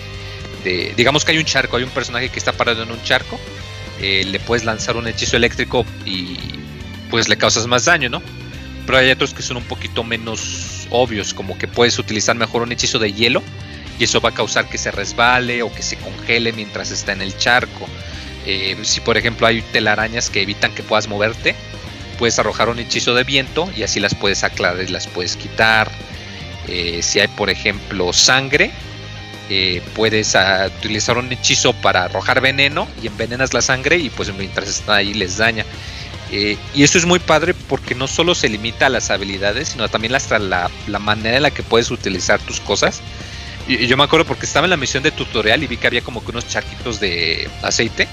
de, digamos que hay un charco, hay un personaje que está parado en un charco eh, le puedes lanzar un hechizo eléctrico y pues le causas más daño, ¿no? Pero hay otros que son un poquito menos obvios, como que puedes utilizar mejor un hechizo de hielo y eso va a causar que se resbale o que se congele mientras está en el charco. Eh, si por ejemplo hay telarañas que evitan que puedas moverte, puedes arrojar un hechizo de viento y así las puedes aclarar y las puedes quitar. Eh, si hay por ejemplo sangre, eh, puedes utilizar un hechizo para arrojar veneno y envenenas la sangre y pues mientras está ahí les daña. Eh, y eso es muy padre porque no solo se limita a las habilidades, sino también hasta la, manera en la que puedes utilizar tus cosas. Yo me acuerdo porque estaba en la misión de tutorial y vi que había como que unos charquitos de aceite,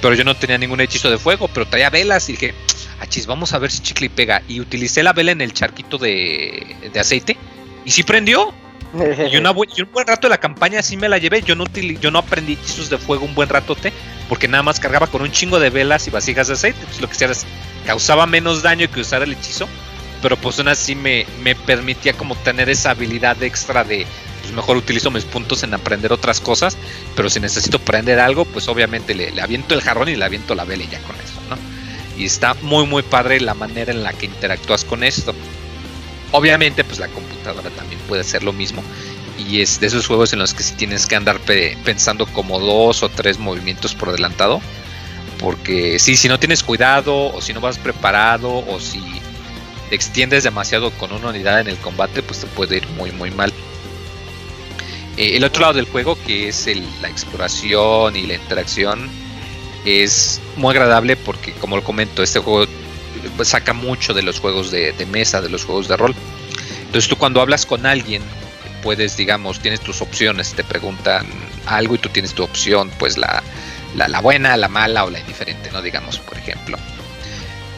pero yo no tenía ningún hechizo de fuego, pero traía velas y dije, achis, vamos a ver si chicle y pega. Y utilicé la vela en el charquito de, de aceite y sí prendió. y, un buen rato de la campaña sí me la llevé. Yo no, yo no aprendí hechizos de fuego un buen ratote, porque nada más cargaba con un chingo de velas y vasijas de aceite. Pues lo que hacía causaba menos daño que usar el hechizo, pero pues aún así me, me permitía como tener esa habilidad extra de, pues mejor utilizo mis puntos en aprender otras cosas, pero si necesito aprender algo, pues obviamente le, le aviento el jarrón y le aviento la vela y ya con eso, ¿no? Y está muy muy padre la manera en la que interactúas con esto. Obviamente, pues la computadora también puede hacer lo mismo. Y es de esos juegos en los que si tienes que andar pensando como dos o tres movimientos por adelantado. Porque sí, si no tienes cuidado, o si no vas preparado, o si te extiendes demasiado con una unidad en el combate, pues te puede ir muy, muy mal. Eh, el otro lado del juego, que es la exploración y la interacción, es muy agradable porque, como lo comento, este juego pues, saca mucho de los juegos de, mesa, de los juegos de rol. Entonces tú cuando hablas con alguien, puedes, digamos, tienes tus opciones, te preguntan algo y tú tienes tu opción, pues la, la, buena, la mala o la indiferente, ¿no? Digamos, por ejemplo.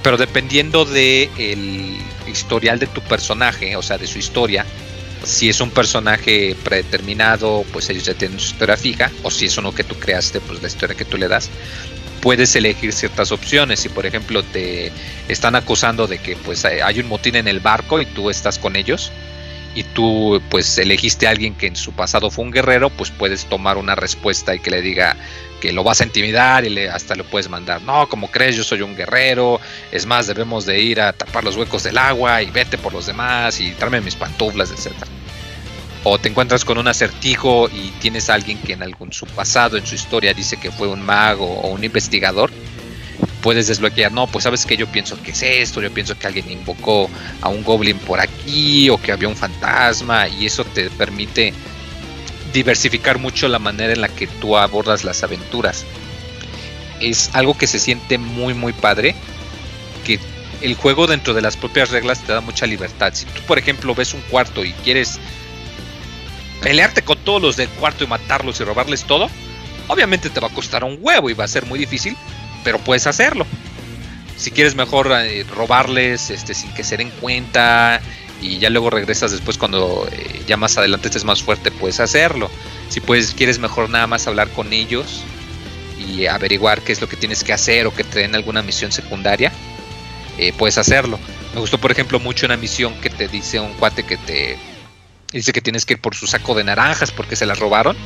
Pero dependiendo de el historial de tu personaje, o sea, de su historia, si es un personaje predeterminado, pues ellos ya tienen su historia fija, o si es uno que tú creaste, pues la historia que tú le das puedes elegir ciertas opciones. Si por ejemplo te están acusando de que pues hay un motín en el barco y tú estás con ellos y tú pues elegiste a alguien que en su pasado fue un guerrero, pues puedes tomar una respuesta y que le diga que lo vas a intimidar y le, hasta le puedes mandar, no, como crees, yo soy un guerrero, es más, debemos de ir a tapar los huecos del agua y vete por los demás y tráeme mis pantuflas, etcétera. O te encuentras con un acertijo y tienes a alguien que en algún su pasado, en su historia, dice que fue un mago o un investigador, puedes desbloquear, no, pues sabes que yo pienso que es esto, yo pienso que alguien invocó a un goblin por aquí o que había un fantasma y eso te permite diversificar mucho la manera en la que tú abordas las aventuras. Es algo que se siente muy muy padre, que el juego dentro de las propias reglas te da mucha libertad. Si tú por ejemplo ves un cuarto y quieres pelearte con todos los del cuarto y matarlos y robarles todo, obviamente te va a costar un huevo y va a ser muy difícil, pero puedes hacerlo. Si quieres mejor eh, robarles este, sin que se den cuenta y ya luego regresas después cuando eh, ya más adelante estés más fuerte, puedes hacerlo. Si puedes, quieres mejor nada más hablar con ellos y averiguar qué es lo que tienes que hacer o que te den alguna misión secundaria, eh, puedes hacerlo. Me gustó, por ejemplo, mucho una misión que te dice un cuate que te dice que tienes que ir por su saco de naranjas porque se las robaron.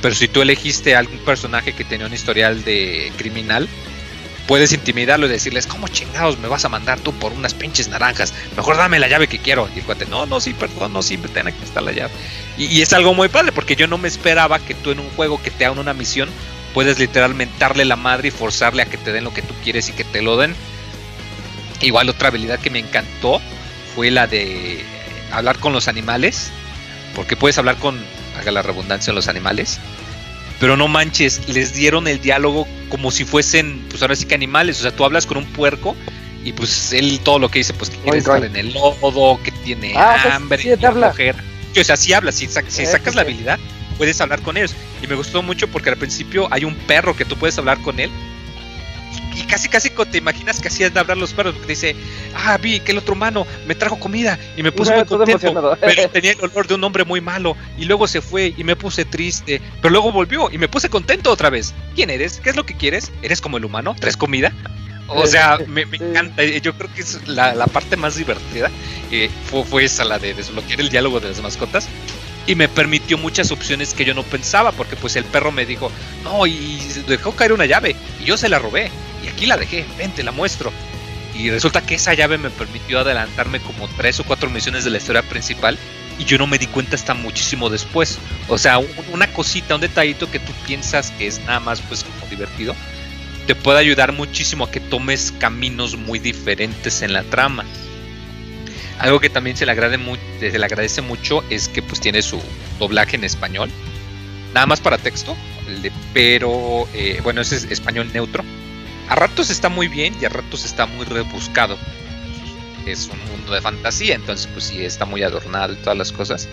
Pero si tú elegiste a algún personaje que tenía un historial de criminal, puedes intimidarlo y decirles, ¿cómo chingados me vas a mandar tú por unas pinches naranjas? Mejor dame la llave que quiero. Y el cuate, no, no, sí, perdón, no, sí, ten aquí está la llave. Y, es algo muy padre, porque yo no me esperaba que tú en un juego que te hagan una misión, puedes literalmente darle la madre y forzarle a que te den lo que tú quieres y que te lo den. Igual otra habilidad que me encantó fue la de hablar con los animales, porque puedes hablar con, haga la redundancia, los animales, pero no manches, les dieron el diálogo como si fuesen, pues ahora sí que animales, o sea, tú hablas con un puerco y pues él todo lo que dice, pues que quiere estar en el lodo, que tiene ah, hambre, que O sea, si hablas, si, si sacas la habilidad, puedes hablar con ellos. Y me gustó mucho porque al principio hay un perro que tú puedes hablar con él y casi casi te imaginas que de hablar los perros, porque dice, ah, vi que el otro humano me trajo comida y me puse muy contento, pero tenía el olor de un hombre muy malo y luego se fue y me puse triste, pero luego volvió y me puse contento otra vez. ¿Quién eres? ¿Qué es lo que quieres? ¿Eres como el humano? ¿Traes comida? O sea, me, encanta. Yo creo que es la, parte más divertida. Eh, fue, fue, esa, la de desbloquear el diálogo de las mascotas. Y me permitió muchas opciones que yo no pensaba, porque pues el perro me dijo, no, y dejó caer una llave. Y yo se la robé. Aquí la dejé, ven, te la muestro. Y resulta que esa llave me permitió adelantarme como tres o cuatro misiones de la historia principal. Y yo no me di cuenta hasta muchísimo después. O sea, una cosita, un detallito que tú piensas que es nada más pues como divertido te puede ayudar muchísimo a que tomes caminos muy diferentes en la trama. Algo que también se le, agrade se le agradece mucho es que pues tiene su doblaje en español. Nada más para texto, pero eh, bueno, ese es español neutro. A ratos está muy bien y a ratos está muy rebuscado. Es un mundo de fantasía, entonces pues sí está muy adornado y todas las cosas.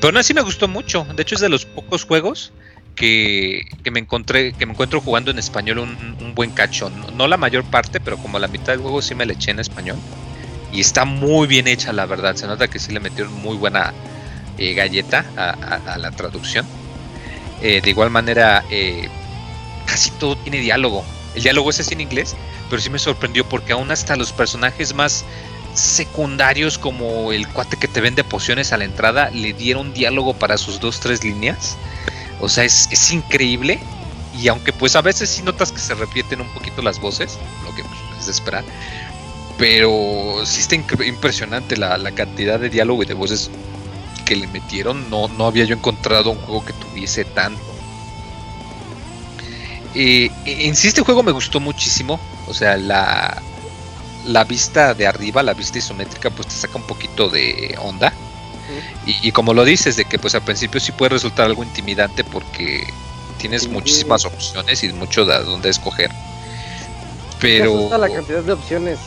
Pero aún así me gustó mucho. De hecho es de los pocos juegos que, me encontré, que me encuentro jugando en español un, buen cacho. No, la mayor parte, pero como la mitad del juego sí me le eché en español. Y está muy bien hecha, la verdad. Se nota que sí le metieron muy buena eh, galleta a, la traducción. Eh, de igual manera, eh, casi todo tiene diálogo. El diálogo es en inglés, pero sí me sorprendió porque aún hasta los personajes más secundarios como el cuate que te vende pociones a la entrada le dieron diálogo para sus dos, tres líneas o sea, es, increíble. Y aunque pues a veces sí notas que se repiten un poquito las voces, lo que pues, es de esperar. Pero sí está impresionante la, cantidad de diálogo y de voces que le metieron. No, no había yo encontrado un juego que tuviese tanto. Eh, en sí este juego me gustó muchísimo. O sea, la, la vista de arriba, la vista isométrica, pues te saca un poquito de onda. Y, como lo dices, de que pues al principio sí puede resultar algo intimidante porque tienes muchísimas opciones y mucho de dónde escoger. Pero...
la cantidad de opciones.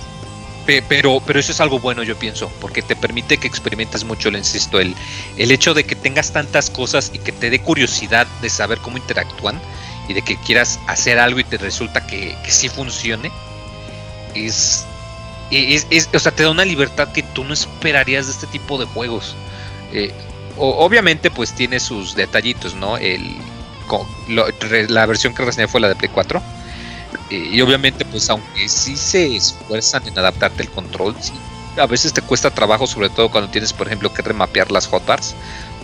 pero, pero eso es algo bueno, yo pienso, porque te permite que experimentes mucho, le insisto, el, el hecho de que tengas tantas cosas y que te dé curiosidad de saber cómo interactúan y de que quieras hacer algo y te resulta que, que sí funcione, es, es, o sea, te da una libertad que tú no esperarías de este tipo de juegos. Eh, obviamente, pues tiene sus detallitos, ¿no? El, la versión que reseñé fue la de Play 4. Eh, y obviamente, pues aunque sí se esfuerzan en adaptarte el control, a veces te cuesta trabajo, sobre todo cuando tienes, por ejemplo, que remapear las hotbars,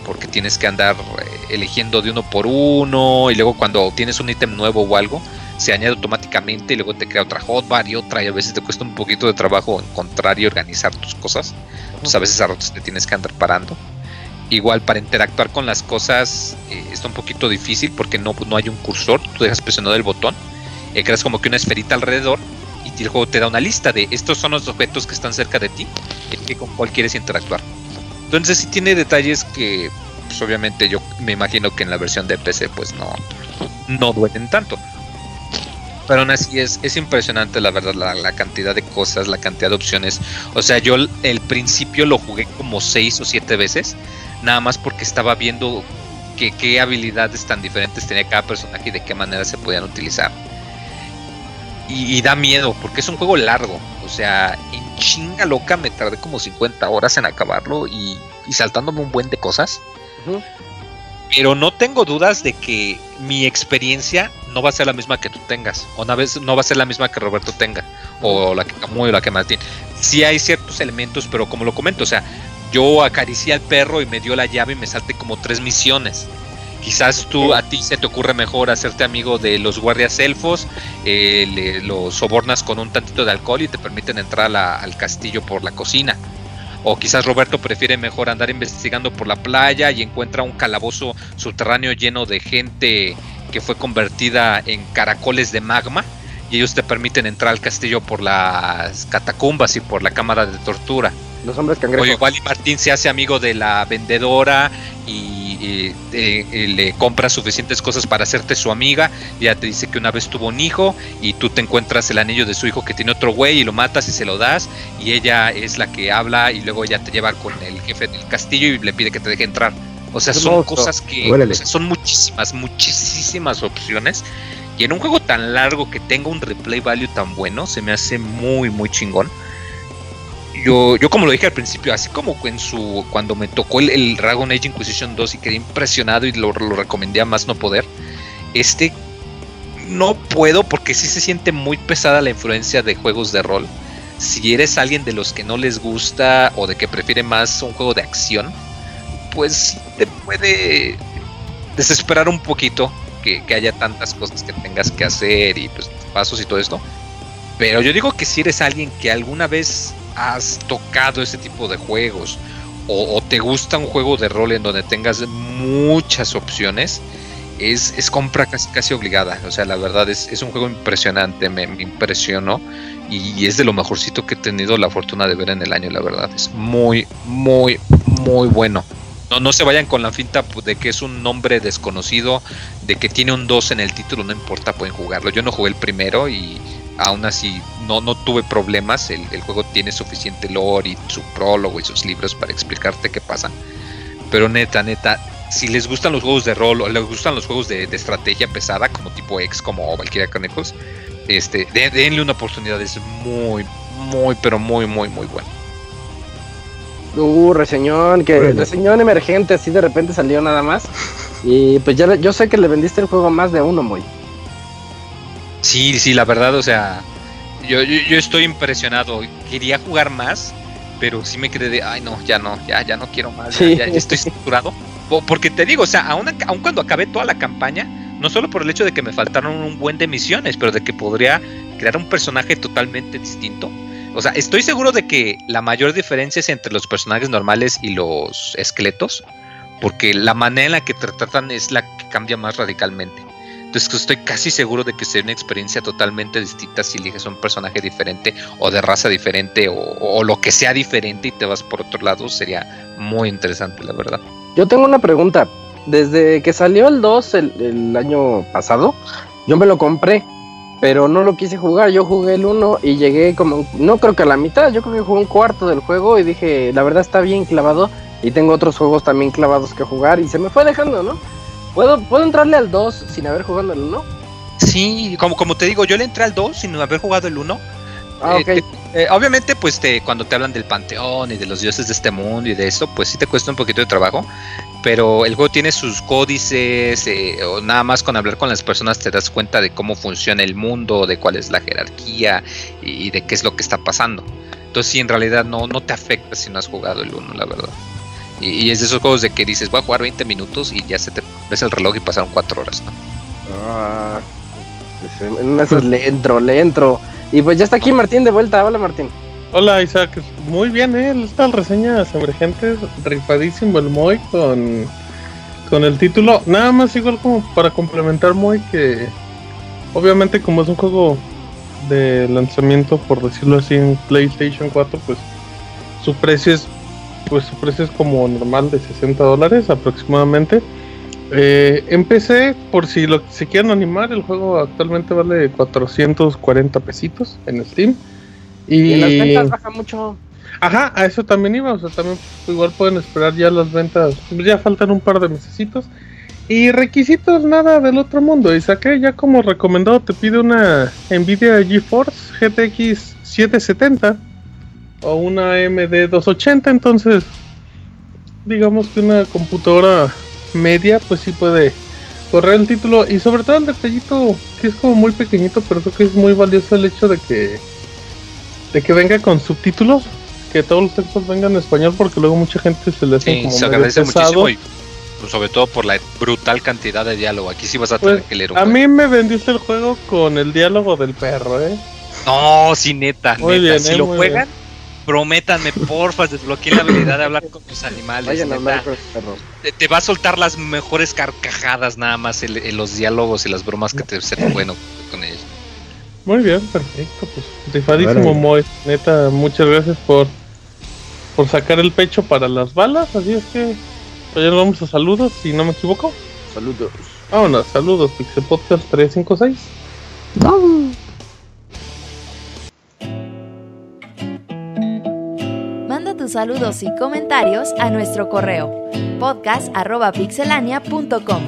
porque tienes que andar eh, eligiendo de uno por uno, y luego cuando tienes un ítem nuevo o algo, se añade automáticamente y luego te crea otra hotbar y otra, y a veces te cuesta un poquito de trabajo encontrar y organizar tus cosas. Pues a veces a ratos te tienes que andar parando. Igual para interactuar con las cosas eh, está un poquito difícil porque no, no hay un cursor, tú dejas presionado el botón, eh, creas como que una esferita alrededor y el juego te da una lista de estos son los objetos que están cerca de ti y con cuál quieres interactuar. Entonces sí tiene detalles que pues, obviamente yo me imagino que en la versión de PC pues no, no duelen tanto. Pero aún así es, es impresionante la verdad la, cantidad de cosas, la cantidad de opciones. O sea, yo el principio lo jugué como seis o siete veces nada más porque estaba viendo que, qué habilidades tan diferentes tenía cada personaje y de qué manera se podían utilizar. Y, da miedo, porque es un juego largo. O sea, chinga loca me tardé como 50 horas en acabarlo y, saltándome un buen de cosas. Pero no tengo dudas de que mi experiencia no va a ser la misma que tú tengas. O una vez no va a ser la misma que Roberto tenga. O la que Camuy o la que Martín. Sí hay ciertos elementos, pero como lo comento, o sea, yo acaricié al perro y me dio la llave y me salté como tres misiones. Quizás tú a ti se te ocurre mejor hacerte amigo de los guardias elfos, eh, le, los sobornas con un tantito de alcohol y te permiten entrar al castillo por la cocina. O quizás Roberto prefiere mejor andar investigando por la playa y encuentra un calabozo subterráneo lleno de gente que fue convertida en caracoles de magma y ellos te permiten entrar al castillo por las catacumbas y por la cámara de tortura.
Los hombres cangrejos.
O igual y Martín se hace amigo de la vendedora y, le compra suficientes cosas para hacerte su amiga. Ya te dice que una vez tuvo un hijo y tú te encuentras el anillo de su hijo que tiene otro güey y lo matas y se lo das. Y ella es la que habla y luego ella te lleva con el jefe del castillo y le pide que te deje entrar. O sea, son cosas que son muchísimas, muchísimas opciones Y en un juego tan largo que tenga un replay value tan bueno, se me hace muy, muy chingón. Yo, yo como lo dije al principio, así como en su cuando me tocó el, Dragon Age Inquisition 2 y quedé impresionado y lo, lo recomendé a más no poder, este no puedo porque sí se siente muy pesada la influencia de juegos de rol. Si eres alguien de los que no les gusta o de que prefiere más un juego de acción, pues te puede desesperar un poquito que, haya tantas cosas que tengas que hacer y pues pasos y todo esto. Pero yo digo que si eres alguien que alguna vez has tocado ese tipo de juegos o, te gusta un juego de rol en donde tengas muchas opciones, es, es compra casi, casi obligada. O sea, la verdad es, es un juego impresionante, me, impresionó y es de lo mejorcito que he tenido la fortuna de ver en el año, la verdad. Es muy, muy, muy bueno. No, no se vayan con la finta de que es un nombre desconocido, de que tiene un 2 en el título, no importa, pueden jugarlo. Yo no jugué el primero y aún así no, no tuve problemas. El, juego tiene suficiente lore y su prólogo y sus libros para explicarte qué pasa. Pero neta, neta, si les gustan los juegos de rol o les gustan los juegos de, estrategia pesada, como tipo X, como Valkyria Chronicles, este, denle una oportunidad. Es muy, muy, pero muy, muy, muy bueno.
Uh, reseñón, que reseñón emergente, así de repente salió nada más. Y pues ya yo sé que le vendiste el juego más de uno, muy.
Sí, sí, la verdad, o sea, yo, yo, estoy impresionado. Quería jugar más, pero sí me quedé de, ay no, ya no, ya, ya no quiero más, ya, estoy saturado. Porque te digo, o sea, aún, aun cuando acabé toda la campaña, no solo por el hecho de que me faltaron un buen de misiones, pero de que podría crear un personaje totalmente distinto o sea, estoy seguro de que la mayor diferencia es entre los personajes normales y los esqueletos, porque la manera en la que te tratan es la que cambia más radicalmente. Entonces estoy casi seguro de que sería una experiencia totalmente distinta si eliges un personaje diferente o de raza diferente o, lo que sea diferente y te vas por otro lado. Sería muy interesante, la verdad.
Yo tengo una pregunta. Desde que salió el 2 el año pasado, yo me lo compré pero no lo quise jugar. Yo jugué el 1 y llegué como, no creo que a la mitad, yo creo que jugué un cuarto del juego y dije, la verdad está bien clavado y tengo otros juegos también clavados que jugar y se me fue dejando, ¿no? ¿Puedo, ¿puedo entrarle al 2 sin haber jugado el 1?
Sí, como, como te digo, yo le entré al 2 sin haber jugado el 1
Ah, eh,
eh, obviamente, pues te, cuando te hablan del panteón y de los dioses de este mundo y de eso, pues sí te cuesta un poquito de trabajo. Pero el juego tiene sus códices, eh, o nada más con hablar con las personas te das cuenta de cómo funciona el mundo, de cuál es la jerarquía y, de qué es lo que está pasando. Entonces, sí, en realidad no, no te afecta si no has jugado el 1, la verdad. Y, es de esos juegos de que dices, voy a jugar 20 minutos y ya se te ves el reloj y pasaron 4 horas, ¿no?
Ah, pues, le entro, le entro. Y pues ya está aquí Martín de vuelta. Hola Martín.
Hola Isaac, muy bien, ¿eh? Estas reseñas emergentes, rifadísimo el Moy con, con el título. Nada más igual como para complementar Moy que obviamente como es un juego de lanzamiento, por decirlo así, en PlayStation 4, pues su precio es pues su precio es como normal de 60 dólares aproximadamente. Eh, empecé, por si lo si quieren animar, el juego actualmente vale 440 pesitos en Steam.
Y, las ventas baja mucho.
Ajá, a eso también iba, o sea, también igual pueden esperar ya las ventas, ya faltan un par de mesecitos. Y requisitos nada del otro mundo. Y saqué ya como recomendado, te pide una Nvidia GeForce GTX 770 o una AMD 280. Entonces, digamos que una computadora media, pues sí puede correr el título. Y sobre todo el detallito, que es como muy pequeñito, pero creo que es muy valioso el hecho de que, de que venga con subtítulos. Que todos los textos vengan en español, porque luego mucha gente se le hace como
se agradece muchísimo y pues, sobre todo por la brutal cantidad de diálogo. Aquí sí vas a tener pues, que leer
un A mí me vendiste el juego con el diálogo del perro, ¿eh?
No, sí, neta, neta. si ¿eh? lo juegan, prométanme, porfa, desbloqueen la habilidad de hablar con tus animales. te, va a soltar las mejores carcajadas nada más en, los diálogos y las bromas que te sean bueno con ellos.
Muy bien, perfecto, pues rifadísimo Moy, neta, muchas gracias por por sacar el pecho para las balas, así es que pues ya nos vamos a saludos, si no me equivoco.
Saludos.
Vámonos, saludos, Pixel Podcast 356.
Saludos y comentarios a nuestro correo podcast.pixelania.com.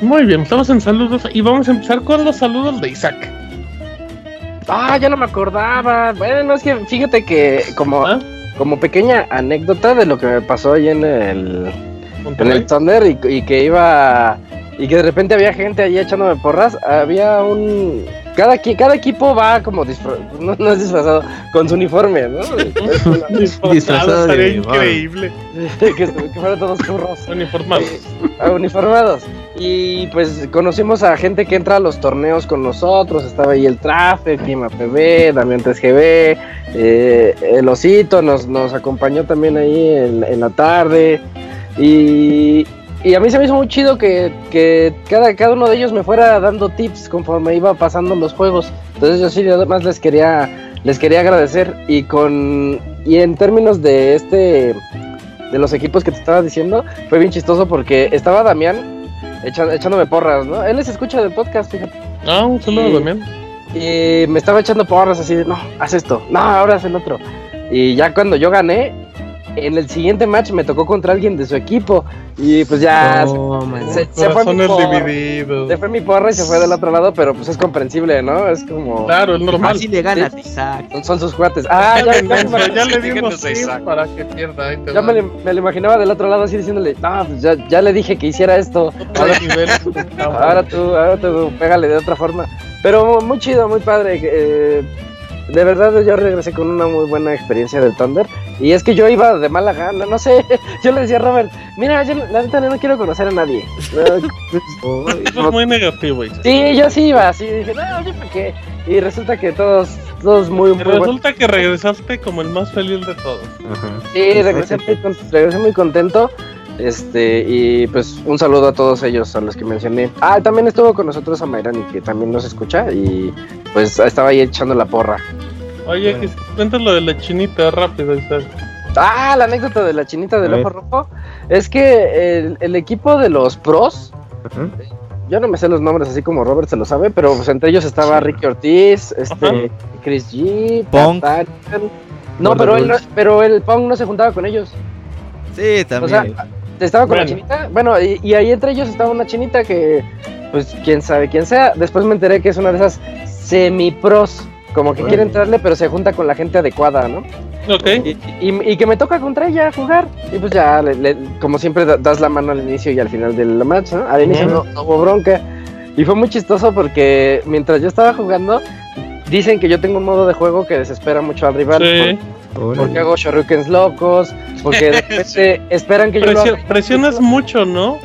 Muy bien, estamos en saludos y vamos a empezar con los saludos de Isaac.
Ah, ya no me acordaba. Bueno, es que fíjate que como,
¿Ah?
como pequeña anécdota de lo que me pasó ahí en el, en el Thunder y, y que iba y que de repente había gente ahí echándome porras, había un cada qui- cada equipo va como disfra- no, no es disfrazado con su uniforme, ¿no?
Disfrazado de
increíble.
que, que fueran todos churros.
Uniformados.
Ah, uniformados. Y pues conocimos a gente que entra a los torneos con nosotros. Estaba ahí el Traffic, Kima PB, Damián 3GB, eh, el Osito nos, nos acompañó también ahí en, en la tarde. Y, y a mí se me hizo muy chido que, que cada, cada uno de ellos me fuera dando tips conforme iba pasando los juegos. Entonces yo sí además les quería, les quería agradecer. Y con y en términos de este de los equipos que te estaba diciendo, fue bien chistoso porque estaba Damián echa- echándome porras, ¿no? Él les escucha del podcast, fíjate.
Ah, un saludo también.
Y me estaba echando porras así de, no, haz esto, no, ahora haz el otro. Y ya cuando yo gané, en el siguiente match me tocó contra alguien de su equipo. Y pues ya
Oh, man.
se, se fue mi porra, se fue mi porra y se fue del otro lado, pero pues es comprensible, ¿no? Es como...
Claro, es normal.
Así le ganas, Isaac.
Son, son sus cuates. Ah, ya, ya, me-
ya le dimos para que pierda. ahí te
ya me, lo- me lo imaginaba del otro lado así diciéndole, no, pues ya, ya le dije que hiciera esto.
Nivel.
Ahora tú, ahora tú pégale de otra forma. Pero muy chido, muy padre. eh, de verdad yo regresé con una muy buena experiencia del Thunder. Y es que yo iba de mala gana, no sé. Yo le decía a Robert, mira, yo la neta no quiero conocer a nadie.
Eso es muy negativo,
sí, yo sí iba así. Dije, no, yo para qué. Y resulta que todos, todos muy,
Y
muy buenos.
resulta que regresaste como el más feliz de todos.
Ajá.
Sí, regresé muy, regresé muy contento. Este, y pues un saludo a todos ellos, a los que mencioné. Ah, también estuvo con nosotros a Mayrani, que también nos escucha, y pues estaba ahí echando la porra.
Oye, que cuentas lo de la chinita rápido, Isaac.
Ah, la anécdota de la chinita del ojo rojo. Es que el, el equipo de los pros, yo no me sé los nombres así como Robert se lo sabe, pero pues entre ellos estaba Ricky Ortiz, este, Chris G,
Punk.
Tartarian. No, pero él no, pero el Pong no se juntaba con ellos.
Sí,
O
también.
sea, estaba con la
Bueno.
chinita. Bueno, y, y ahí entre ellos estaba una chinita que, pues, quién sabe quién sea. Después me enteré que es una de esas semi-pros. Como que quiere entrarle, pero se junta con la gente adecuada, ¿no?
Ok.
Y, y- y que me toca contra ella jugar. Y pues ya, le- le- como siempre, da- das la mano al inicio y al final del match, ¿no? Al inicio no, no hubo bronca. Y fue muy chistoso porque mientras yo estaba jugando, dicen que yo tengo un modo de juego que desespera mucho al rival.
Sí.
por- porque hago shurikens locos, porque de repente esperan que yo lo haga.
presionas mucho, ¿no?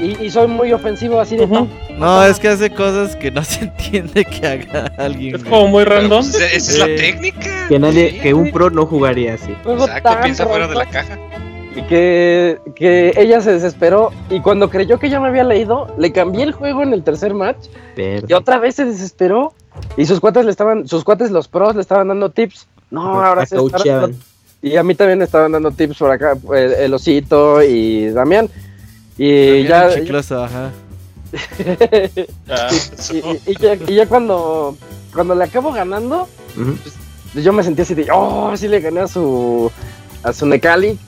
Y, y soy muy ofensivo así de
Ujú.
no.
No, es que hace cosas que no se entiende que haga alguien.
Es como muy
Pero,
random.
pues, esa es la técnica.
Que nadie,
Sí.
que un pro no jugaría así.
Exacto, piensa fuera de la caja.
y que, que ella se desesperó y cuando creyó que ya me había leído, le cambié el juego en el tercer match y otra vez se desesperó y sus cuates le estaban, sus cuates los pros le estaban dando tips. No, ahora
Coacheaban.
Y a mí también me estaban dando tips por acá, el, el osito y Damián. Y ya,
chicloso, ajá.
Ah,
y, y- y ya, y ya cuando, cuando le acabo ganando,
Ujú.
yo me sentí así de, oh, sí le gané a su, a su Necali.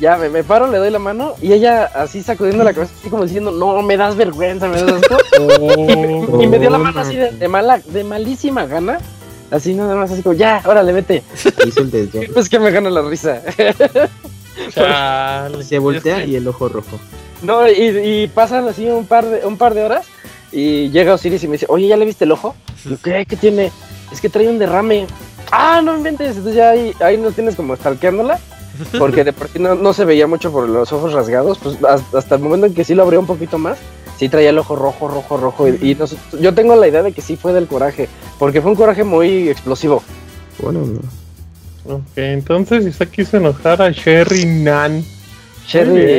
Ya me, me paro, le doy la mano y ella así sacudiendo la cabeza, así como diciendo, no, me das vergüenza, me das asco.
oh.
y me dio la mano así de, de mala, de malísima gana. Así nada más, así como, ya, órale, vete. Pues que me gana la risa.
Chale.
Se voltea y el ojo rojo.
No, y, y pasan así un par de un par de horas y llega Osiris y me dice, oye, ¿ya le viste el ojo? Yo, ¿qué? ¿Qué tiene? Es que trae un derrame. Ah, no inventes. Entonces ya ahí, ahí no tienes como stalkeándola. Porque de por sí no, no se veía mucho por los ojos rasgados. Pues hasta, hasta el momento en que sí lo abrió un poquito más, sí traía el ojo rojo, rojo, rojo. Y, y nos- yo tengo la idea de que sí fue del coraje. Porque fue un coraje muy explosivo.
Bueno, no.
Ok, entonces Isaac quiso enojar a Sherry Nan.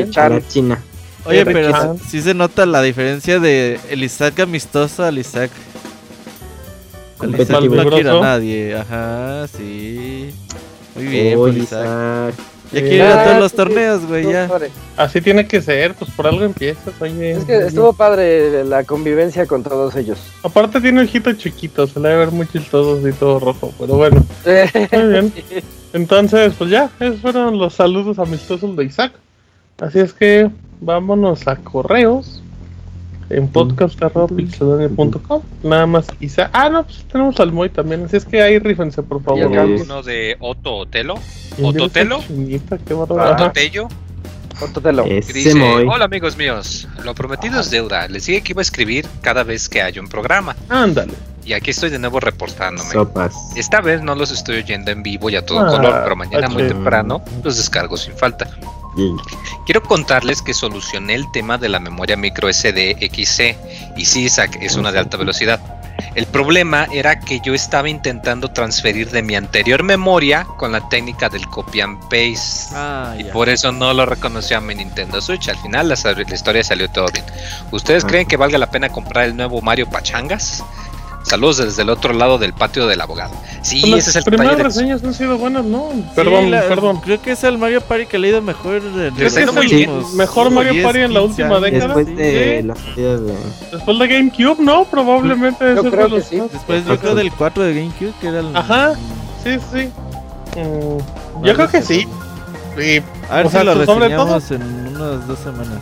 A
Chan.
China.
Oye, pero sí se nota la diferencia de el Isaac amistoso al Isaac. Al Isaac no quiere a nadie. Ajá, sí. Muy bien, por
Oye,
Isaac.
Isaac.
Ya quiere ir a
Ah,
todos los torneos, güey, ya.
Así tiene que ser, pues por algo empiezas, oye.
Es que estuvo padre la convivencia con todos ellos.
Aparte tiene ojitos chiquitos, se le debe ver muy chistosos y todo rojo, pero bueno, muy bien. Entonces, pues ya, esos fueron los saludos amistosos de Isaac. Así es que vámonos a correos. en podcast.pixedonia.com. Nada más. Isa ah, no, pues tenemos al Moy también. Así es que ahí rífense, por favor.
Y uno de Otto Otelo. Ototelo. Ototello.
Ototelo.
Dice, hola amigos míos, lo prometido es deuda. Les dije que iba a escribir cada vez que haya un programa.
Ándale.
Y aquí estoy de nuevo reportándome. Esta vez no los estoy oyendo en vivo y a todo color, pero mañana muy temprano los descargo sin falta. Quiero contarles que solucioné el tema de la memoria micro SD XC y sí, Isaac, es una de alta velocidad. El problema era que yo estaba intentando transferir de mi anterior memoria con la técnica del copy and paste. Ah, y por eso no lo reconoció a mi Nintendo Switch. Al final la, historia salió todo bien. ¿Ustedes ah. creen que valga la pena comprar el nuevo Mario Pachangas? Saludos desde el otro lado del patio del abogado. Sí, ese es el
primeras reseñas han sido buenas, ¿no?
Perdón, perdón. Creo que es el Mario Party que he leído mejor.
De, creo que es el mejor Mario Party en la última década.
Después de la de...
Después de GameCube, ¿no? Probablemente
yo creo que sí.
Después yo creo del 4 de GameCube, que era el...
Ajá, sí, sí. Mm, yo creo que sí.
a ver si lo reseñamos en unas dos semanas.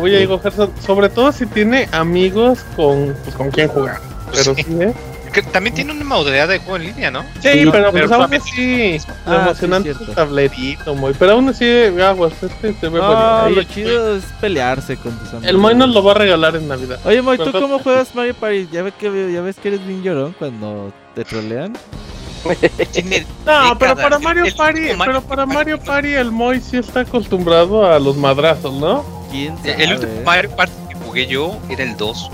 Oye, Diego sobre todo si tiene amigos con, pues, con quien jugar. Pero sí, ¿eh?
también tiene una modalidad de juego en línea, ¿no?
Sí, pero, pues aún así, lo ah, emocionante es el tablerito, muy. Pero aún así, aguas, este
se ve no, lo chido es pelearse con tus amigos.
El Moy nos lo va a regalar en Navidad.
Oye, Moy, ¿tú cómo juegas Mario Party? ¿Ya ves que, ya ves que eres bien llorón cuando te trolean?
no, pero para Mario Party, pero para Mario Party el Moy sí está acostumbrado a los madrazos, ¿no?
¿Quién El último Mario Party que jugué yo era el 2.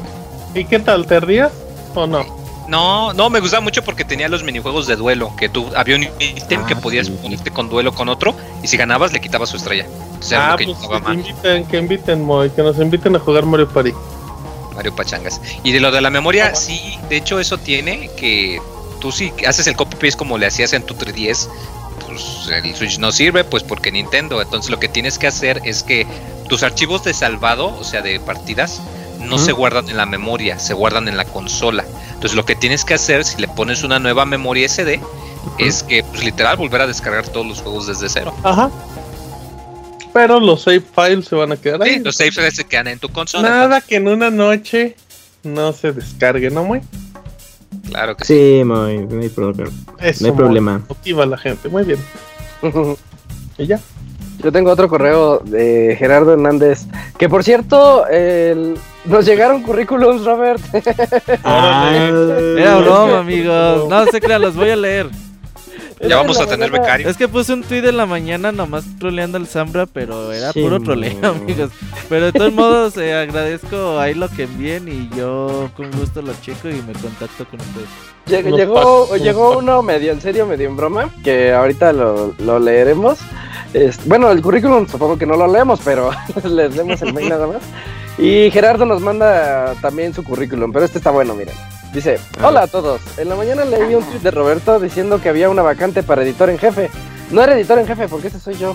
¿Y qué tal? ¿Te rías o no?
No, no, me gustaba mucho porque tenía los minijuegos de duelo, que tú había un ítem que ah, podías ponerte con duelo con otro y si ganabas le quitabas su estrella.
ah, que, pues que inviten, que inviten, que nos inviten a jugar Mario Party.
Mario Pachangas. Y de lo de la memoria, sí, de hecho eso tiene que tú si haces el copy paste como le hacías en tu 3DS, pues el Switch no sirve, pues porque Nintendo. Entonces lo que tienes que hacer es que tus archivos de salvado, o sea, de partidas, no se guardan en la memoria, se guardan en la consola. Entonces lo que tienes que hacer si le pones una nueva memoria SD es que pues literal volver a descargar todos los juegos desde cero.
Ajá. Pero los save files se van a quedar ahí.
los save files se quedan en tu consola.
Nada que en una noche no se descargue, ¿no, muy?
Claro que
sí. Sí, muy, no hay problema. no hay problema.
Motiva a la gente, muy bien. y ya.
Yo tengo otro correo de Gerardo Hernández. Que por cierto, el, nos llegaron currículums, Robert.
Ah, era broma, amigos. No se crean, los voy a leer.
Ya vamos a tener becario.
Es que puse un tweet en la mañana nomás troleando al Zambra, pero era puro troleo, amigos. Pero de todos modos, eh, agradezco ahí lo que envíen y yo con gusto lo checo y me contacto con ustedes.
Llegó, llegó, uno medio en serio, medio en broma, que ahorita lo, lo leeremos. bueno, el currículum supongo que no lo leemos, pero les leemos el mail nada más. Y Gerardo nos manda también su currículum, pero este está bueno, miren. Dice, hola a todos. En la mañana leí un tweet de Roberto diciendo que había una vacante para editor en jefe. No era editor en jefe, porque ese soy yo.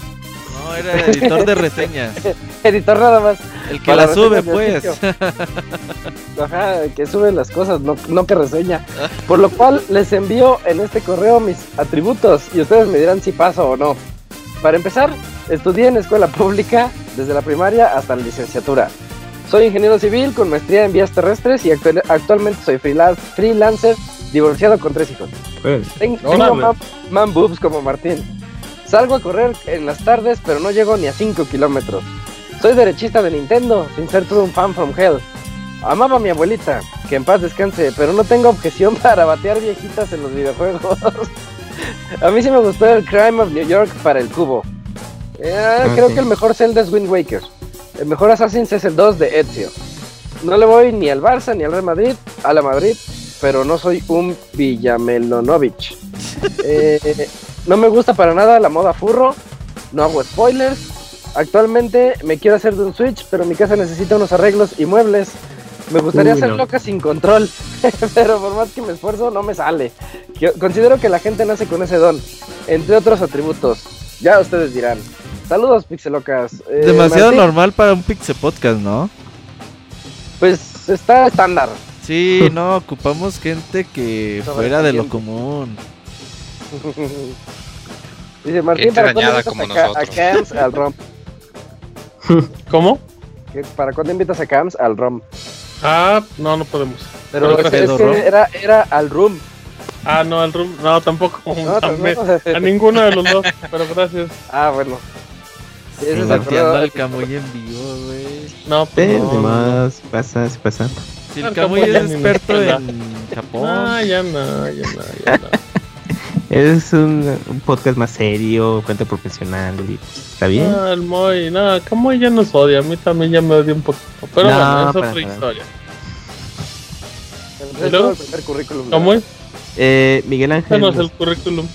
No, era editor de reseñas.
editor nada más.
El que la sube, pues.
Ajá, que sube las cosas, no, no que reseña. Por lo cual les envío en este correo mis atributos y ustedes me dirán si paso o no. Para empezar, estudié en escuela pública desde la primaria hasta la licenciatura. Soy ingeniero civil con maestría en vías terrestres y actualmente soy freelancer divorciado con tres hijos. Pues, tengo man, boobs como Martín. Salgo a correr en las tardes, pero no llego ni a 5 kilómetros. Soy derechista de Nintendo, sin ser todo un fan from hell. Amaba a mi abuelita, que en paz descanse, pero no tengo objeción para batear viejitas en los videojuegos. a mí sí me gustó el Crime of New York para el cubo. Eh, ah, creo que el mejor Zelda es Wind Waker. El mejor Assassin's es el 2 de Ezio. No le voy ni al Barça ni al Real Madrid, a la Madrid, pero no soy un Villamelonovich. Eh, no me gusta para nada la moda furro, no hago spoilers. Actualmente me quiero hacer de un Switch, pero mi casa necesita unos arreglos y muebles. Me gustaría ser loca sin control, pero por más que me esfuerzo no me sale. considero que la gente nace con ese don, entre otros atributos. Ya ustedes dirán. Saludos, Pixelocas.
Eh, Demasiado normal para un Pixel Podcast, ¿no?
Pues está estándar.
Sí, no, ocupamos gente que fuera de lo común.
Dice Martín, ¿para cuándo como a, a Cams al ROM?
¿Cómo?
¿Para cuándo invitas a Cams al ROM?
Ah, no, no podemos.
Pero es, es que era, era al room.
Ah, no, al room, no, tampoco. No, tampoco. A ninguno de los dos, pero gracias.
Ah, bueno.
Es problema. el Camuy en vivo, güey.
No, pues no, más, pasa, se pasa.
Si el Camuy es experto en Japón.
Ah, ya no, ya no, ya no.
Es un, un, podcast más serio, cuenta profesional. ¿Está bien?
No, el Moy, no, Camuy ya nos odia. A mí también ya me odia un poquito. Pero no, bueno, es otra para, historia.
El currículum.
¿Camuy?
Eh, Miguel Ángel.
Danos el currículum.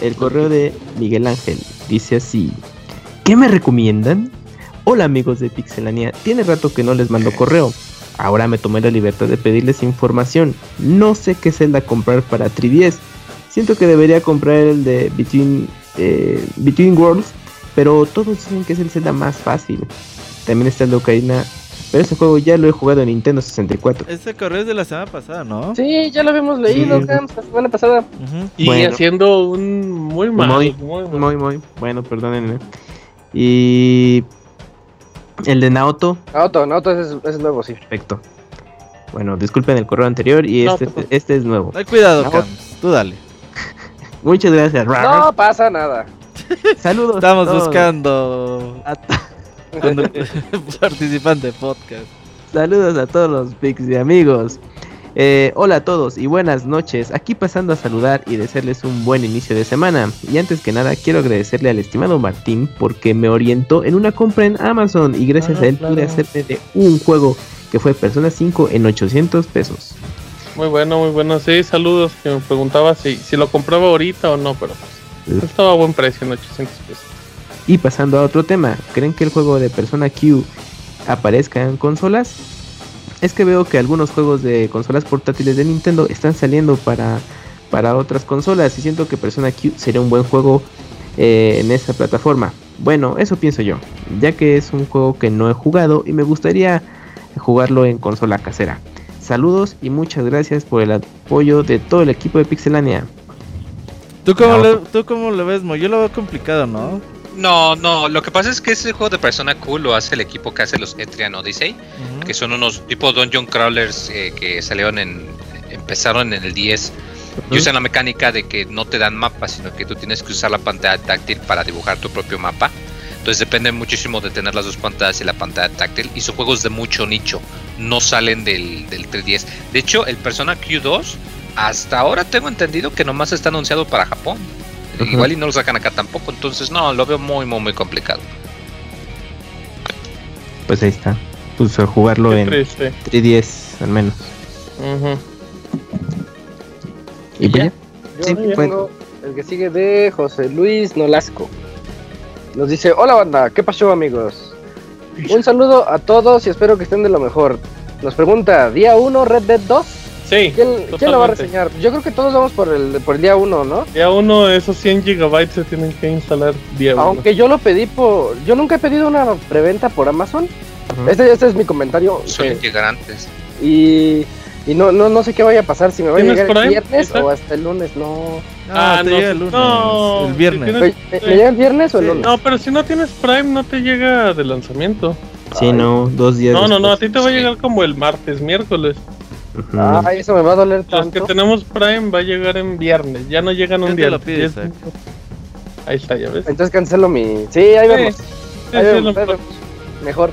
El correo de Miguel Ángel dice así: ¿Qué me recomiendan? Hola amigos de Pixelania, tiene rato que no les mando correo. Ahora me tomé la libertad de pedirles información. No sé qué Zelda comprar para 3DS. Siento que debería comprar el de Between, eh, Between Worlds, pero todos dicen que es el Zelda más fácil. También está el de Ocarina, pero ese juego ya lo he jugado en Nintendo 64.
Ese correo es de la semana pasada, ¿no?
Sí, ya lo habíamos leído, sí. Cams, la semana pasada. Uh
-huh. Y bueno, haciendo un muy mal.
Muy, muy, muy. Bueno, perdónenme. Y el de Naoto.
Naoto, Naoto es, es nuevo, sí.
Perfecto. Bueno, disculpen el correo anterior y este, no, este es nuevo.
Ay, cuidado, Naoto. Cams. Tú dale.
Muchas gracias.
No pasa nada.
Saludos.
Estamos buscando participante podcast.
Saludos a todos los pics de amigos. Eh, hola a todos y buenas noches. Aquí pasando a saludar y desearles un buen inicio de semana. Y antes que nada, quiero agradecerle al estimado Martín porque me orientó en una compra en Amazon y gracias ah, a él claro. pude hacerme de un juego que fue Persona 5 en 800 pesos.
Muy bueno, muy bueno. Sí, saludos. Que me preguntaba si, si lo compraba ahorita o no, pero pues, estaba a buen precio en 800 pesos.
Y pasando a otro tema, ¿creen que el juego de Persona Q aparezca en consolas? Es que veo que algunos juegos de consolas portátiles de Nintendo están saliendo para, para otras consolas y siento que Persona Q sería un buen juego eh, en esa plataforma. Bueno, eso pienso yo, ya que es un juego que no he jugado y me gustaría jugarlo en consola casera. Saludos y muchas gracias por el apoyo de todo el equipo de Pixelania.
¿Tú cómo, no. le, ¿tú cómo lo ves, Mo? Yo lo veo complicado, ¿no?
No, no, lo que pasa es que ese juego de Persona Q lo hace el equipo que hace los Etrian Odyssey, uh -huh. que son unos tipo dungeon crawlers eh, que salieron en empezaron en el 10 uh -huh. y usan la mecánica de que no te dan mapas, sino que tú tienes que usar la pantalla táctil para dibujar tu propio mapa. Entonces depende muchísimo de tener las dos pantallas y la pantalla táctil. Y son juegos de mucho nicho, no salen del, del 3DS. De hecho, el Persona Q2, hasta ahora tengo entendido que nomás está anunciado para Japón. Uh -huh. Igual y no lo sacan acá tampoco, entonces no, lo veo muy, muy, muy complicado.
Pues ahí está. Pues a jugarlo Qué en triste. 3DS al menos.
Uh -huh. ¿Y, ¿Y ya? Yo sí, tengo el que sigue de José Luis Nolasco. Nos dice, hola banda, ¿qué pasó amigos? Un saludo a todos y espero que estén de lo mejor. Nos pregunta, ¿día 1 Red Dead 2?
Sí.
¿Quién, ¿Quién, lo va a reseñar? Yo creo que todos vamos por el, por el día 1, ¿no?
Día 1, esos 100 gigabytes se tienen que instalar día 1.
Aunque yo lo pedí por... Yo nunca he pedido una preventa por Amazon. Uh -huh. este, este, es mi comentario.
Suelen que... llegar antes.
Y... Y no, no, no sé qué vaya a pasar, si me va a llegar el viernes ¿Está? o hasta el lunes, no.
Ah, ah no, llega el lunes. No, el viernes. Si
tienes, ¿Me, ¿Me, llega el viernes sí. o el lunes?
No, pero si no tienes Prime no te llega de lanzamiento.
Sí, Ay. no, dos días.
No, después. no, no, a ti te va a llegar como el martes, miércoles.
Uh -huh. Ah, eso me va a doler tanto.
Los que tenemos Prime va a llegar en viernes, ya no llegan un día.
Lo pides,
ahí está, ya ves.
Entonces cancelo mi. Sí, ahí sí. vemos. Sí, ahí vemos, ahí vemos. Mejor.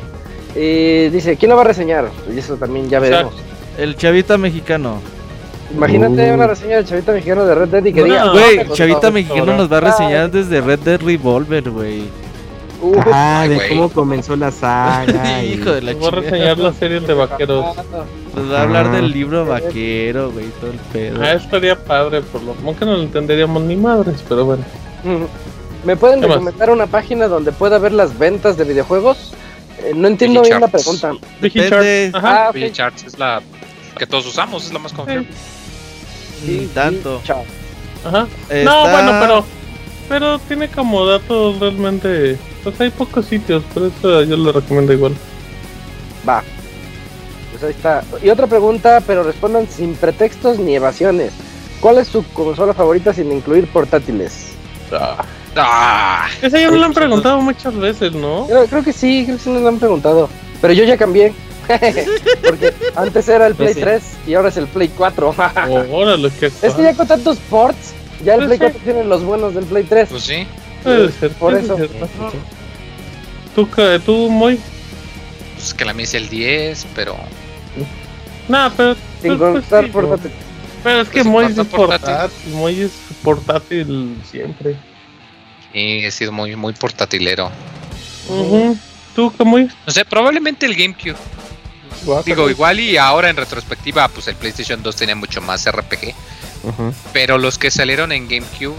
Y dice, ¿quién lo va a reseñar? Y eso también ya veremos.
El chavita mexicano.
Imagínate uh. una reseña del chavita mexicano de Red Dead y que
no,
diga.
Güey, no, chavita mexicano nos va a reseñar desde Red Dead Revolver, güey.
Uh, ah, de wey. cómo comenzó la saga.
Hijo de la
chica. Voy a reseñar las series de vaqueros.
Nos va a hablar del libro vaquero, güey, todo el pedo.
Ah, estaría padre, por lo menos que no lo entenderíamos ni madres, pero bueno.
¿Me pueden recomendar más? una página donde pueda ver las ventas de videojuegos? Eh, no entiendo bien la pregunta.
Depende. Ajá. Ah, okay. Es la que todos usamos, es la más confiable.
Sí, tanto.
Ajá. Está... No, bueno, pero pero tiene como datos realmente. Pues hay pocos sitios, por eso yo lo recomiendo igual.
Va. Pues ahí está. Y otra pregunta, pero respondan sin pretextos ni evasiones. ¿Cuál es su consola favorita sin incluir portátiles?
Ah. Ah. Esa ya me lo han preguntado muchas veces, ¿no?
Creo, creo, que sí, creo que sí nos lo han preguntado. Pero yo ya cambié. Porque antes era el Play 3 y ahora es el Play 4.
oh, órale, qué
es que ya con tantos ports, ya el Play 4 tiene los buenos del Play 3.
Pues sí.
Puede ser,
Por
puede
eso.
ser. ¿Tú, tú, muy?
Pues que la mía es el 10, pero.
No, pero.
Sin
pues, pues, sí,
portátil.
Pero es que
Pues,
Moy
¿cuánto
es
portátil?
portátil. Moy es portátil siempre.
Y he sido muy, muy portatilero.
Ujú. ¿Tú, Camuy?
No sé, probablemente el GameCube. Digo, igual y ahora en retrospectiva, pues el PlayStation 2 tenía mucho más RPG. Pero los que salieron en GameCube,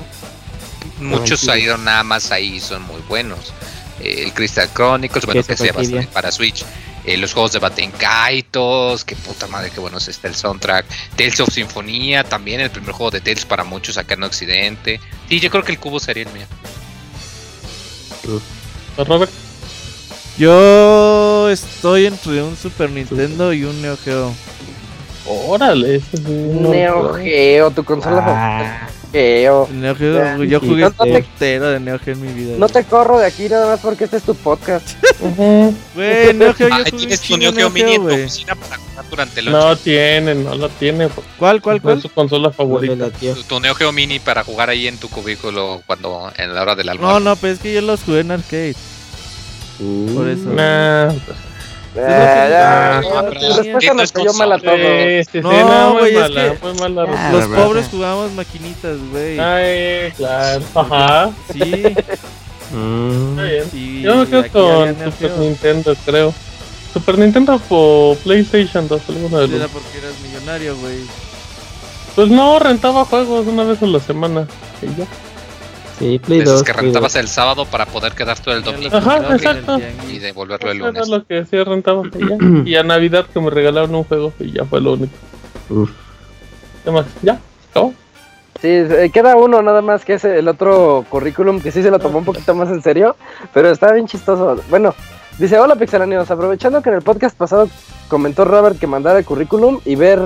muchos
sí.
salieron nada más ahí y son muy buenos. Eh, el Crystal Chronicles, bueno, que sea bastante para Switch. Eh, los juegos de Baten Kaitos, que puta madre, qué buenos está el soundtrack. Tales of Sinfonía, también el primer juego de Tales para muchos acá en Occidente. Sí, yo creo que el cubo sería el mío.
Robert.
Yo estoy entre un Super Nintendo y un Neo Geo.
Órale, ese sí, no-
Neo Geo, tu consola
Ah,
Geo.
Neo yo jugué
no te-
entero de Neo Geo en mi vida.
No te corro de aquí nada más porque este es tu podcast.
Güey, Neo Geo, yo jugué
tienes tu Neo Geo Mini en tu oficina para jugar durante el 8.
No tiene, no la tiene.
¿Cuál, cuál,
No
cuál?
es su consola favorita.
Tu, tu Neo Geo Mini para jugar ahí en tu cubículo cuando en la hora del almuerzo.
No, no, pero es que yo los jugué en arcade.
Uh,
Por eso.
Nah,
Eh, ya,
Ah,
ya,
no
güey, es
mala,
que-. Los pobres jugábamos maquinitas, güey.
Ay, claro. Ajá.
Sí.
Está bien. Yo me quedo con Super. Nintendo, creo. Super Nintendo o PlayStation 2, alguno de
Era porque eras millonario, güey.
Pues no, rentaba juegos una vez a la semana. Y ya.
Sí, Play
De esos
2.
que
Play
rentabas el sábado para poder quedar todo el domingo
Ajá, exacto.
y devolverlo el
Eso era
lunes.
lo que sí rentaba y a Navidad que me regalaron un juego y ya fue lo único.
Uf.
¿Qué más? ¿Ya? ¿Acabó?
Sí, eh, queda uno nada más que es el otro currículum que sí se lo tomó un poquito más en serio, pero está bien chistoso. Bueno, dice, hola pixelanios, aprovechando que en el podcast pasado comentó Robert que mandara el currículum y ver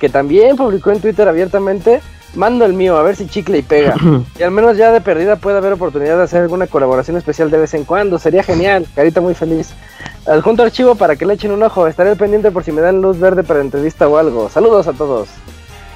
que también publicó en Twitter abiertamente, mando el mío a ver si chicle y pega. Y al menos ya de perdida puede haber oportunidad de hacer alguna colaboración especial de vez en cuando, sería genial, carita muy feliz. Adjunto archivo para que le echen un ojo, estaré pendiente por si me dan luz verde para entrevista o algo. Saludos a todos.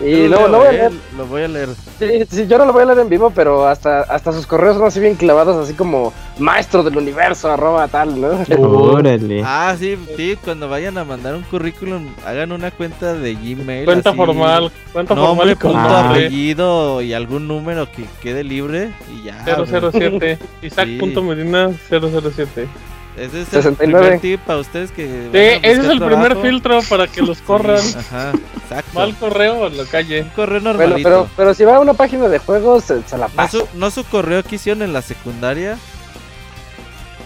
Y
Yo
no,
leo,
no voy a leer
Lo voy a leer.
Sí, sí, yo no lo voy a leer en vivo, pero hasta, hasta sus correos son así bien clavados, así como maestro del universo, arroba tal, ¿no?
Órale.
Ah, sí, sí, cuando vayan a mandar un currículum, hagan una cuenta de Gmail.
Cuenta
así,
formal. Cuenta
Nombre,
formal
punto,
Ah.
apellido y algún número que quede libre y ya. güey.
007. Isaac.medina 007.
Ese es
69.
el primer tip para ustedes que.
Sí, ese es el primer filtro para que los corran.
Sí, Ajá, exacto.
Mal correo en la calle.
Un correo
Bueno,
normalito.
pero, pero si va a una página de juegos, se, se la
no, su, no su correo que hicieron en la secundaria.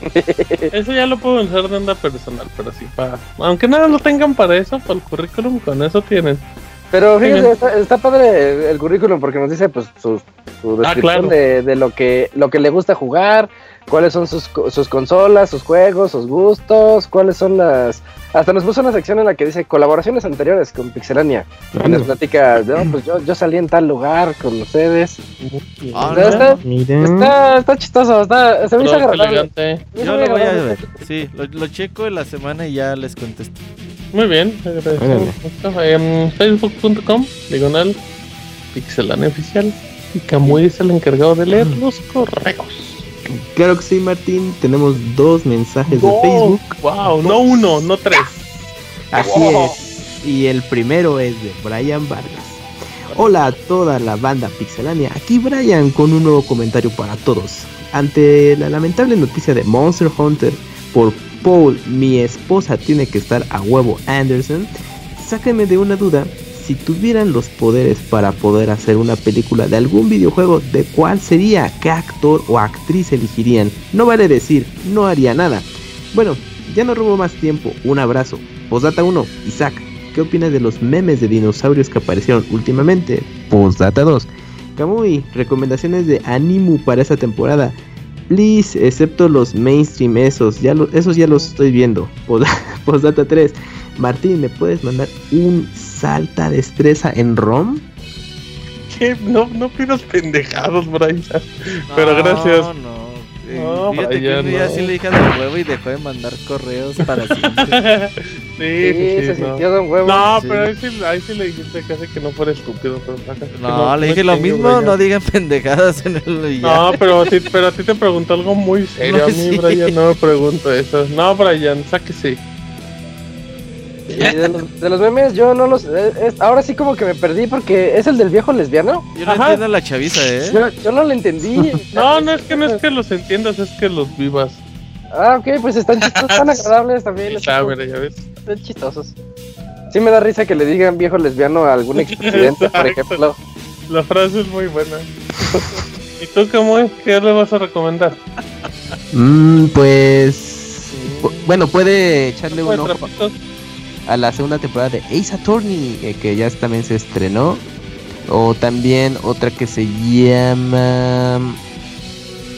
Eso ya lo puedo usar de onda personal, pero sí para. Aunque nada lo tengan para eso, para el currículum, con eso tienen.
Pero fíjese,
Bien.
está, está padre el currículum porque nos dice pues su, su
Ah,
descripción
claro.
de, de lo que lo que le gusta jugar, cuáles son sus, co- sus consolas, sus juegos, sus gustos, cuáles son las... Hasta nos puso una sección en la que dice colaboraciones anteriores con Pixelania. Y nos platica, no, pues yo, yo salí en tal lugar con ustedes.
Ah,
Está- está,
Mira.
está, está chistoso, está, se me hizo agradable.
Yo lo voy a ver. Sí, lo, lo checo en la semana y ya les contesto.
Muy bien, agradecemos mucho. En facebook.com, diagonal, pixelane oficial. Y Camuy es el encargado de leer los correos.
Claro que sí, Martín. Tenemos dos mensajes de. Facebook.
Wow, no uno, no tres.
Así
Wow.
es. Y el primero es de Brian Vargas. Hola a toda la banda pixelánea. Aquí Brian con un nuevo comentario para todos. Ante la lamentable noticia de Monster Hunter por Paul, mi esposa tiene que estar a huevo Anderson. Sáquenme de una duda. Si tuvieran los poderes para poder hacer una película de algún videojuego, ¿de cuál sería? ¿Qué actor o actriz elegirían? No vale decir, no haría nada. Bueno, ya no robo más tiempo. Un abrazo. Postdata 1, Isaac. ¿Qué opinas de los memes de dinosaurios que aparecieron últimamente? Postdata 2. Kamui, recomendaciones de Animu para esta temporada. Please, excepto los mainstream esos, ya esos ya los estoy viendo. Postdata 3. Martín, ¿me puedes mandar un salta destreza en ROM?
¿Qué? No, no pidas pendejados, Brian. Pero
No,
gracias.
No,
No,
Fíjate que un día
no.
sí le dije a Don Huevo y dejó de mandar correos para siempre.
sí,
Sí,
sí,
se
sí, no.
sintió Don Huevo.
No,
Sí.
pero ahí sí, ahí sí le dijiste casi que no fuera estúpido. Pero que
No, le dije lo mismo,
Brian.
no digan pendejadas en el ya.
No, pero, sí, pero a ti te preguntó algo muy serio.
No,
a mí,
sí.
Brian, no me pregunto eso. No, Brian, sáquese.
Y de, los, de los memes yo no los... eh, es- ahora sí como que me perdí porque es el del viejo lesbiano.
Yo no
Ajá.
entiendo la chaviza, ¿eh?
Yo, yo no lo entendí.
No, no es que no es que los entiendas, es que los vivas.
Ah, ok, pues están chistosos, están agradables también.
Ah, mira, ya ves.
Están chistosos. Sí me da risa que le digan viejo lesbiano a algún expresidente, por ejemplo.
La frase es muy buena. ¿Y tú, cómo ¿Qué le vas a recomendar?
Mm, pues. pu- Bueno, puede echarle un
Pues,
ojo
trapitos.
A la segunda temporada de Ace Attorney, eh, que ya también se estrenó. O también otra que se llama.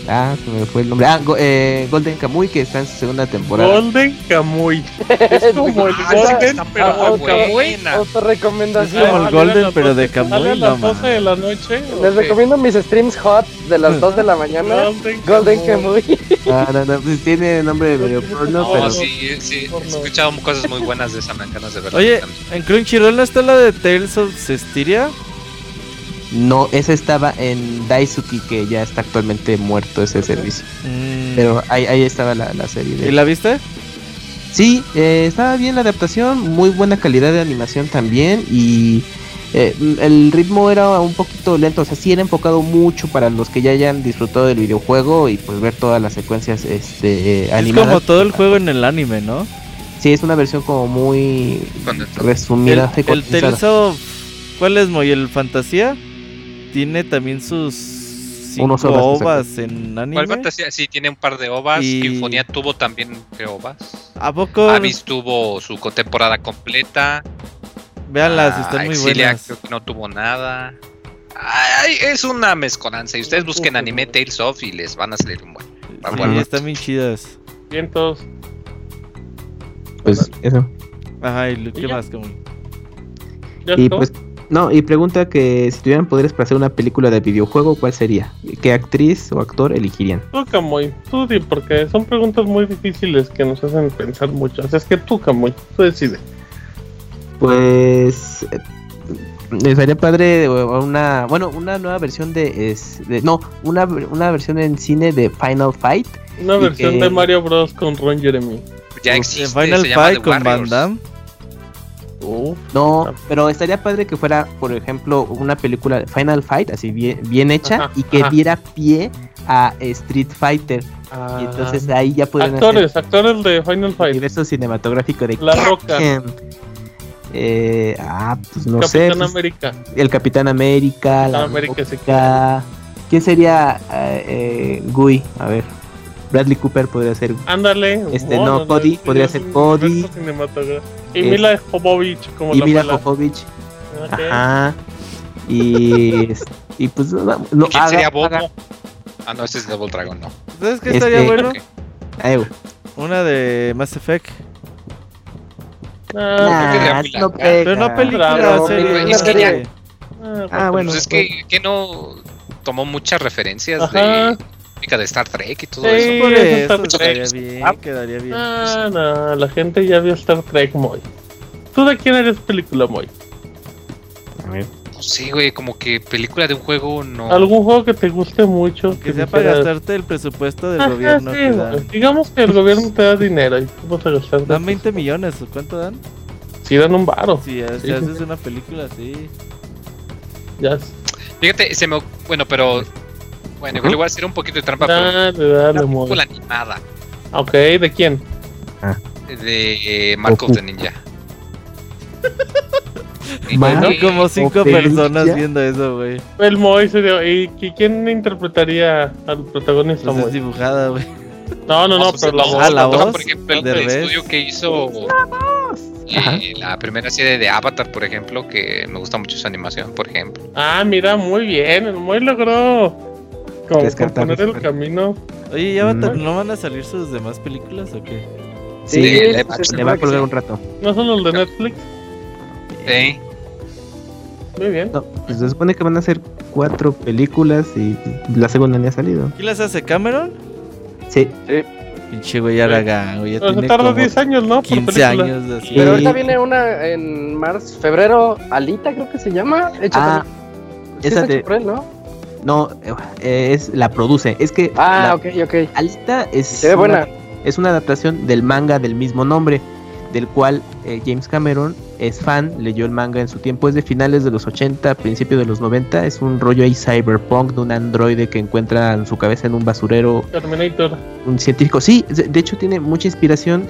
Ah, se me fue el nombre. Ah, Go- eh, Golden Kamuy, que está en su segunda temporada.
Golden Kamuy. Es como el
Ah,
Golden, pero
Ah,
muy
con Kamuy.
buena.
Es como el Golden, pero de
12 Sale a las 12
mames.
de la noche.
Les recomiendo mis streams hot de las 2 de la mañana.
Golden,
Kamuy.
Ah, no, no, pues tiene nombre de medio porno,
No,
Oh,
pero.
sí, sí, escuchado cosas muy buenas de esa, ganas de verla.
Oye,
también.
en Crunchyroll no está la de Tales of Cestiria.
No, ese estaba en Daisuki, que ya está actualmente muerto ese servicio.
Mm,
Pero ahí, ahí estaba la, la serie. de-
¿Y la viste?
Sí, eh, estaba bien la adaptación, muy buena calidad de animación también y eh, el ritmo era un poquito lento, o sea, sí era enfocado mucho para los que ya hayan disfrutado del videojuego y pues ver todas las secuencias este, eh,
Es
animadas.
como todo el juego en el anime, ¿no?
Sí, es una versión como muy resumida.
El, el
condensada.
Tales of... ¿Cuál es, Moy? ¿El Fantasía? Tiene también sus... Cinco
Unos ovas,
ovas en anime.
¿Cuál fantasía? Sí, tiene un par de ovas.
Y-
Sinfonía tuvo también ovas.
¿A poco?
Avis tuvo su temporada completa.
Véanlas,
Ah,
están muy
Exilia
buenas.
creo que no tuvo nada. Ay, es una mezcolanza. Y ustedes busquen anime Tales of y les van a salir un buen.
Sí, están bien chidas.
Bien, todos.
Pues eso.
Ajá, ¿y lo-
¿Y
qué
ya?
más? Como...
¿Ya
Y pues, no, y pregunta que si tuvieran poderes para hacer una película de videojuego, ¿cuál sería? ¿Qué actriz o actor elegirían?
Tú, Kamuy, tú di, porque son preguntas muy difíciles que nos hacen pensar mucho. Así es que tú, Kamuy, tú decides.
Pues eh, me sería padre o- una, bueno, una nueva versión de, es, de- no, una, una versión en cine de Final Fight.
Una versión
que-
de Mario Bros. con Ron Jeremy.
Ya existe.
Final
se llama
Fight
The
con
Warriors.
Van Damme.
Uf,
No,
Ah.
pero estaría padre que fuera, por ejemplo, una película de Final Fight, así bien, bien hecha,
Ajá,
y que
ajá.
diera pie a Street Fighter.
ah,
Y entonces ahí ya pueden
actores, actores de Final Fight.
universo cinematográfico de
La Roca.
Eh, ah, pues no sé.
Capitán
pues,
América.
el Capitán América, la
Capitán América, sí.
Roca. ¿Quién sería eh, eh, Gui? A ver. Bradley Cooper podría ser.
Ándale.
Este, no, Cody, podría ser Cody.
Y
Es-
Mila Jovovich como
Y
la
Mila
abuela.
Jovovich.
Ok.
Ajá. Y, y pues no, no,
¿Quién
haga-
sería Bobo?
haga-
Ah, no, ese es Double Dragon, no.
¿Sabes qué
Este-
estaría bueno?
Ok.
eh,
Una de Mass Effect.
Ah,
nah, no
larga.
pega.
Pero no película,
Claro,
serie.
es que ya-
ah,
Ah, bueno.
Pues es que, que no tomó muchas referencias
Ajá.
de de Star Trek y todo
Sí.
eso.
Por
eso
eso
está
estaría
chido.
bien,
Ah.
quedaría bien.
Ah, no, la gente ya vio Star Trek, Moy. ¿Tú de quién eres película, Moy?
A ver.
No sé, güey, como que película de un juego no.
¿Algún juego que te guste mucho?
Que sea para gastarte el presupuesto del
"Ajá,
gobierno
sí,
que
güey".
dan.
Digamos que el gobierno te da dinero y tú vas a gastar.
Dan 20 millones, ¿o ¿cuánto dan?
Si dan un varo.
Si ha- si
Sí.
haces una película así.
Ya.
Fíjate, se me. Bueno, pero. Bueno, igual le voy a hacer un poquito de trampa, pero.
Dale, dale,
Una
Moy.
película animada
Ok, ¿de quién?
de eh, Marcos de Ninja.
Marco.
Eh,
Como cinco personas viendo eso, güey.
El Moy se dio. ¿Y qui- quién interpretaría al protagonista,
Pues es dibujada, güey.
No, no, no,
pues,
pero la
no,
voz.
Ah, la
no,
voz
Por ejemplo, el estudio que hizo. Eh, la primera serie de Avatar, por ejemplo, que me gusta mucho su animación, por ejemplo.
Ah, mira, muy bien. El Moy logró. Como
Rescatar
poner el camino.
Oye, ¿ya
Mm.
no van a salir sus demás películas o qué?
Sí, le va a colgar
sí.
un rato.
¿No son los de Netflix?
Sí.
Muy bien.
No, pues se supone que van a ser cuatro películas y la segunda ni ha salido.
¿Quién las hace? ¿Cameron?
Sí.
Sí.
Pinche güey Aragán, güey. Ya
Pero se
tiene
tarda
como
10 años, ¿no? Por
15
película.
años así.
Pero ahorita viene una en marzo, febrero, Alita creo que se llama. Hecha
Ah, esa de-
por él, ¿no?
No, eh, es la produce. Es que
Ah,
la-
ok, ok.
Alita es
Se ve buena.
una, es una adaptación del manga del mismo nombre, del cual eh, James Cameron es fan, leyó el manga en su tiempo, es de finales de los 80, principios de los 90, es un rollo ahí cyberpunk de un androide que encuentra en su cabeza en un basurero
Terminator.
un científico. Sí, de de hecho tiene mucha inspiración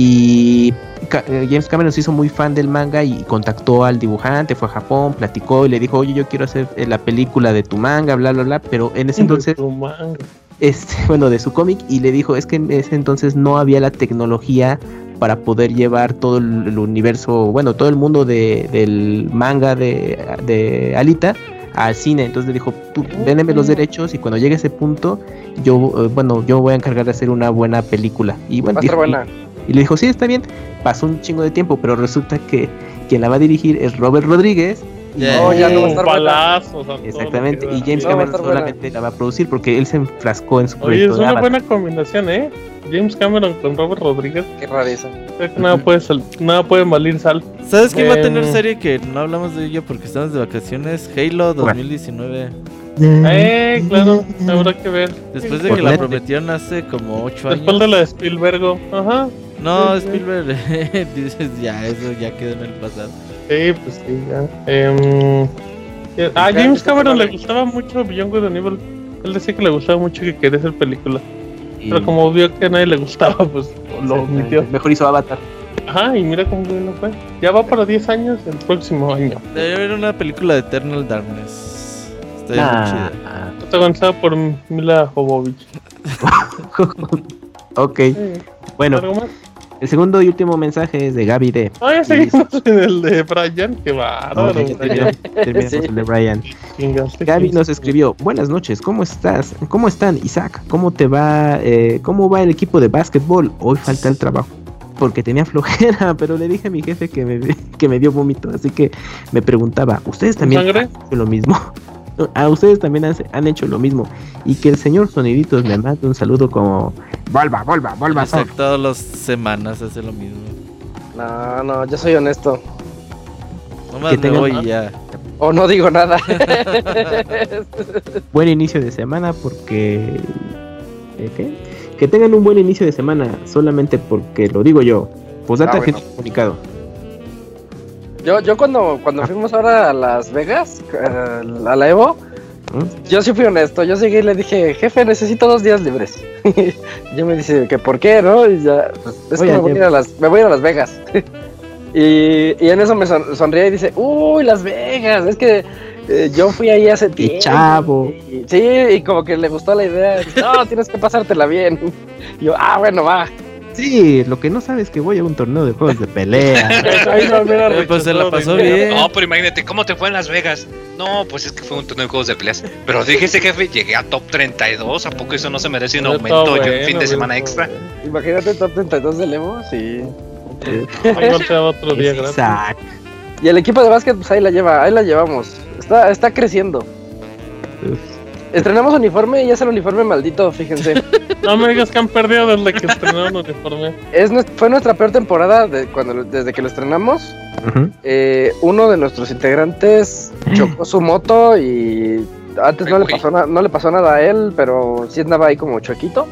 y eh, James Cameron se hizo muy fan del manga y contactó al dibujante, fue a Japón, platicó y le dijo, oye, yo quiero hacer eh, la película de tu manga, bla, bla, bla, pero en ese entonces
Tu manga.
este, bueno, de su cómic y le dijo, es que en ese entonces no había la tecnología para poder llevar todo el, universo, bueno, todo el mundo de, del manga de, de Alita al cine. Entonces le dijo, tú véndeme los derechos y cuando llegue ese punto, yo, eh, bueno, yo voy a encargar de hacer una buena película. Y bueno,
Va a estar buena.
Y le dijo, sí, está bien. Pasó un chingo de tiempo, pero resulta que quien la va a dirigir es Robert Rodríguez. y-
Ya.
Ya no va a
Un
estar buena.
palazo, o sea, todo
Exactamente, y. James
No,
Cameron
buena.
solamente la va a producir porque él se enfrascó en su
Oye,
proyecto
es
de
una buena combinación, ¿eh? James Cameron con Robert Rodríguez.
Qué rareza.
Creo que nada puede, sal- nada puede valer sal.
¿Sabes quién va a tener
Em.
serie que no hablamos de ella porque estamos de vacaciones? Halo 2019.
Eh, claro, habrá que ver.
Después de que la prometieron hace como 8 años.
Después de la de Spielberg. Ajá.
No. Spielberg, dices ya, eso ya quedó en el pasado.
Sí, pues sí, ya. Em, eh, a
Ya,
James Cameron le gustaba mucho Beyond Good and Evil. Él decía que le gustaba mucho que quería hacer película.
Y-
Pero como vio que a nadie le gustaba, pues lo omitió.
Mejor hizo Avatar.
Ajá, y mira cómo bien lo fue. Ya va para 10 años el próximo año.
Debería haber una película de Eternal Darkness. Estaría muy chida.
Ah,
Protagonizada por Mila Jovovich.
ok,
Sí.
bueno,
¿Algo más?
El segundo y último mensaje es de Gaby D.
Ah, ya seguimos en el de Brian. Qué bárbaro. Brian.
terminamos, terminamos
Sí.
el de Brian. Gaby nos escribió, buenas noches, ¿cómo estás? ¿Cómo están, Isaac? ¿Cómo te va, eh, cómo va el equipo de básquetbol? Hoy falta el trabajo. Porque tenía flojera, pero le dije a mi jefe que me, que me dio vómito, así que me preguntaba, ¿ustedes también lo mismo? A ustedes también han, han hecho lo mismo. Y que el señor Soniditos me mande un saludo como, volva, volva, volva. son".
Isaac todas las semanas hace lo mismo.
No, no, yo soy honesto.
Nomás
Que
me voy y ya.
O no digo nada.
Buen inicio de semana porque... ¿eh, ¿Qué? Que tengan un buen inicio de semana solamente porque lo digo yo. Pues data
Ah, bueno.
comunicado.
Yo, yo cuando, cuando fuimos ahora a Las Vegas, eh, a la Evo,
¿Mm?
yo sí fui honesto. Yo llegué y le dije, jefe, necesito dos días libres. yo me dice, que por qué, ¿no? Y ya, pues, es
Oye,
que me voy, a ir a las, me voy a ir a Las Vegas. y, y en eso me son- sonríe y dice, uy, Las Vegas, es que eh, yo fui ahí hace tiempo.
chavo.
Y- sí, y como que le gustó la idea. No, tienes que pasártela bien. Y yo, ah, bueno, va.
Sí, lo que no sabes es que voy a un torneo de juegos de pelea.
Ahí no hubiera
Eh, pues se la pasó
de
bien.
No, pero imagínate, ¿cómo te fue en Las Vegas? No, pues es que fue un torneo de juegos de peleas. Pero fíjese, jefe, llegué a top 32. ¿A poco eso no se merece un aumento y un
bueno,
fin de semana extra?
Imagínate top 32 del Evo, sí.
da otro día.
Isaac.
Y el equipo de básquet, pues ahí la lleva, ahí la llevamos. Está, está creciendo. Estrenamos uniforme y es el uniforme maldito, fíjense.
No me digas que han perdido desde que estrenaron el uniforme.
es, fue nuestra peor temporada de cuando, desde que lo estrenamos.
Ujú.
Eh, uno de nuestros integrantes chocó su moto y antes
Ay,
no le, pasó na- no le pasó nada a él, pero sí andaba ahí como chuequito.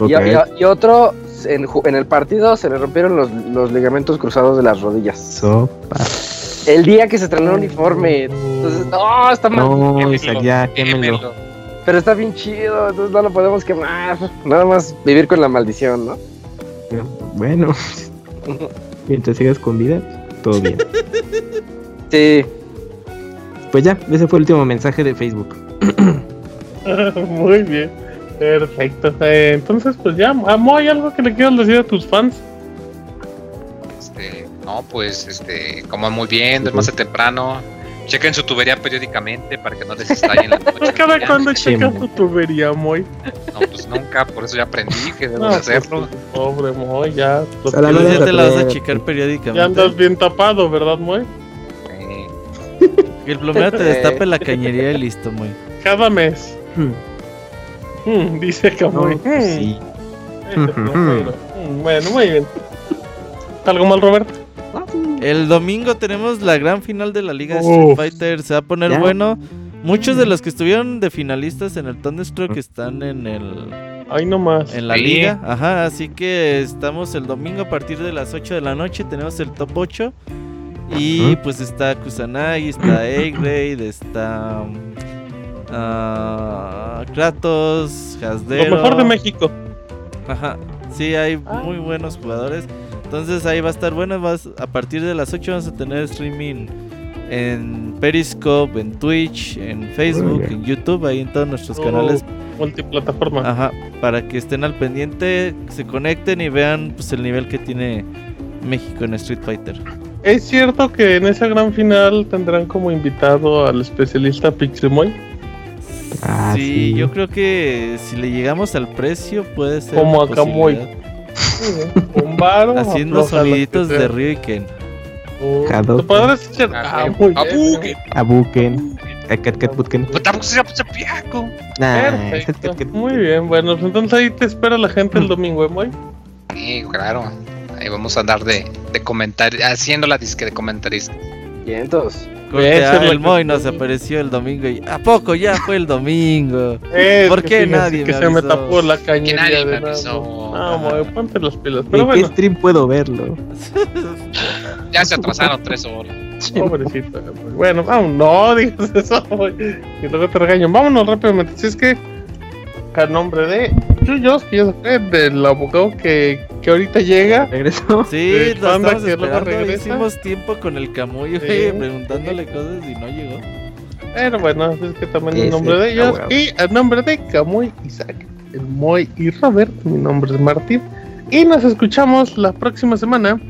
Y,
Ok.
y- y otro, en, el partido se le rompieron los, los ligamentos cruzados de las rodillas.
Sopa.
El día que se estrenó el uniforme. Entonces, no, está mal.
No, Isaac, ya, quémelo.
Pero está bien chido, entonces no lo podemos quemar. Nada más vivir con la maldición, ¿no?
Bueno, mientras sigas con vida, todo bien.
Sí.
Pues ya, ese fue el último mensaje de Facebook.
Muy bien. Perfecto. Eh, entonces, pues ya, Amo, ¿hay algo que le quieras decir a tus fans?
Este, no, pues, este, coman muy bien, duérmanse temprano. Chequen su tubería periódicamente para que no les estallen la noche.
Cada checas
mo.
tu tubería, Moy.
No, pues nunca, por eso ya aprendí que debo
No,
de
pues,
hacerlo.
pobre Moy, ya. lo
A la
ya te la vas a checar
ya
periódicamente.
andas bien tapado, ¿verdad, Moy?
Eh,
Que el plomero te destape la cañería y listo, muy.
Cada mes.
Hmm.
Hmm, dice que
No,
Moy.
pues sí.
bueno, muy bien. ¿Algo mal, Roberto?
El domingo tenemos la gran final de la Liga Street Fighter. Se va a poner bueno. Muchos de los que estuvieron de finalistas en el Thunderstruck están en el.
Ahí nomás.
En la liga. Ajá, así que estamos el domingo a partir de las 8 de la noche. Tenemos el top 8. Y pues está Kusanagi, está Eggrade, está. Uh, Kratos, Hasdero.
Lo mejor de México.
Ajá, sí, hay ah. muy buenos jugadores. Entonces ahí va a estar bueno. Vas, a partir de las 8 vamos a tener streaming en Periscope, en Twitch, en Facebook, en YouTube, ahí en todos nuestros canales.
Multiplataforma.
Ajá, para que estén al pendiente, se conecten y vean pues, el nivel que tiene México en Street Fighter.
¿Es cierto que en esa gran final tendrán como invitado al especialista Pixemoy?
Ah, sí, yo creo que si le llegamos al precio puede ser.
Como a Camoy. Un
Haciendo soniditos de Ryu y Ken.
¿Te podrás echar a
Buken? A Buken. A Cat Cat Butken.
Muy bien, bueno, pues entonces ahí te espera la gente el domingo, ¿eh, Moy?
Sí, claro. Ahí vamos a andar de, de comentar, haciendo la disque de comentarista.
Vientos.
el Moy nos apareció el domingo y ¿a poco ya fue el domingo? ¿Por qué nadie
que
me
se me tapó la cañería
nadie
de
me
No, Moy, ponte las pilas.
Pero ¿En bueno. qué stream puedo verlo?
ya se atrasaron tres horas.
Pobrecito. Bueno, vamos, no digas eso, Moy. Y luego te regaño. Vámonos rápidamente. Si es que a nombre de Ya se del abogado que, que ahorita llega.
¿Regresó?
Sí, nos estamos esperando. Hicimos tiempo con el Camuy, preguntándole cosas y no llegó.
Pero bueno, es que también en nombre de ellos. Y a nombre de Camuy, Isaac, el Moy y Robert, mi nombre es Martín. Y nos escuchamos la próxima semana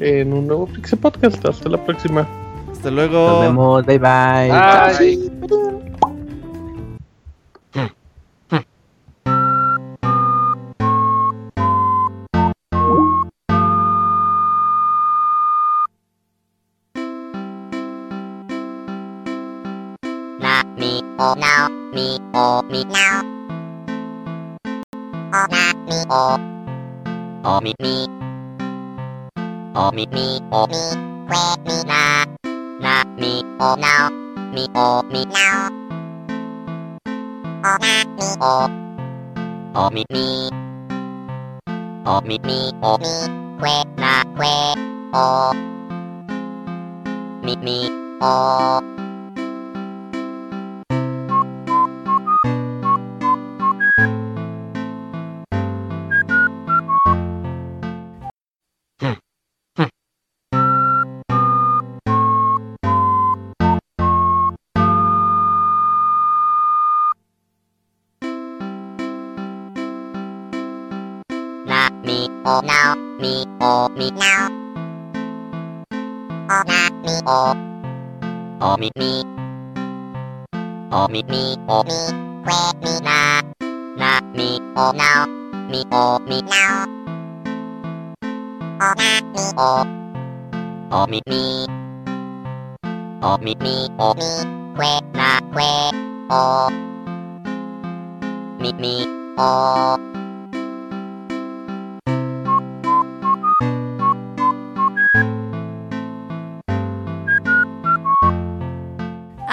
en un nuevo Pixel Podcast. Hasta la próxima.
Hasta luego.
Nos vemos. bye. bye. bye.
Me o me now. O na me o, o me me. O me me o me, que me na. Na me o now, me o me now. O na me o, o me me. O me me o me, que na que o. Me me o. o me o me now. O na me o, o me me. O me me o me, que me na. Na me o now, me o me now. O na me o, o me me. O me me o me, que na que o. Me me o.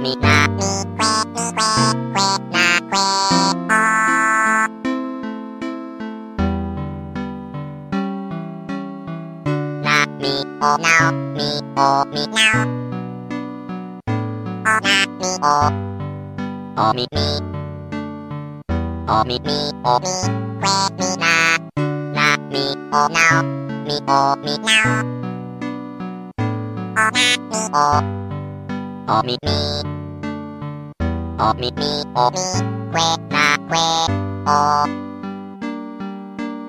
Mi que mi que que na que o na mi o now mi o mi now o na mi o o mi mi o mi mi o mi que mi na na mi o now mi o mi now o na mi o お耳を聞こえな
声を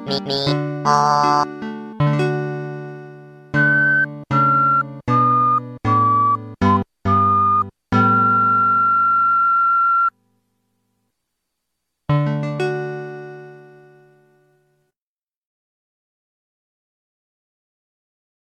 耳を